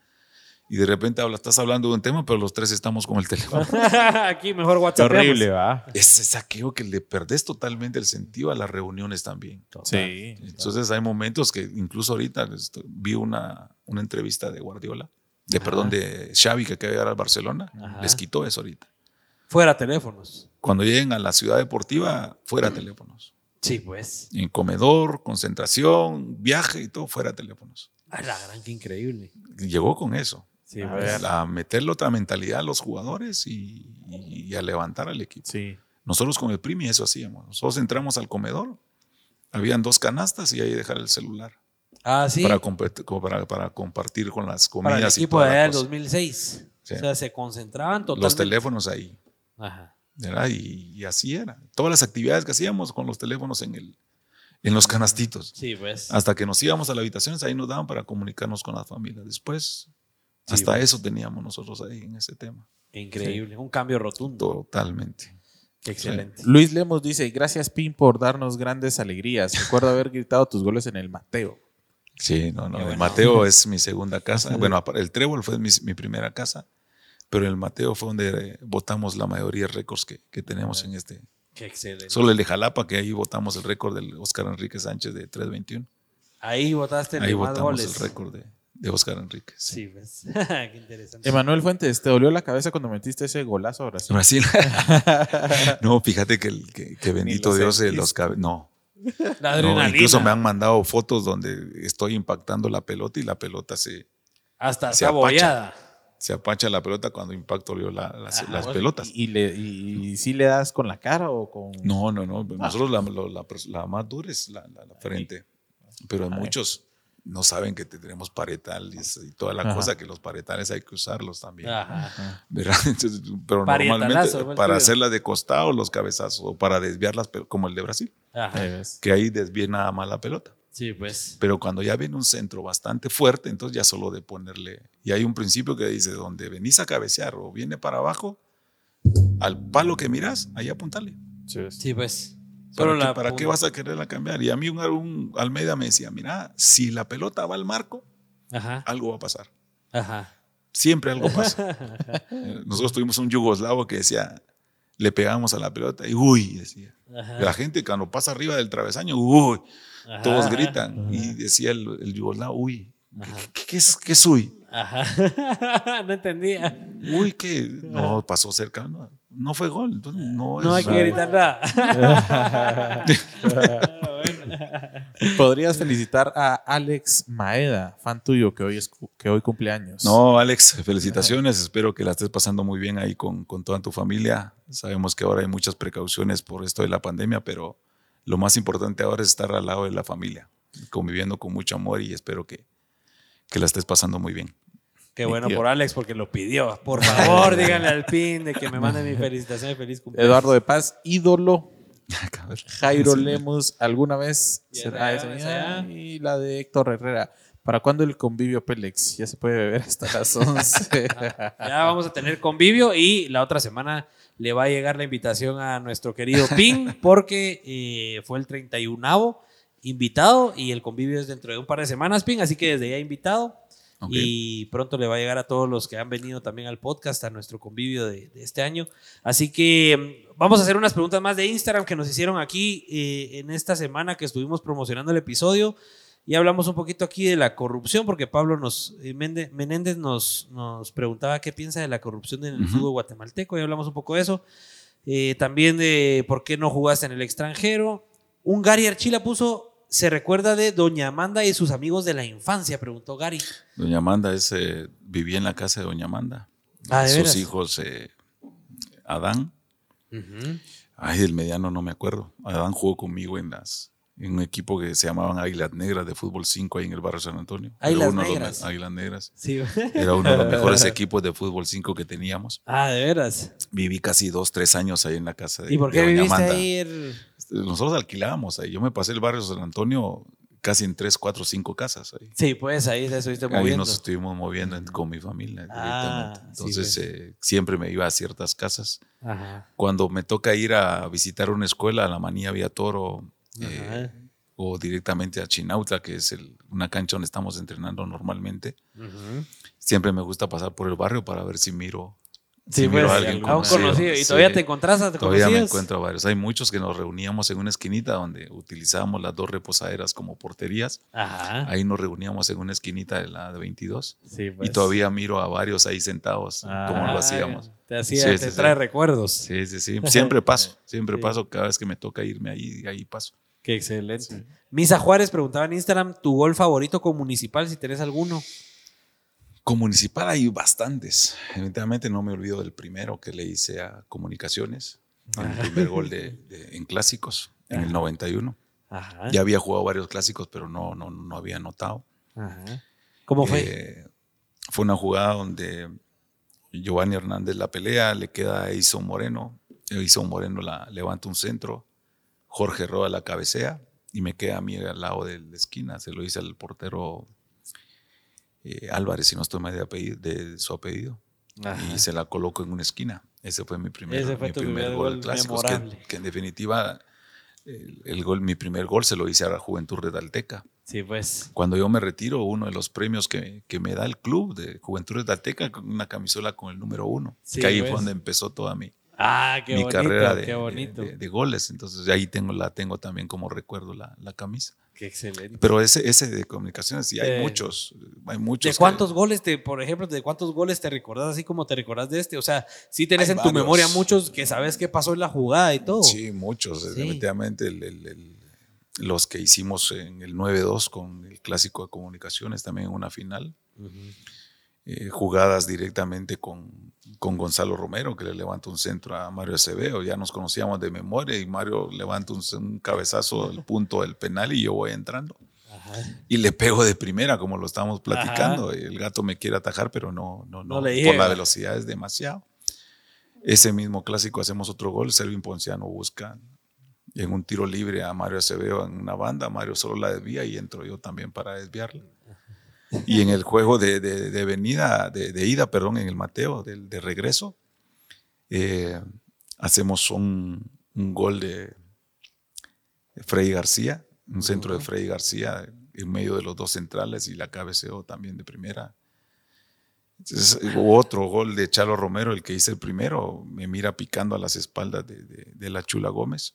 y de repente habla, estás hablando de un tema, pero los tres estamos con el teléfono. Aquí mejor WhatsApp. horrible, va. Ese saqueo que le perdés totalmente el sentido a las reuniones también. Sí. Entonces hay momentos que incluso ahorita vi una, una entrevista de Guardiola, de perdón, de Xavi que acaba de llegar al Barcelona, Ajá. les quitó eso ahorita. Fuera teléfonos. Cuando lleguen a la ciudad deportiva, fuera teléfonos. Sí, pues. En comedor, concentración, viaje y todo, fuera teléfonos. A la gran, qué increíble. Llegó con eso. Sí, A pues. meterle otra mentalidad a los jugadores y, y a levantar al equipo. Sí. Nosotros con el Primi eso hacíamos. Nosotros entramos al comedor, habían dos canastas y ahí dejar el celular Ah, sí. para, para, para compartir con las Para comidas el y equipo toda de allá del cosa. 2006. Sí. O sea, se concentraban totalmente. Los teléfonos ahí. Ajá. Y, y así era. Todas las actividades que hacíamos con los teléfonos en, el, en los canastitos. Sí, pues. Hasta que nos íbamos a las habitaciones, ahí nos daban para comunicarnos con las familias. Después, Sí, hasta eso teníamos nosotros ahí en ese tema. Increíble. Un cambio rotundo. Totalmente. Excelente. Luis Lemos dice, gracias Pin por darnos grandes alegrías. Recuerdo haber gritado tus goles en el Mateo. Sí, no, no. El. Mateo es mi segunda casa. Bueno, el Trébol fue mi, mi primera casa, pero el Mateo fue donde eh, votamos la mayoría de récords que, que tenemos en este. Qué excelente. Solo el de Jalapa, que ahí votamos el récord del Oscar Enrique Sánchez de 321. Ahí votaste el Ahí de más votamos goles. el récord de, de Oscar Enrique. sí. Sí, pues. Qué interesante. Emanuel Fuentes, ¿te dolió la cabeza cuando metiste ese golazo a Brasil? Brasil. no, fíjate que, que, que bendito Dios, eh, sentiste. los cabe- No, La no, adrenalina. incluso me han mandado fotos donde estoy impactando la pelota y la pelota se, Hasta se apacha. se apacha la pelota cuando impacto yo la- las, Ajá. las pelotas. ¿Y, y le, y, y sí le das con la cara o con...? No, no, no. Nosotros la, la más dura es la, la- la frente. Pero Ay. muchos no saben que tenemos paretales y toda la Ajá. cosa, que los paretales hay que usarlos también. Ajá. ¿verdad? Entonces, pero normalmente para hacerlas de costado, los cabezazos, o para desviarlas, pero como el de Brasil, Ajá. Que ahí desvía nada más la pelota. Sí, pues. Pero cuando ya viene un centro bastante fuerte, entonces ya solo de ponerle. Y hay un principio que dice: donde venís a cabecear o viene para abajo, al palo que miras, ahí apuntarle. Sí, ves. Sí, pues. ¿Para, qué, para qué vas a quererla cambiar? Y a mí un, un Almeida me decía, mira, si la pelota va al marco, Ajá. algo va a pasar. Ajá. Siempre algo pasa. Eh, Nosotros tuvimos un yugoslavo que decía, le pegamos a la pelota y uy, decía. Ajá. La gente cuando pasa arriba del travesaño, uy, Ajá. todos gritan. Y decía el, el yugoslavo, uy, ¿qué, qué es, ¿qué es uy? Ajá. no entendía. Uy, ¿qué? No, pasó cerca. No, no fue gol. entonces no, No hay es- que gritar nada. Podrías felicitar a Alex Maeda, fan tuyo, que hoy, es, que hoy cumple años. No, Alex, felicitaciones. Espero que la estés pasando muy bien ahí con, con toda tu familia. Sabemos que ahora hay muchas precauciones por esto de la pandemia, pero lo más importante ahora es estar al lado de la familia, conviviendo con mucho amor y espero que, que la estés pasando muy bien. Qué bueno por Alex porque lo pidió. Por favor, díganle al PIN de que me mande mi felicitación y feliz cumpleaños. Eduardo de Paz, ídolo. A ver. Jairo. Lemos, ¿alguna vez Ya, será ya, esa? ya. Y la de Héctor Herrera. ¿Para cuándo el convivio Pélex? Ya se puede beber hasta las 11. Ya vamos a tener convivio y la otra semana le va a llegar la invitación a nuestro querido PIN porque eh, fue el 31 invitado y el convivio es dentro de un par de semanas, PIN, así que desde ya invitado. Y pronto le va a llegar a todos los que han venido también al podcast, a nuestro convivio de, de este año. Así que mm, vamos a hacer unas preguntas más de Instagram que nos hicieron aquí eh, en esta semana que estuvimos promocionando el episodio. Y hablamos un poquito aquí de la corrupción, porque Pablo nos, eh, Menéndez nos, nos preguntaba qué piensa de la corrupción en el fútbol guatemalteco. Y hablamos un poco de eso. Eh, también de por qué no jugaste en el extranjero. Un Gary Archila puso, se recuerda de Doña Amanda y sus amigos de la infancia, preguntó Gary. Doña Amanda es, eh, vivía en la casa de Doña Amanda. Ah, ¿de Sus veras? hijos, eh, Adán, ay, el mediano no me acuerdo. Adán jugó conmigo en las en un equipo que se llamaban Águilas Negras de fútbol 5 ahí en el barrio San Antonio. Águilas de Negras. Águilas Negras. Sí. Era uno de los mejores equipos de fútbol 5 que teníamos. ah, de veras. Viví casi dos, tres años ahí en la casa de, ¿Y por de qué Doña viviste Amanda. ahí? el- Nosotros alquilábamos ahí. Yo me pasé el barrio San Antonio casi en tres, cuatro, cinco casas ahí. Sí, pues ahí te estuviste Ahí moviendo. nos estuvimos moviendo en- con mi familia Ah, directamente. sí, Entonces pues. eh, siempre me iba a ciertas casas. Ajá. Cuando me toca ir a visitar una escuela, a la Manía Vía Toro, eh, o directamente a Chinauta, que es el- una cancha donde estamos entrenando normalmente, siempre me gusta pasar por el barrio para ver si miro, Sí, si pues, a alguien a un conocido. conocido. ¿Y Sí. todavía te encontrás a Todavía me encuentro a varios. Hay muchos que nos reuníamos en una esquinita donde utilizábamos las dos reposaderas como porterías. Ajá. Ahí nos reuníamos en una esquinita de la de 22. Sí, pues. Y todavía miro a varios ahí sentados, como Ah, lo hacíamos. Te hacía, Sí, te trae recuerdos. Sí, sí, sí. Siempre paso, siempre paso. Cada vez que me toca irme ahí, ahí paso. Qué excelente. Misa Juárez preguntaba en Instagram tu gol favorito con Municipal, si tenés alguno. Con Municipal hay bastantes. Evidentemente no me olvido del primero que le hice a Comunicaciones. El primer gol de, de- en clásicos, en el 91. Ajá. Ya había jugado varios clásicos, pero no, no, no había anotado. Ajá. ¿Cómo fue? Eh, fue una jugada donde Giovanni Hernández la pelea, le queda a Eison Moreno. Eison Moreno la levanta un centro. Jorge Roa la cabecea y me queda a mí al lado de la esquina. Se lo hice al portero eh, Álvarez, si no estoy mal de, apellido- de su apellido. Ajá. Y se la coloco en una esquina. Ese fue mi primer, mi tu primer primer gol gol clásico. Que, en definitiva, el, el gol, mi primer gol se lo hice a la Juventud Redalteca. Sí, pues. Cuando yo me retiro, uno de los premios que, que me da el club de Juventud Redalteca, una camisola con el número uno. Sí, que ahí pues. fue donde empezó toda mi, Ah, qué mi bonito. carrera de, qué de- bonito. de- de goles. Entonces ahí tengo, la tengo también como recuerdo la, la camisa. qué excelente. Pero ese, ese de comunicaciones, sí, hay Eh, muchos. Hay muchos. ¿De que- cuántos goles te, por ejemplo, de cuántos goles te recordás así como te recordás de este? O sea, sí tenés en tu memoria muchos que sabes qué pasó en la jugada y todo. Sí, muchos. Sí. Definitivamente el- el- el- los que hicimos en el 9-2 con el clásico de comunicaciones, también en una final. Eh, jugadas directamente con, con Gonzalo Romero, que le levanta un centro a Mario Acevedo. Ya nos conocíamos de memoria y Mario levanta un, un cabezazo al punto del penal y yo voy entrando. Ajá. Y le pego de primera, como lo estábamos platicando. El gato me quiere atajar, pero no, no, no. No le por la velocidad es demasiado. Ese mismo clásico hacemos otro gol. Selvin Ponciano busca en un tiro libre a Mario Acevedo en una banda. Mario solo la desvía y entro yo también para desviarla. Y en el juego de, de- de venida, de, de ida, perdón, en el Mateo, de, regreso, eh, hacemos un, un gol de Freddy García, un centro de Freddy García en medio de los dos centrales y la cabeceó también de primera. Entonces, otro gol de Chalo Romero, el que hice el primero, me mira picando a las espaldas de, la Chula Gómez.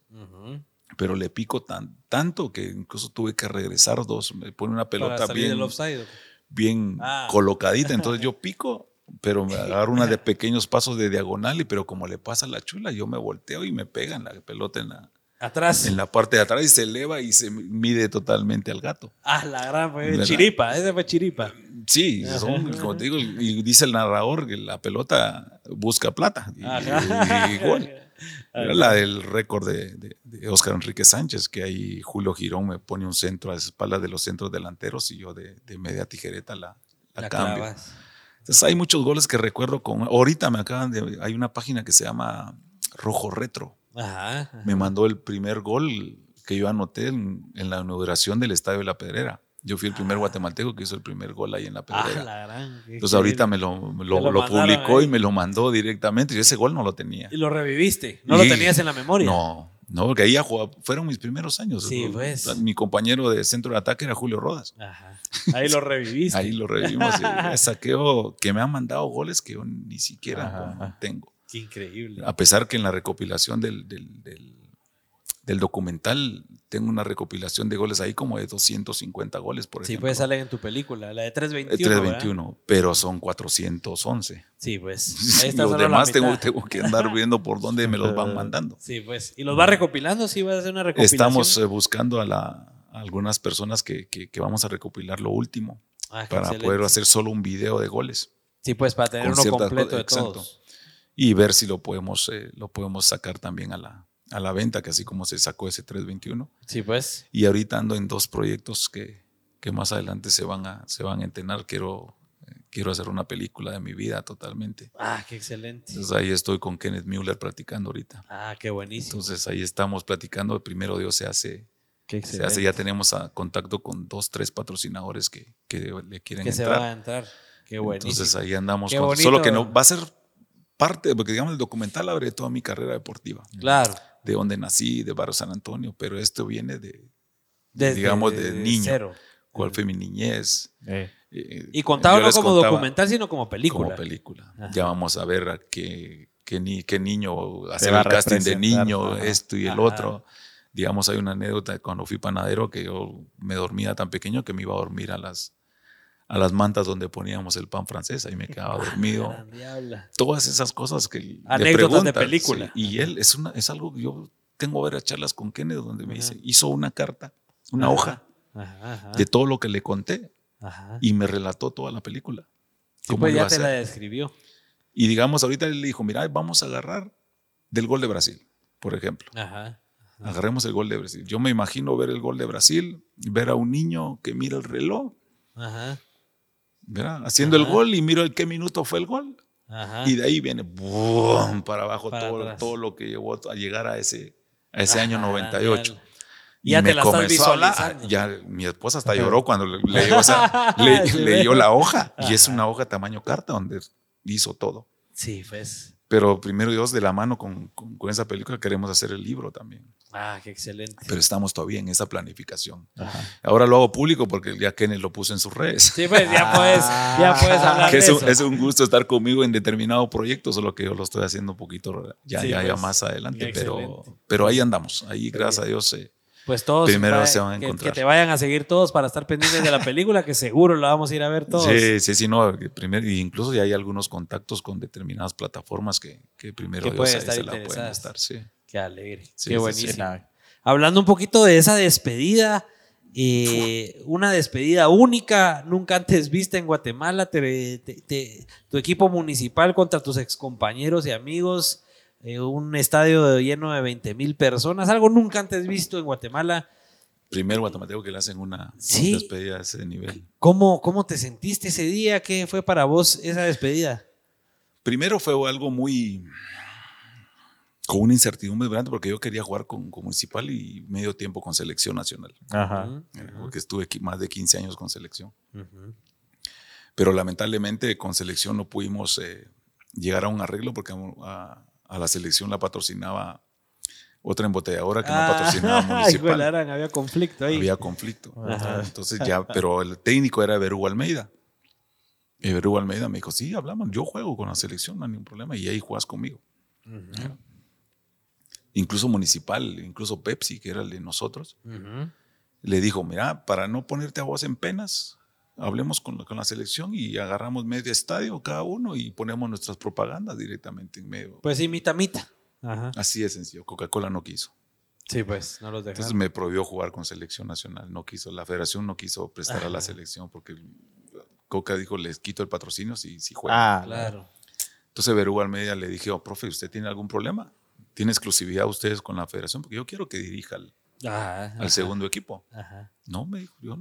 Pero le pico tan, tanto que incluso tuve que regresar dos, me pone una pelota bien, offside. bien Ah. colocadita, entonces yo pico, pero me agarro una de pequeños pasos de diagonal, y pero como le pasa a la Chula, yo me volteo y me pega en la pelota en la, Atrás. en la parte de atrás y se eleva y se mide totalmente al gato. Ah, la gran fue chiripa. Ese fue chiripa. Sí, son, como te digo, y dice el narrador que la pelota busca plata. Y, Ajá. y gol. Era la del récord de, de- de Oscar Enrique Sánchez, que ahí Julio Girón me pone un centro a espaldas de los centros delanteros y yo de, de media tijereta la, la La cambio. clavas. Entonces hay muchos goles que recuerdo con... Ahorita me acaban de... Hay una página que se llama Rojo Retro. Ajá. ajá. Me mandó el primer gol que yo anoté en, en la inauguración del Estadio de la Pedrera. Yo fui el primer guatemalteco que hizo el primer gol ahí en la Ah, Pedrera. la gran. Entonces ahorita me lo, me Te lo, lo lo mandaron publicó ahí. y me lo mandó directamente. Y ese gol no lo tenía. Y lo reviviste. No Y- lo tenías en la memoria. No, no, porque ahí ya jugaba- fueron mis primeros años. Sí, pues. Mi compañero de centro de ataque era Julio Rodas. Ajá. Ahí lo reviviste. Ahí lo revivimos. saqueo que me han mandado goles que yo ni siquiera ajá. tengo. Qué increíble. A pesar que en la recopilación del, del, del- del documental tengo una recopilación de goles ahí como de 250 goles, por Sí, ejemplo. pues salen en tu película, la de Eh, 321. 321, pero son 411. ¿verdad? Sí, pues. Ahí está Los demás tengo, que andar viendo por dónde me los van mandando. Sí, pues. ¿Y los va recopilando? Sí, va a hacer una recopilación. Estamos eh, buscando a, la- a algunas personas que, que- que vamos a recopilar lo último Ah, para excelente. poder hacer solo un video de goles Sí, pues, para tener uno completo de exacto. todos. y ver si lo podemos, eh, lo podemos sacar también a la, a la venta, que así como se sacó ese 321. Sí, pues. Y ahorita ando en dos proyectos que, que más adelante se van a, se van a entrenar. Quiero, eh, quiero hacer una película de mi vida totalmente. Ah, qué excelente. Entonces ahí estoy con Kenneth Mueller platicando ahorita. Ah, qué buenísimo. Entonces ahí estamos platicando. Primero Dios se hace, Qué se hace ya tenemos a contacto con dos, tres patrocinadores que, que le quieren Que se van a entrar. Qué buenísimo. Entonces ahí andamos. Qué con- bonito. solo que no va a ser parte, porque digamos el documental abre toda mi carrera deportiva. Claro. De donde nací, de Barrio San Antonio, pero esto viene de Desde- digamos, de niño. cero. cuál fue mi niñez. Eh, Eh, Y contado yo no como contaba documental, sino como película. Como película. Ajá. Ya vamos a ver a qué, qué, ni, qué niño hacer el a casting de niño, ajá. esto y el Ajá. otro. Digamos, hay una anécdota de cuando fui panadero que yo me dormía tan pequeño que me iba a dormir a las, a las mantas donde poníamos el pan francés. Ahí me quedaba dormido. Ah. Todas esas cosas que Anécdotas de película. sí. Y él es, una, es algo que yo tengo varias charlas con Kenneth donde me dice, hizo una carta, una Ajá. hoja Ajá, de todo lo que le conté Ajá. y me relató toda la película. Sí, pues ya a te la describió. Y digamos, ahorita él le dijo, mira, vamos a agarrar del gol de Brasil, por ejemplo. Ajá. Agarremos el gol de Brasil. Yo me imagino ver el gol de Brasil, ver a un niño que mira el reloj, Ajá. ¿Verdad? haciendo el Ajá. gol y miro en qué minuto fue el gol. Ajá. Y de ahí viene ¡bum! para abajo Para todo, todo lo que llevó a llegar a ese, a ese año Ajá, 98. diabla. Y ya te la estás comenzó a visualizando. Ya mi esposa hasta lloró cuando le, leyó, esa- le- leyó la hoja. Y es una hoja tamaño carta donde hizo todo. Sí, pues. Pero primero Dios, de la mano con, con- con esa película, queremos hacer el libro también. Ah, qué excelente. Pero estamos todavía en esa planificación. Ahora lo hago público porque ya Kenneth lo puso en sus redes. Sí, pues ya puedes, ya puedes hablar que de es un, eso. es un gusto estar conmigo en determinado proyecto, solo que yo lo estoy haciendo un poquito ya, Sí, ya, ya pues, más adelante. Pero, excelente. pero ahí andamos. Ahí, gracias a Dios, eh, Pues todos Primero se van a que- encontrar. Que, te vayan a seguir todos para estar pendientes de la película, que seguro la vamos a ir a ver todos. Sí, sí, sí, no. Primero, y incluso ya hay algunos contactos con determinadas plataformas que, que primero Que Dios estar se la pueden estar. Sí. Qué alegre, Sí, qué sí, sí. buenísimo. Hablando un poquito de esa despedida, eh, una despedida única, nunca antes vista en Guatemala, te- te- te- tu equipo municipal contra tus excompañeros y amigos, eh, un estadio lleno de 20 mil personas, algo nunca antes visto en Guatemala. Primer guatemalteco que le hacen una Sí. despedida a ese nivel. ¿Cómo, ¿Cómo te sentiste ese día? ¿Qué fue para vos esa despedida? Primero fue algo muy. con una incertidumbre grande porque yo quería jugar con, con Municipal y medio tiempo con Selección Nacional. Ajá. Porque estuve aquí más de 15 años con Selección. Pero lamentablemente con Selección no pudimos eh, llegar a un arreglo porque a, a la Selección la patrocinaba otra embotelladora que no patrocinaba Ah, de Municipal. había conflicto ahí. Había conflicto. Ajá. Entonces ya, pero el técnico era Berú Almeida. Y Berú Almeida me dijo, sí, hablamos, yo juego con la selección, no hay ningún problema, y ahí juegas conmigo. Incluso Municipal, incluso Pepsi, que era el de nosotros, le dijo, mira, para no ponerte a vos en penas, hablemos con la, con la selección y agarramos medio estadio cada uno y ponemos nuestras propagandas directamente en medio. Pues sí, mitad, mitad. Ajá. Así de sencillo, Coca-Cola no quiso. Sí, pues, no los Entonces dejaron. me prohibió jugar con selección nacional. No quiso, la federación no quiso prestar a la selección porque Coca dijo, les quito el patrocinio si, si juegan. Ah, Claro. Entonces Verú Almeida le dije, oh, profe, ¿usted tiene algún problema? ¿Tiene exclusividad ustedes con la federación? Porque yo quiero que dirija al, Ajá, al ajá, segundo equipo. Ajá. No, me dijo, yo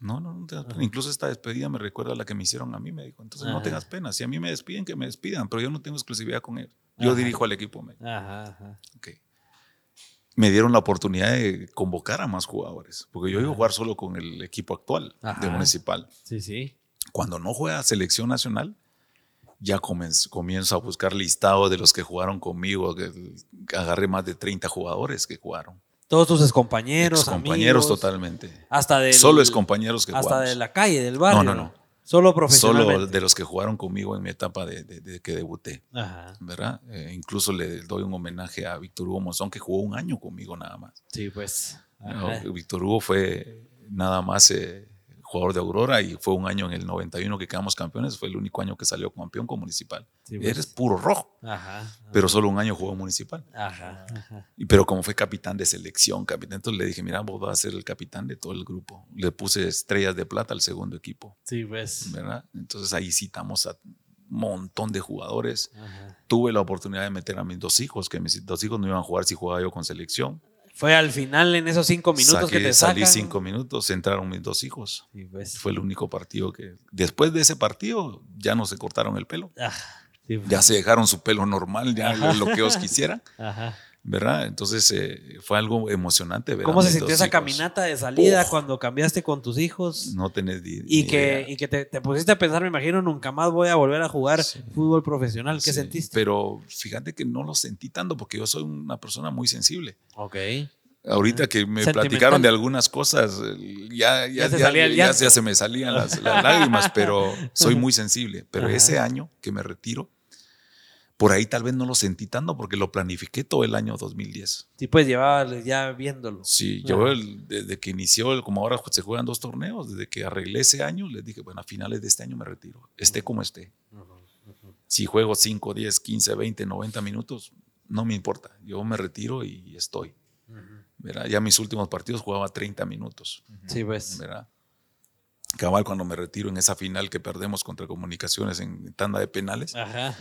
no, no, no, tengas pena. Incluso esta despedida me recuerda a la que me hicieron a mí, me dijo. Entonces no tengas pena. Si a mí me despiden, que me despidan, pero yo no tengo exclusividad con él. Yo dirijo al equipo. Me, dijo. Ajá, ajá. Ok. Me dieron la oportunidad de convocar a más jugadores, porque yo iba a jugar solo con el equipo actual de. Municipal. Sí, sí. Cuando no juega selección nacional, ya comenz- comienzo a buscar listado de los que jugaron conmigo. que agarré más de 30 jugadores que jugaron. Todos tus compañeros, compañeros amigos, totalmente. Hasta del, Solo es compañeros que Hasta jugamos. de la calle, del barrio. No, no, no. Solo Solo profesionalmente. de los que jugaron conmigo en mi etapa de, de- de que debuté, Ajá. ¿verdad? Eh, incluso le doy un homenaje a Víctor Hugo Monzón, que jugó un año conmigo nada más. Sí, pues. No. Víctor Hugo fue nada más eh, jugador de Aurora y fue un año en el 91 que quedamos campeones. Fue el único año que salió campeón con Municipal. Sí, pues. Eres puro rojo, Ajá. pero solo un año jugó Municipal. Ajá. pero como fue capitán de selección, capitán, entonces le dije, mira, vos vas a ser el capitán de todo el grupo. Le puse estrellas de plata al segundo equipo, Sí, pues. ¿verdad? Entonces ahí citamos a un montón de jugadores. Tuve la oportunidad de meter a mis dos hijos, que mis dos hijos no iban a jugar si jugaba yo con selección. Fue al final en esos cinco minutos Saqué- que te salí cinco minutos, entraron mis dos hijos. Sí, pues. Fue el único partido que. Después de ese partido, ya no se cortaron el pelo. Ah, sí, pues. Ya se dejaron su pelo normal, ya Ajá. lo que ellos quisieran, Ajá. ¿Verdad? Entonces eh, fue algo emocionante. ver a ¿Cómo se sintió esa caminata de salida Uf. cuando cambiaste con tus hijos? No tenés ni, Y ni que, idea. y que te, te pusiste a pensar, me imagino, nunca más voy a volver a jugar Sí. fútbol profesional. ¿Qué Sí, sentiste? Pero fíjate que no lo sentí tanto porque yo soy una persona muy sensible. ok. Ahorita que me platicaron de algunas cosas, ya, ya, Ya se ya- salía el ya- llanto. ya se me salían las, las lágrimas, pero soy muy sensible. Pero Ajá. ese año que me retiro, por ahí tal vez no lo sentí tanto porque lo planifiqué todo el año 2010. Sí, pues llevaba ya viéndolo. Sí, yo el- desde que inició, el- como ahora se juegan dos torneos, desde que arreglé ese año, les dije, bueno, a finales de este año me retiro, esté como esté. Si juego 5, 10, 15, 20, 90 minutos, no me importa, yo me retiro y estoy. ¿verdad? Ya mis últimos partidos jugaba 30 minutos. Sí, pues. ¿verdad? Cabal, cuando me retiro en esa final que perdemos contra Comunicaciones en tanda de penales, Ajá.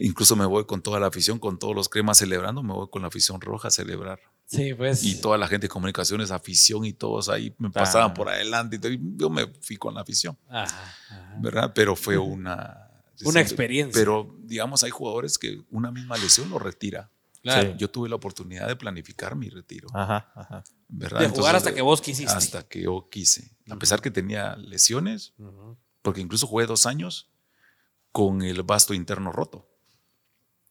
Incluso me voy con toda la afición, con todos los cremas celebrando, me voy con la afición roja a celebrar. Sí, pues. Y toda la gente de comunicaciones, afición y todos ahí me pasaban por adelante. y todo, y yo me fui con la afición, Ajá, ajá. ¿verdad? Pero fue una... Una experiencia. Pero, digamos, hay jugadores que una misma lesión lo retira. Claro. Yo tuve la oportunidad de planificar mi retiro, Ajá, ajá. ¿verdad? De jugar Entonces, hasta que vos quisiste. Hasta que yo quise. A pesar que tenía lesiones, porque incluso jugué dos años con el vasto interno roto.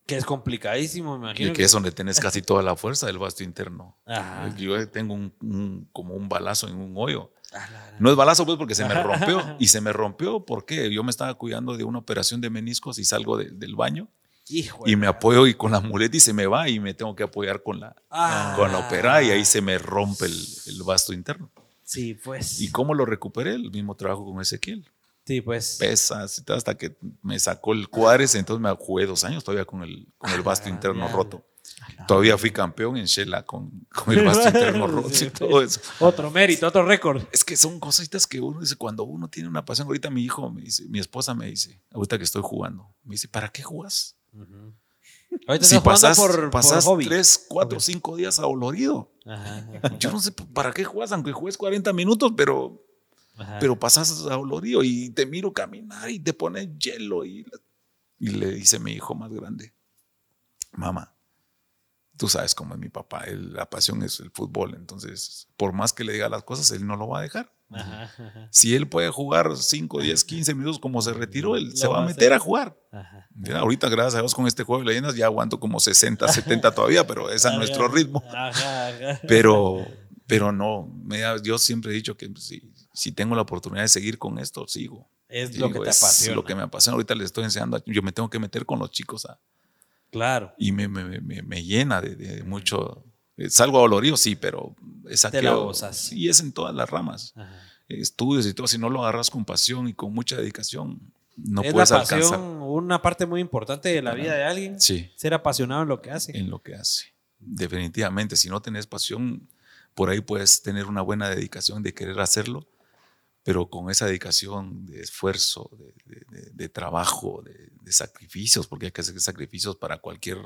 Que es complicadísimo, me imagino. Y que es donde tenés casi toda la fuerza del vasto interno. Ajá. Yo tengo un, un- como un balazo en un hoyo. Ah, No es balazo pues porque se me rompió. Y se me rompió porque yo me estaba cuidando de una operación de meniscos y salgo de- del baño Hijo y me apoyo y con la muleta y se me va y me tengo que apoyar con la, Ah. con la operada y ahí se me rompe el, el vasto interno. Sí, pues. ¿Y cómo lo recuperé? El mismo trabajo con Ezequiel. Sí, pues. Pesas y todo, hasta que me sacó el cuadres, entonces me jugué dos años todavía con el, con el vasto Ah, interno roto. Todavía fui campeón en Shela con, con el vasto interno roto y todo eso. Otro mérito, otro récord. Es que son cositas que uno dice, cuando uno tiene una pasión, ahorita mi hijo, me dice, mi esposa me dice, ahorita que estoy jugando, me dice, ¿para qué jugas? Ahorita Si estás jugando pasas, por, pasas hobby. tres, cuatro, cinco días adolorido. Ajá, ajá, Yo no sé para qué juegas, aunque juegues 40 minutos, pero, ajá. pero pasas adolorido y te miro caminar y te pones hielo. Y, y le dice mi hijo más grande, mamá, tú sabes cómo es mi papá, él- la pasión es el fútbol, entonces por más que le diga las cosas, él no lo va a dejar. Ajá, ajá, Si él puede jugar 5, 10, 15 minutos como se retiró, él Lo se va a a meter a jugar. ajá. Ahorita, gracias a Dios, con este juego de leyendas ya aguanto como 60, 70 todavía, pero es a nuestro ritmo. Pero, pero no, me yo siempre he dicho que si, si tengo la oportunidad de seguir con esto, sigo. Es lo que te es apasiona. lo que me apasiona. Ahorita les estoy enseñando, yo me tengo que meter con los chicos a- Claro. y me, me- me- me llena de, de mucho. eh, Salgo dolorido, sí, pero es aquello-. Y es en todas las ramas. Ajá. Estudios y todo, si no lo agarras con pasión y con mucha dedicación, no es puedes la pasión alcanzar. una parte muy importante de la vida de alguien. Sí. Ser apasionado en lo que hace. en lo que hace. Definitivamente, si no tenés pasión, por ahí puedes tener una buena dedicación de querer hacerlo, pero con esa dedicación de esfuerzo, de, de- de- trabajo, de, de sacrificios, porque hay que hacer sacrificios para cualquier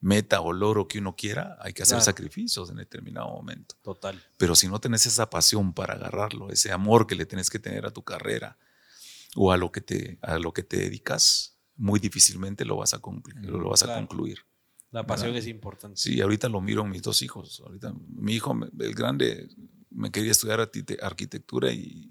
meta o logro que uno quiera, hay que hacer Claro. sacrificios en determinado momento. Total. Pero si no tenés esa pasión para agarrarlo, ese amor que le tenés que tener a tu carrera o a lo que te, a lo que te dedicas, muy difícilmente lo vas a, conclu- lo vas a Claro. concluir. La pasión ¿Verdad? es importante. Sí, ahorita lo miro en mis dos hijos. Ahorita mi hijo, el grande, me quería estudiar arquite- arquitectura y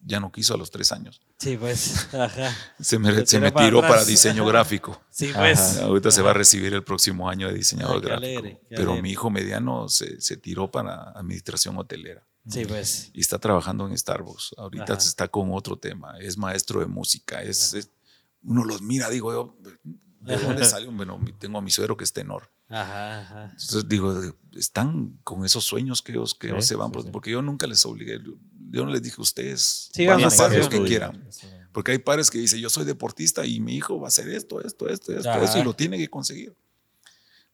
ya no quiso a los tres años. Sí, pues. Ajá. Se me, Se me tiró para diseño gráfico. Sí, pues. Ajá. Ahorita se va a recibir el próximo año de diseñador Ah, qué gráfico. alegre, Pero alegre. mi hijo mediano se, se tiró para administración hotelera Sí, pues. y está trabajando en Starbucks. Ahorita está con otro tema. Es maestro de música. Es, es- uno los mira, digo yo, ¿de dónde salió? Bueno, tengo a mi suegro que es tenor. Ajá, ajá. Entonces digo, están con esos sueños que ellos, que ellos se van, sí. porque yo nunca les obligué. Yo, no les dije, ustedes Sigan van a hacer lo que quieran. Porque hay padres que dicen, yo soy deportista y mi hijo va a hacer esto, esto, esto, esto, y lo tiene que conseguir.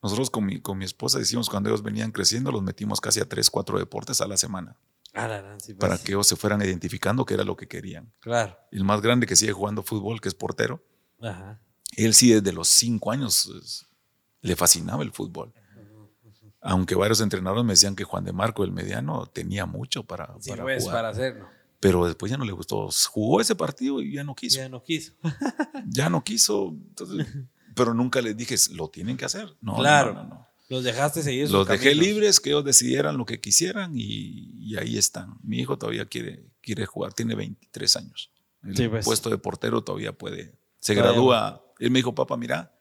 Nosotros con mi, con mi esposa decimos, cuando ellos venían creciendo, los metimos casi a tres, cuatro deportes a la semana, Ah, la gran, sí, pues. para que ellos se fueran identificando que era lo que querían. Claro. El más grande que sigue jugando fútbol, que es portero, Ajá. él sí desde los cinco años es, le fascinaba el fútbol. Aunque varios entrenadores me decían que Juan de Marco, el mediano, tenía mucho para, Sí, para pues, jugar. para hacerlo. Pero después ya no le gustó. Jugó ese partido y ya no quiso. Ya no quiso. Ya no quiso. entonces, pero nunca les dije, lo tienen que hacer. No, Claro. no, no, no. Los dejaste seguir Los dejé caminos. libres, que ellos decidieran lo que quisieran y, y ahí están. Mi hijo todavía quiere, quiere jugar, tiene 23 años. El Sí, pues. puesto de portero todavía puede. Se Todavía gradúa. Él me dijo, papá, mira,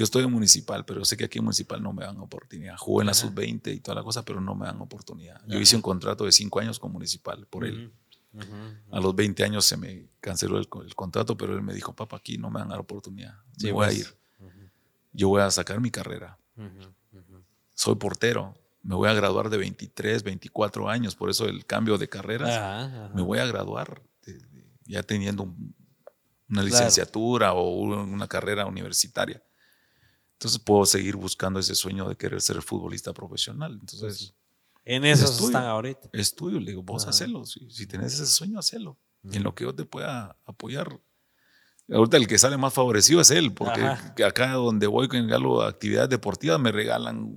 yo estoy en municipal, pero sé que aquí en municipal no me dan oportunidad. Jugué en la Ajá. sub-20 y toda la cosa, pero no me dan oportunidad. Yo Ajá. hice un contrato de 5 años con municipal por él. A los 20 años se me canceló el, el contrato, pero él me dijo, papá, aquí no me dan la oportunidad. Sí, me voy a pues. ir. Yo voy a sacar mi carrera. Soy portero. Me voy a graduar de 23, 24 años. Por eso el cambio de carreras. Me voy a graduar de- de- ya teniendo un- una Claro. licenciatura o un- una carrera universitaria. Entonces puedo seguir buscando ese sueño de querer ser futbolista profesional. Entonces, En eso Estudio. están ahorita. estudio, le digo, vos Ajá. hacelo. Si, si tenés ese sueño, hacelo. Y en lo que yo te pueda apoyar. Ahorita el que sale más favorecido es él, porque Ajá. acá donde voy con algo, actividades deportivas, me regalan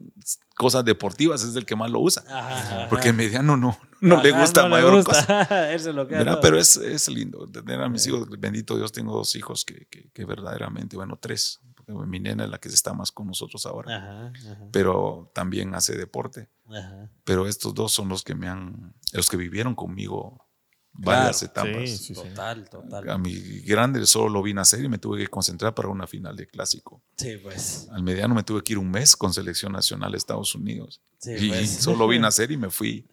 cosas deportivas, es el que más lo usa. Ajá. Porque el mediano no, no le gusta no le mayor gusta. cosa. Él lo. Pero es, es lindo tener a mis hijos. Bendito Dios, tengo dos hijos que, que, que verdaderamente, bueno, tres. Porque mi nena es la que está más con nosotros ahora. Ajá, ajá, Pero también hace deporte. ajá. Pero estos dos son los que me han, los que vivieron conmigo varias Claro, etapas. sí, sí. Total, total. A mi grande solo lo vi nacer y me tuve que concentrar para una final de clásico. Sí, pues. Al mediano me tuve que ir un mes con selección nacional de Estados Unidos. Sí, y pues. solo vi nacer y me fui.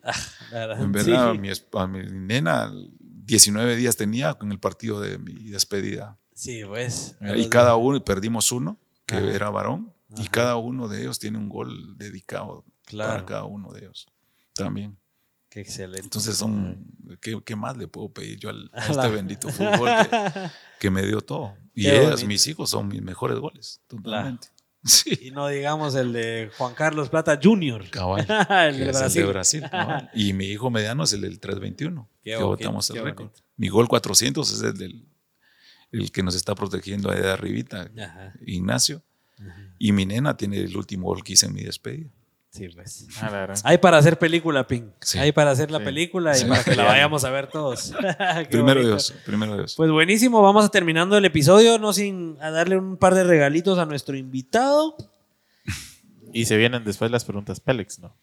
Verdad, En verdad, sí. mi, a mi nena 19 días tenía con el partido de mi despedida. Sí, pues. Y cada uno, perdimos uno, que Ajá. era varón, y cada uno de ellos tiene un gol dedicado Claro. para cada uno de ellos. También. Qué excelente. Entonces son, ¿qué, qué más le puedo pedir yo al, a este bendito fútbol que, que me dio todo? Y ellas, mis hijos, son mis mejores goles, totalmente. Sí, Y no digamos el de Juan Carlos Plata Jr. cabal. el de es el Brasil. de Brasil. cabal. Y mi hijo mediano es el del 321, Qué que bonito, votamos el récord. Mi gol 400 es el del el que nos está protegiendo ahí de arribita, Ajá. Ignacio. Y mi nena tiene el último gol que hice en mi despedida. Sí, pues. Ah. Hay para hacer película, Ping. Sí. Hay para hacer la Sí. película y Sí. para que la vayamos a ver todos. Primero bonito. Dios, primero Dios. Pues buenísimo, vamos a terminando el episodio, no sin a darle un par de regalitos a nuestro invitado. Y se vienen después las preguntas Pélex, ¿no?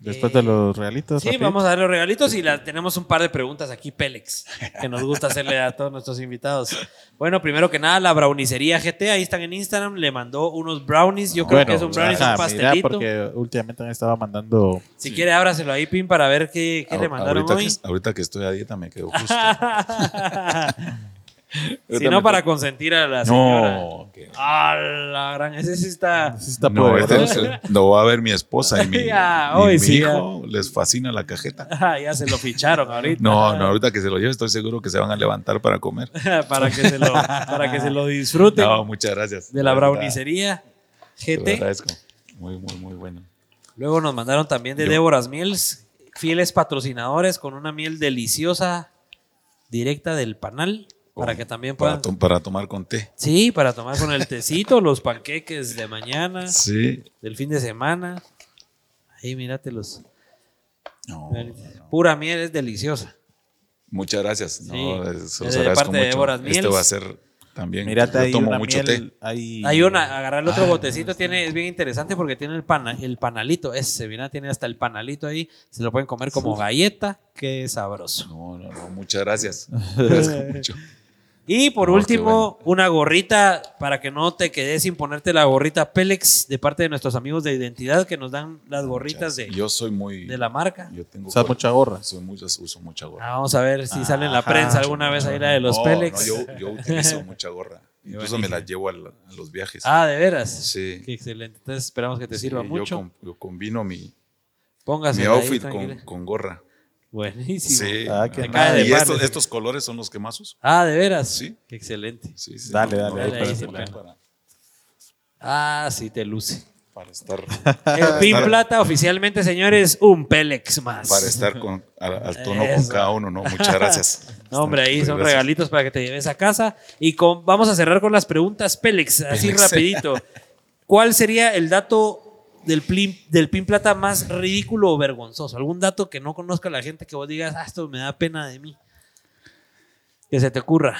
Después de los regalitos. Sí, rapidito. vamos a darle los regalitos y la, tenemos un par de preguntas aquí, Pélex, que nos gusta hacerle a todos nuestros invitados. Bueno, primero que nada, la brownicería GT, ahí están en Instagram, le mandó unos brownies, yo creo Bueno, que es un brownie, es un pastelito. Mira, porque últimamente me estaba mandando. Si quiere, ábraselo ahí, Pin, para ver qué, qué le Ahor- mandaron ahorita, hoy. Que, ahorita que estoy a dieta me quedo justo. Si no, para consentir a la señora. No, Ah, la gran, ese sí está... Sí está no, este es- lo va a ver mi esposa y mi, Ya, y hoy mi sí, hijo. Les fascina la cajeta. Ah, ya se lo ficharon ahorita. No, no, ahorita que se lo lleve estoy seguro que se van a levantar para comer. para, que se lo, para que se lo disfruten No, muchas gracias. de la verdad, brownicería te GT. agradezco. Muy, muy, muy bueno. Luego nos mandaron también de Yo- Déboras Miels, fieles patrocinadores con una miel deliciosa directa del panal para que también Para, puedan... to- para tomar con té. Sí, para tomar con el tecito, los panqueques de mañana, Sí. del fin de semana. Ahí míratelos. No, Pura miel es deliciosa. muchas gracias. No, Sí. se De parte de Este Miels. va a ser también. Mírate yo tomo mucho miel, té. ahí- Hay una, agarrar el otro botecito, tiene, es bien interesante porque tiene el, pana, el panalito, ese, mira, tiene hasta el panalito ahí, se lo pueden comer como galleta, qué sabroso. No, no, no, muchas gracias. Agradezco mucho. Y por No, qué último, una gorrita para que no te quedes sin ponerte la gorrita Pélex de parte de nuestros amigos de identidad que nos dan las gorritas de, Yo soy muy. de la marca. Yo tengo. Usas mucha gorra. Soy uso mucha gorra. Ah, vamos a ver si sale en la prensa alguna vez ahí la de los No, Pélex. no, yo, yo utilizo mucha gorra. Incluso me la llevo a, los viajes. Ah, de veras. Sí. Qué excelente. Entonces esperamos que te Sí, sirva yo mucho. com- Yo, combino mi, Póngase mi ahí, outfit con, con gorra. Buenísimo. Sí. Ah, qué y estos, estos colores son los que más uso. Ah, de veras. Sí. Qué excelente. Sí, sí, Dale, no, dale, no, para- para, Ah, sí, te luce. para estar, El Pin Plata oficialmente, señores, un Pélex más. para estar con, al, al tono con cada uno, ¿no? Muchas gracias. No, hombre, ahí son Gracias. regalitos para que te lleves a casa. Y con, vamos a cerrar con las preguntas Pélex, así Pélex. rapidito. ¿Cuál sería el dato del, plin- del Pin Plata más ridículo o vergonzoso? ¿Algún dato que no conozca la gente que vos digas, ah, esto me da pena de mí? Que se te ocurra.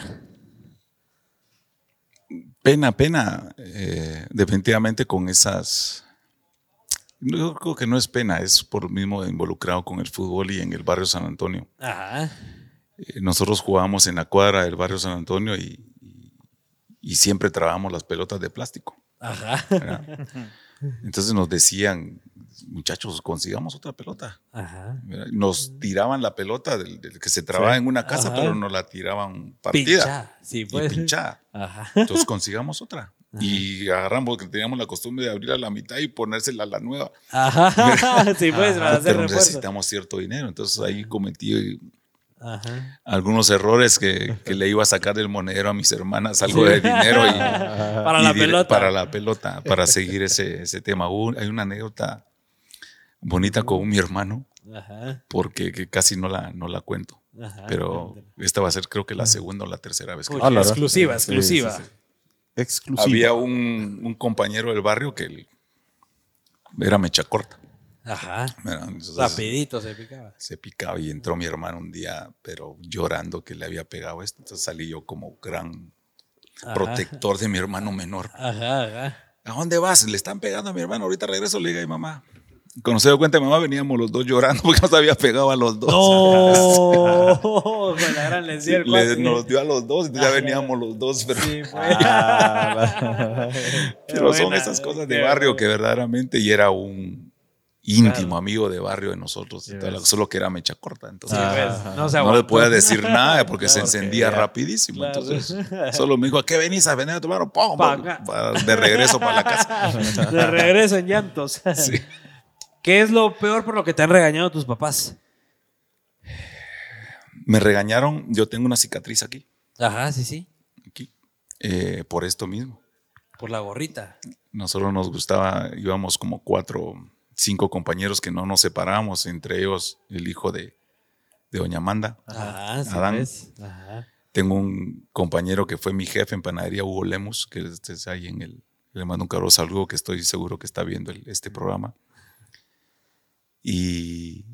Pena, pena, eh, definitivamente con esas... Yo creo que no es pena, es por mismo involucrado con el fútbol y en el barrio San Antonio. Ajá. Eh, nosotros jugábamos en la cuadra del barrio San Antonio y, y- y siempre trabajamos las pelotas de plástico. Ajá. Entonces nos decían, muchachos, consigamos otra pelota. Ajá. Nos tiraban la pelota del, del que se trababa en una casa, Ajá. pero nos la tiraban partida Pincha. Sí, y pues. pinchada. Ajá. Entonces consigamos otra. Y agarramos, que teníamos la costumbre de abrirla a la mitad y ponérsela a la nueva. Ajá. Sí, pues, para hacer refuerzo. necesitamos cierto dinero. Entonces ahí cometí Ajá. algunos errores que, que le iba a sacar del monedero a mis hermanas, algo de dinero. Y, Para y la dire- pelota. Para la pelota, para seguir ese, ese tema. Hay una anécdota bonita con mi hermano, Ajá. porque que casi no la, no la cuento. Ajá. Pero esta va a ser creo que la segunda o la tercera vez que Uy, Ah, la exclusiva, Sí, exclusiva. sí, sí. Exclusivo. había un, un compañero del barrio que él era mecha corta. Ajá. ¿verdad? Entonces, Rapidito se picaba. se picaba y entró mi hermano un día, pero llorando que le había pegado esto. Entonces salí yo como gran Ajá. protector de mi hermano menor. Ajá, ajá. ¿A dónde vas? Le están pegando a mi hermano. Ahorita regreso, le diga a mi mamá. Cuando se dio cuenta mi mamá, veníamos los dos llorando porque nos había pegado a los dos. No, con la gran lesión. Sí, le- nos dio a los dos, entonces ya veníamos los dos. Pero, Sí. Ah, pero son esas cosas de barrio bueno. que verdaderamente y era un íntimo Claro. amigo de barrio de nosotros, solo que era mecha corta. Entonces, Ah, no se no le podía decir nada porque se encendía rapidísimo. Claro. Entonces, solo me dijo, ¿a qué venís a venir a tomar? ¡Pum! Pa' de regreso para la casa. De regreso en llantos. Sí. ¿Qué es lo peor por lo que te han regañado tus papás? Me regañaron, yo tengo una cicatriz aquí, Ajá, sí, sí. aquí eh, por esto mismo. Por la gorrita. Nosotros nos gustaba, íbamos como cuatro, cinco compañeros que no nos separábamos, entre ellos el hijo de, de Doña Amanda. Ajá, sí, Adán. pues. Ajá. Tengo un compañero que fue mi jefe en panadería, Hugo Lemus, que es es ahí en el. Le mando un caro saludo que estoy seguro que está viendo el- este programa. Y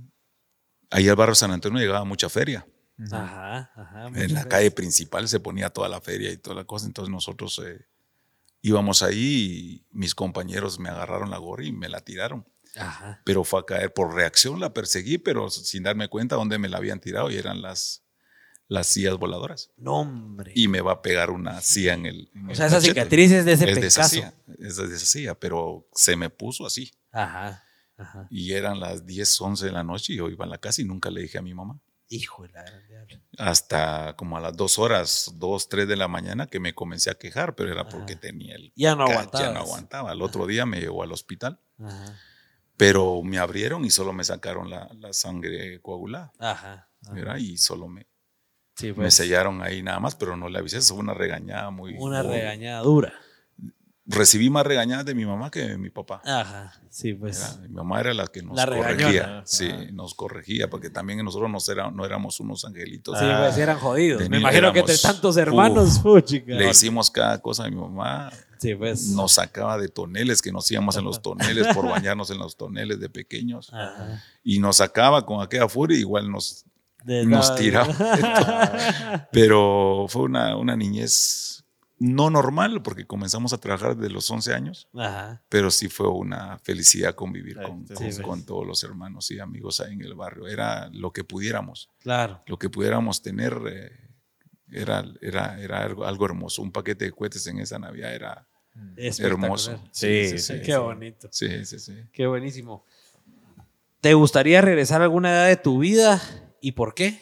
ahí al barrio San Antonio llegaba mucha feria. Ajá, ajá. En la veces. calle principal se ponía toda la feria y toda la cosa. Entonces nosotros eh, íbamos ahí y mis compañeros me agarraron la gorra y me la tiraron. Ajá. Pero fue a caer por reacción, la perseguí, pero sin darme cuenta dónde me la habían tirado y eran las, las sillas voladoras. No, hombre. Y me va a pegar una silla en el. en o el sea, esa cachete. cicatriz es de ese es de esa silla, es de esa silla, pero se me puso así. Ajá. Ajá. Y eran las 10, 11 de la noche y yo iba a la casa y nunca le dije a mi mamá. Hijo de la. Hasta como a las 2 horas, 2, 3 de la mañana que me comencé a quejar, pero era porque Ajá. tenía el. Ya no aguantabas. Ya no aguantaba. Al otro día me llevó al hospital, Ajá. Pero me abrieron y solo me sacaron la, la sangre coagulada. Ajá. Y solo me, Sí, me pues. sellaron ahí nada más, pero no le avisé. Eso fue una regañada muy. Una muy- regañada dura. Recibí más regañadas de mi mamá que de mi papá. Ajá. Sí, pues. Era- mi mamá era la que nos La corregía. Sí, Ajá. nos corregía, porque también nosotros no, era- no éramos unos angelitos. Sí, pues eran jodidos. Me imagino que entre éramos- tantos hermanos, Uf, puchica. Le hicimos cada cosa a mi mamá. Sí, pues. Nos sacaba de toneles, que nos íbamos en los toneles por bañarnos en los toneles de pequeños. Ajá. Y nos sacaba con aquella furia, igual nos, nos tiraba. Pero fue una, una niñez no normal, porque comenzamos a trabajar desde los 11 años. Ajá. pero sí fue una felicidad convivir con, sí, con- sí. con todos los hermanos y amigos ahí en el barrio. Era lo que pudiéramos, Claro. lo que pudiéramos tener eh, era, era, era algo, algo hermoso. Un paquete de cohetes en esa Navidad era hermoso. Sí, sí, Qué bonito. sí, sí, sí. Qué buenísimo. ¿Te gustaría regresar a alguna edad de tu vida y por qué?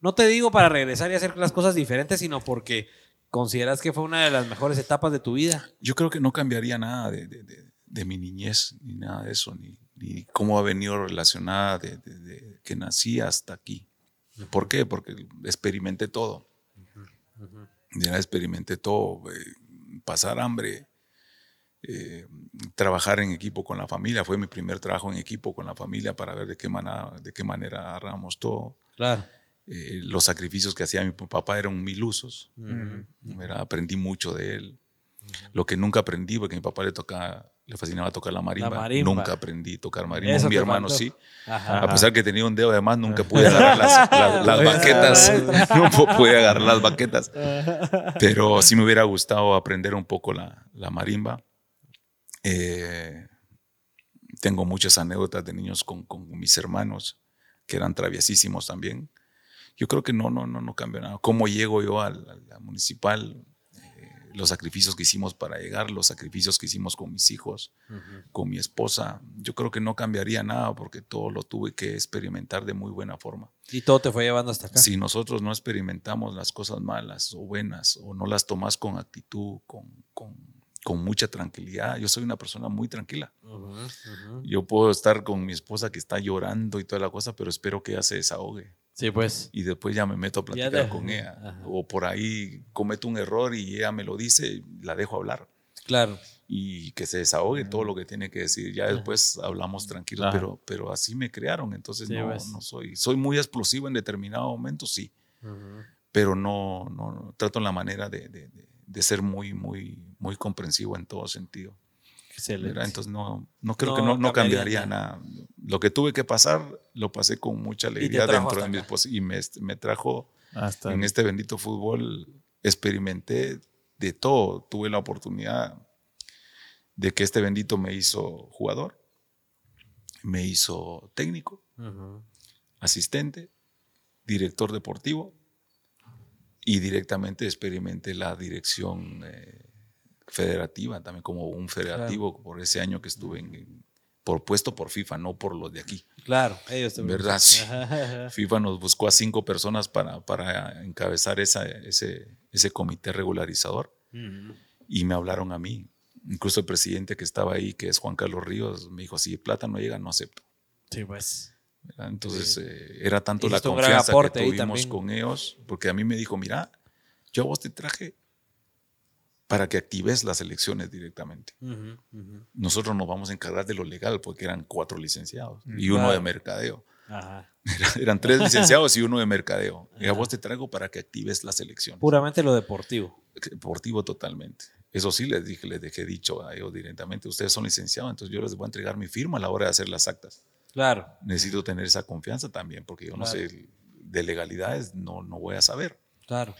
No te digo para regresar y hacer las cosas diferentes, sino porque consideras que fue una de las mejores etapas de tu vida. Yo creo que no cambiaría nada de, de- de- de mi niñez, ni nada de eso, ni, ni cómo ha venido relacionada de, de- de que nací hasta aquí. ¿Por qué? Porque experimenté todo. Ya experimenté todo. eh, pasar hambre, eh, trabajar en equipo con la familia. Fue mi primer trabajo en equipo con la familia para ver de qué manera, de qué manera agarramos todo. Claro. Eh, los sacrificios que hacía mi papá eran mil usos. ¿verdad? Aprendí mucho de él. Lo que nunca aprendí, porque a mi papá le tocaba, le fascinaba tocar la marimba. marimba. Nunca aprendí a tocar marimba. Eso mi hermano sí. Ajá. A pesar que tenía un dedo de más, nunca pude agarrar las, las- las baquetas. No pu- pude agarrar las baquetas. Pero sí me hubiera gustado aprender un poco la, la marimba. Eh, tengo muchas anécdotas de niños con, con mis hermanos, que eran traviesísimos también. Yo creo que no, no, no, no cambia nada. ¿Cómo llego yo a la municipal? Eh, los sacrificios que hicimos para llegar, los sacrificios que hicimos con mis hijos, con mi esposa. Yo creo que no cambiaría nada porque todo lo tuve que experimentar de muy buena forma. Y todo te fue llevando hasta acá. Si nosotros no experimentamos las cosas malas o buenas o no las tomas con actitud, con, con, con mucha tranquilidad, yo soy una persona muy tranquila. Yo puedo estar con mi esposa que está llorando y toda la cosa, pero espero que ella se desahogue Sí, pues. y después ya me meto a platicar de- con ella. ajá. O por ahí cometo un error y ella me lo dice, la dejo hablar Claro. y que se desahogue todo lo que tiene que decir. Ya después hablamos tranquilos, pero, pero así me crearon. Entonces Sí, no, pues. no soy, soy muy explosivo en determinado momento, sí, pero no, no, no, trato la manera de- de ser muy, muy, muy comprensivo en todo sentido. Excelente. ¿verdad? Entonces no, no creo No que no, no cambiaría cambiaría nada. Lo que tuve que pasar, lo pasé con mucha alegría dentro de mis y me, me trajo Hasta en este bendito fútbol experimenté de todo. Tuve la oportunidad de que este bendito me hizo jugador. me hizo técnico, asistente, director deportivo y directamente experimenté la dirección eh, federativa, también como un federativo por ese año que estuve en, en- por puesto por FIFA, no por los de aquí. Claro, ellos te ¿Verdad? Sí. FIFA nos buscó a cinco personas para, para encabezar esa, ese, ese comité regularizador y me hablaron a mí. Incluso el presidente que estaba ahí, que es Juan Carlos Ríos, me dijo, si plata no llega, no acepto. Sí, pues. ¿verdad? Entonces eh, era tanto la confianza que tuvimos también. con ellos, porque a mí me dijo, mira, yo a vos te traje para que actives las elecciones directamente. Nosotros nos vamos a encargar de lo legal, porque eran cuatro licenciados y Mm, uno claro. de mercadeo. Ajá. Eran tres licenciados y uno de mercadeo. Y a vos te traigo para que actives las elecciones. Puramente lo deportivo. Deportivo totalmente. Eso sí les dije, les dejé dicho a ellos directamente, ustedes son licenciados, entonces yo les voy a entregar mi firma a la hora de hacer las actas. Claro. Necesito tener esa confianza también, porque yo no sé de legalidades, no, no voy a saber. Claro.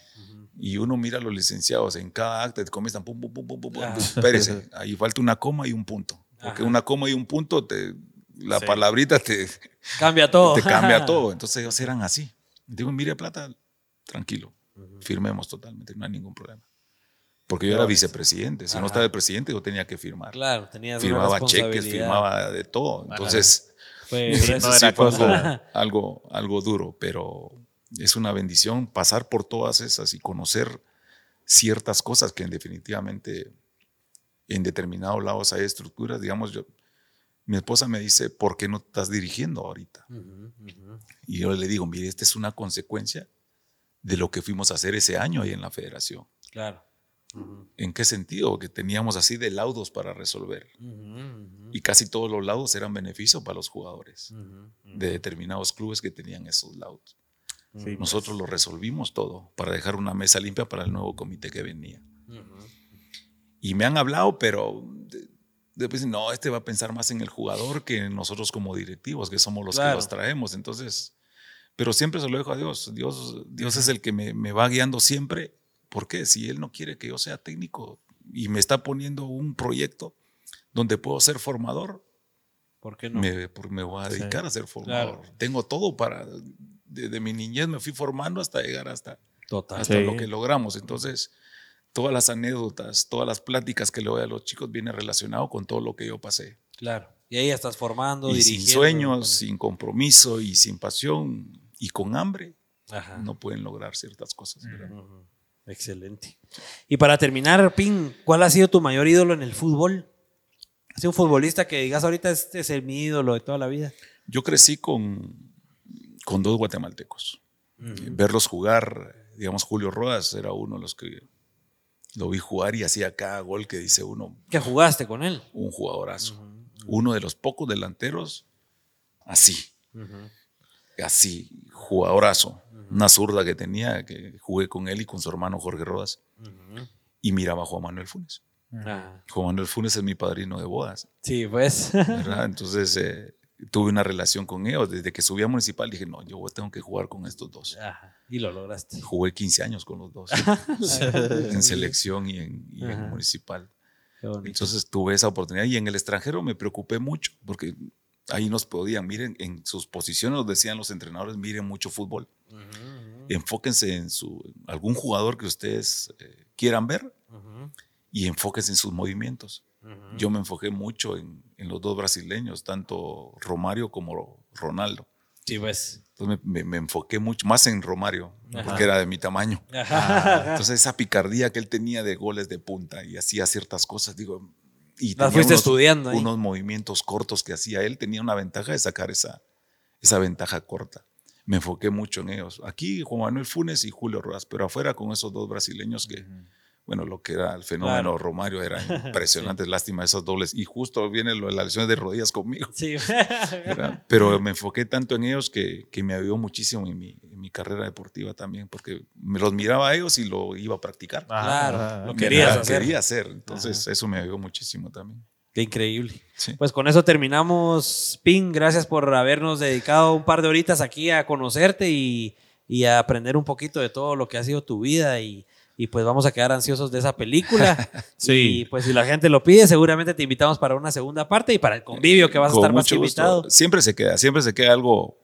Y uno mira a los licenciados en cada acta, te comienzan pum, pum, pum, pum, pum, pum, Ah. espérese, ahí falta una coma y un punto. Porque Ajá. una coma y un punto, te, la Sí. palabrita te, Cambia todo. te cambia todo. Entonces ellos eran así. Digo, mire, Plata, tranquilo, firmemos totalmente, no hay ningún problema. Porque yo era vicepresidente. Si Ajá. no estaba el presidente, yo tenía que firmar. Claro, tenías una Firmaba cheques, firmaba de todo. Entonces, sí, grueso. no sí era fue algo, algo duro, pero es una bendición pasar por todas esas y conocer ciertas cosas que en definitivamente en determinados lados hay estructuras. Digamos, yo, mi esposa me dice, ¿por qué no estás dirigiendo ahorita? Y yo le digo, mire, esta es una consecuencia de lo que fuimos a hacer ese año ahí en la federación. Claro. ¿En qué sentido? Que teníamos así de laudos para resolver. Y casi todos los laudos eran beneficio para los jugadores de determinados clubes que tenían esos laudos. Sí, Nosotros lo resolvimos todo para dejar una mesa limpia para el nuevo comité que venía. Ujú. Y me han hablado, pero de- después dicen, no, este va a pensar más en el jugador que en nosotros como directivos, que somos los Claro. que los traemos. Entonces, pero siempre se lo dejo a Dios. Dios, Dios es el que me, me va guiando siempre. ¿Por qué? Si Él no quiere que yo sea técnico y me está poniendo un proyecto donde puedo ser formador, ¿Por qué no? me, me voy a Sí. dedicar a ser formador. Tengo todo para, desde mi niñez me fui formando hasta llegar hasta, Total. hasta Sí. lo que logramos. Entonces, todas las anécdotas, todas las pláticas que le doy a los chicos vienen relacionado con todo lo que yo pasé. Claro. Y ahí estás formando, Y sin dirigiendo. sueños, sin compromiso y sin pasión y con hambre, Ajá. no pueden lograr ciertas cosas. Excelente. Y para terminar, Pin, ¿cuál ha sido tu mayor ídolo en el fútbol? ¿Ha sido un futbolista que digas ahorita este es el- mi ídolo de toda la vida? Yo crecí con, con dos guatemaltecos. Verlos jugar, digamos, Julio Rodas era uno de los que lo vi jugar y hacía cada gol que dice uno, ¿Que jugaste con él? un jugadorazo. Uno de los pocos delanteros así, así, jugadorazo. Una zurda que tenía, que jugué con él y con su hermano Jorge Rodas. Y miraba a Juan Manuel Funes. Ajá. Juan Manuel Funes es mi padrino de bodas, Sí, pues. ¿verdad? Entonces eh, tuve una relación con ellos. Desde que subí a Municipal dije, no, yo tengo que jugar con estos dos. Ajá. Y lo lograste. Jugué 15 años con los dos, en selección y en, y en. Municipal. Entonces tuve esa oportunidad y en el extranjero me preocupé mucho porque ahí nos podían, miren, en sus posiciones nos decían los entrenadores, miren mucho fútbol, Ujú, ujú, enfóquense en su, algún jugador que ustedes eh, quieran ver ujú, y enfóquense en sus movimientos. Yo me enfoqué mucho en, en los dos brasileños, tanto Romario como Ronaldo. Sí, pues. Entonces me, me- me enfoqué mucho más en Romario, Ajá. porque era de mi tamaño. Ajá. Entonces esa picardía que él tenía de goles de punta y hacía ciertas cosas, digo, y tenía fuiste unos- estudiando ahí. unos movimientos cortos que hacía él, tenía una ventaja de sacar esa, esa ventaja corta. Me enfoqué mucho en ellos. Aquí Juan Manuel Funes y Julio Rodas, pero afuera con esos dos brasileños que, bueno, lo que era el fenómeno Claro. Romario era impresionante, lástima esos dobles. Y justo viene lo de las lesiones de rodillas conmigo. Sí. Pero me enfoqué tanto en ellos que, que me ayudó muchísimo en mi, en mi carrera deportiva también, porque me los miraba a ellos y lo iba a practicar. Claro, lo Me querías la hacer. Quería hacer. Entonces, eso me ayudó muchísimo también. Qué increíble. Sí. Pues con eso terminamos, Pin. Gracias por habernos dedicado un par de horitas aquí a conocerte y, y a aprender un poquito de todo lo que ha sido tu vida y y pues vamos a quedar ansiosos de esa película. Y pues si la gente lo pide, seguramente te invitamos para una segunda parte y para el convivio que vas a estar más que invitado. Siempre se queda, siempre se queda algo.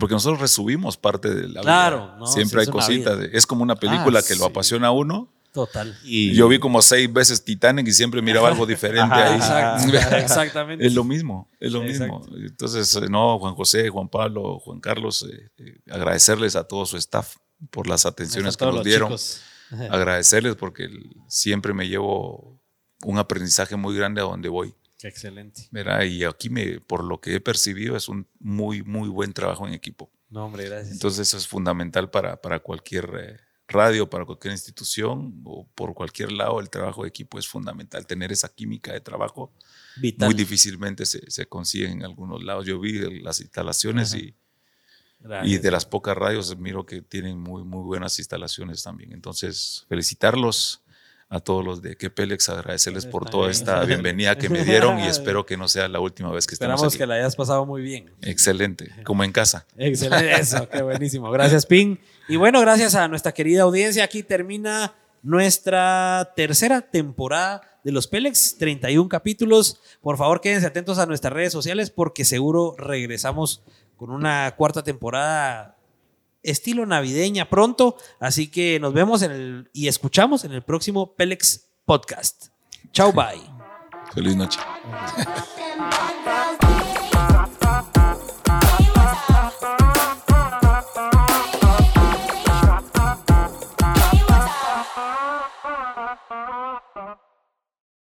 Porque nosotros resubimos parte de la Claro, vida. no, siempre sí, hay cositas. vida. es como una película Ah, que lo sí. apasiona a uno. Total. Y Yo vi como seis veces Titanic y siempre miraba algo diferente Ajá, ahí. Exactamente. Es lo mismo, es lo Exacto. mismo. Entonces, eh, no, Juan José, Juan Pablo, Juan Carlos, eh, eh, agradecerles a todo su staff por las atenciones que nos dieron. chicos. Agradecerles porque siempre me llevo un aprendizaje muy grande a donde voy. Qué excelente. ¿verdad? Y aquí, me, por lo que he percibido, es un muy, muy buen trabajo en equipo. No, hombre, gracias. Entonces, eso es fundamental para, para cualquier eh, radio, para cualquier institución o por cualquier lado. El trabajo de equipo es fundamental. Tener esa química de trabajo Vital. muy difícilmente se, se consigue en algunos lados. Yo vi las instalaciones y, Gracias. y de las pocas radios miro que tienen muy, muy buenas instalaciones también. Entonces, felicitarlos a todos los de Quepelex, agradecerles por toda esta bienvenida que me dieron y espero que no sea la última vez que estemos Esperamos aquí. que la hayas pasado muy bien. Excelente, como en casa. Excelente, eso, qué buenísimo. Gracias, Ping. Y bueno, gracias a nuestra querida audiencia. Aquí termina nuestra tercera temporada de los Pélex, 31 capítulos. Por favor, quédense atentos a nuestras redes sociales porque seguro regresamos con una cuarta temporada estilo navideña pronto. Así que nos vemos en el, y escuchamos en el próximo Pélex Podcast. Chao, bye. Feliz noche.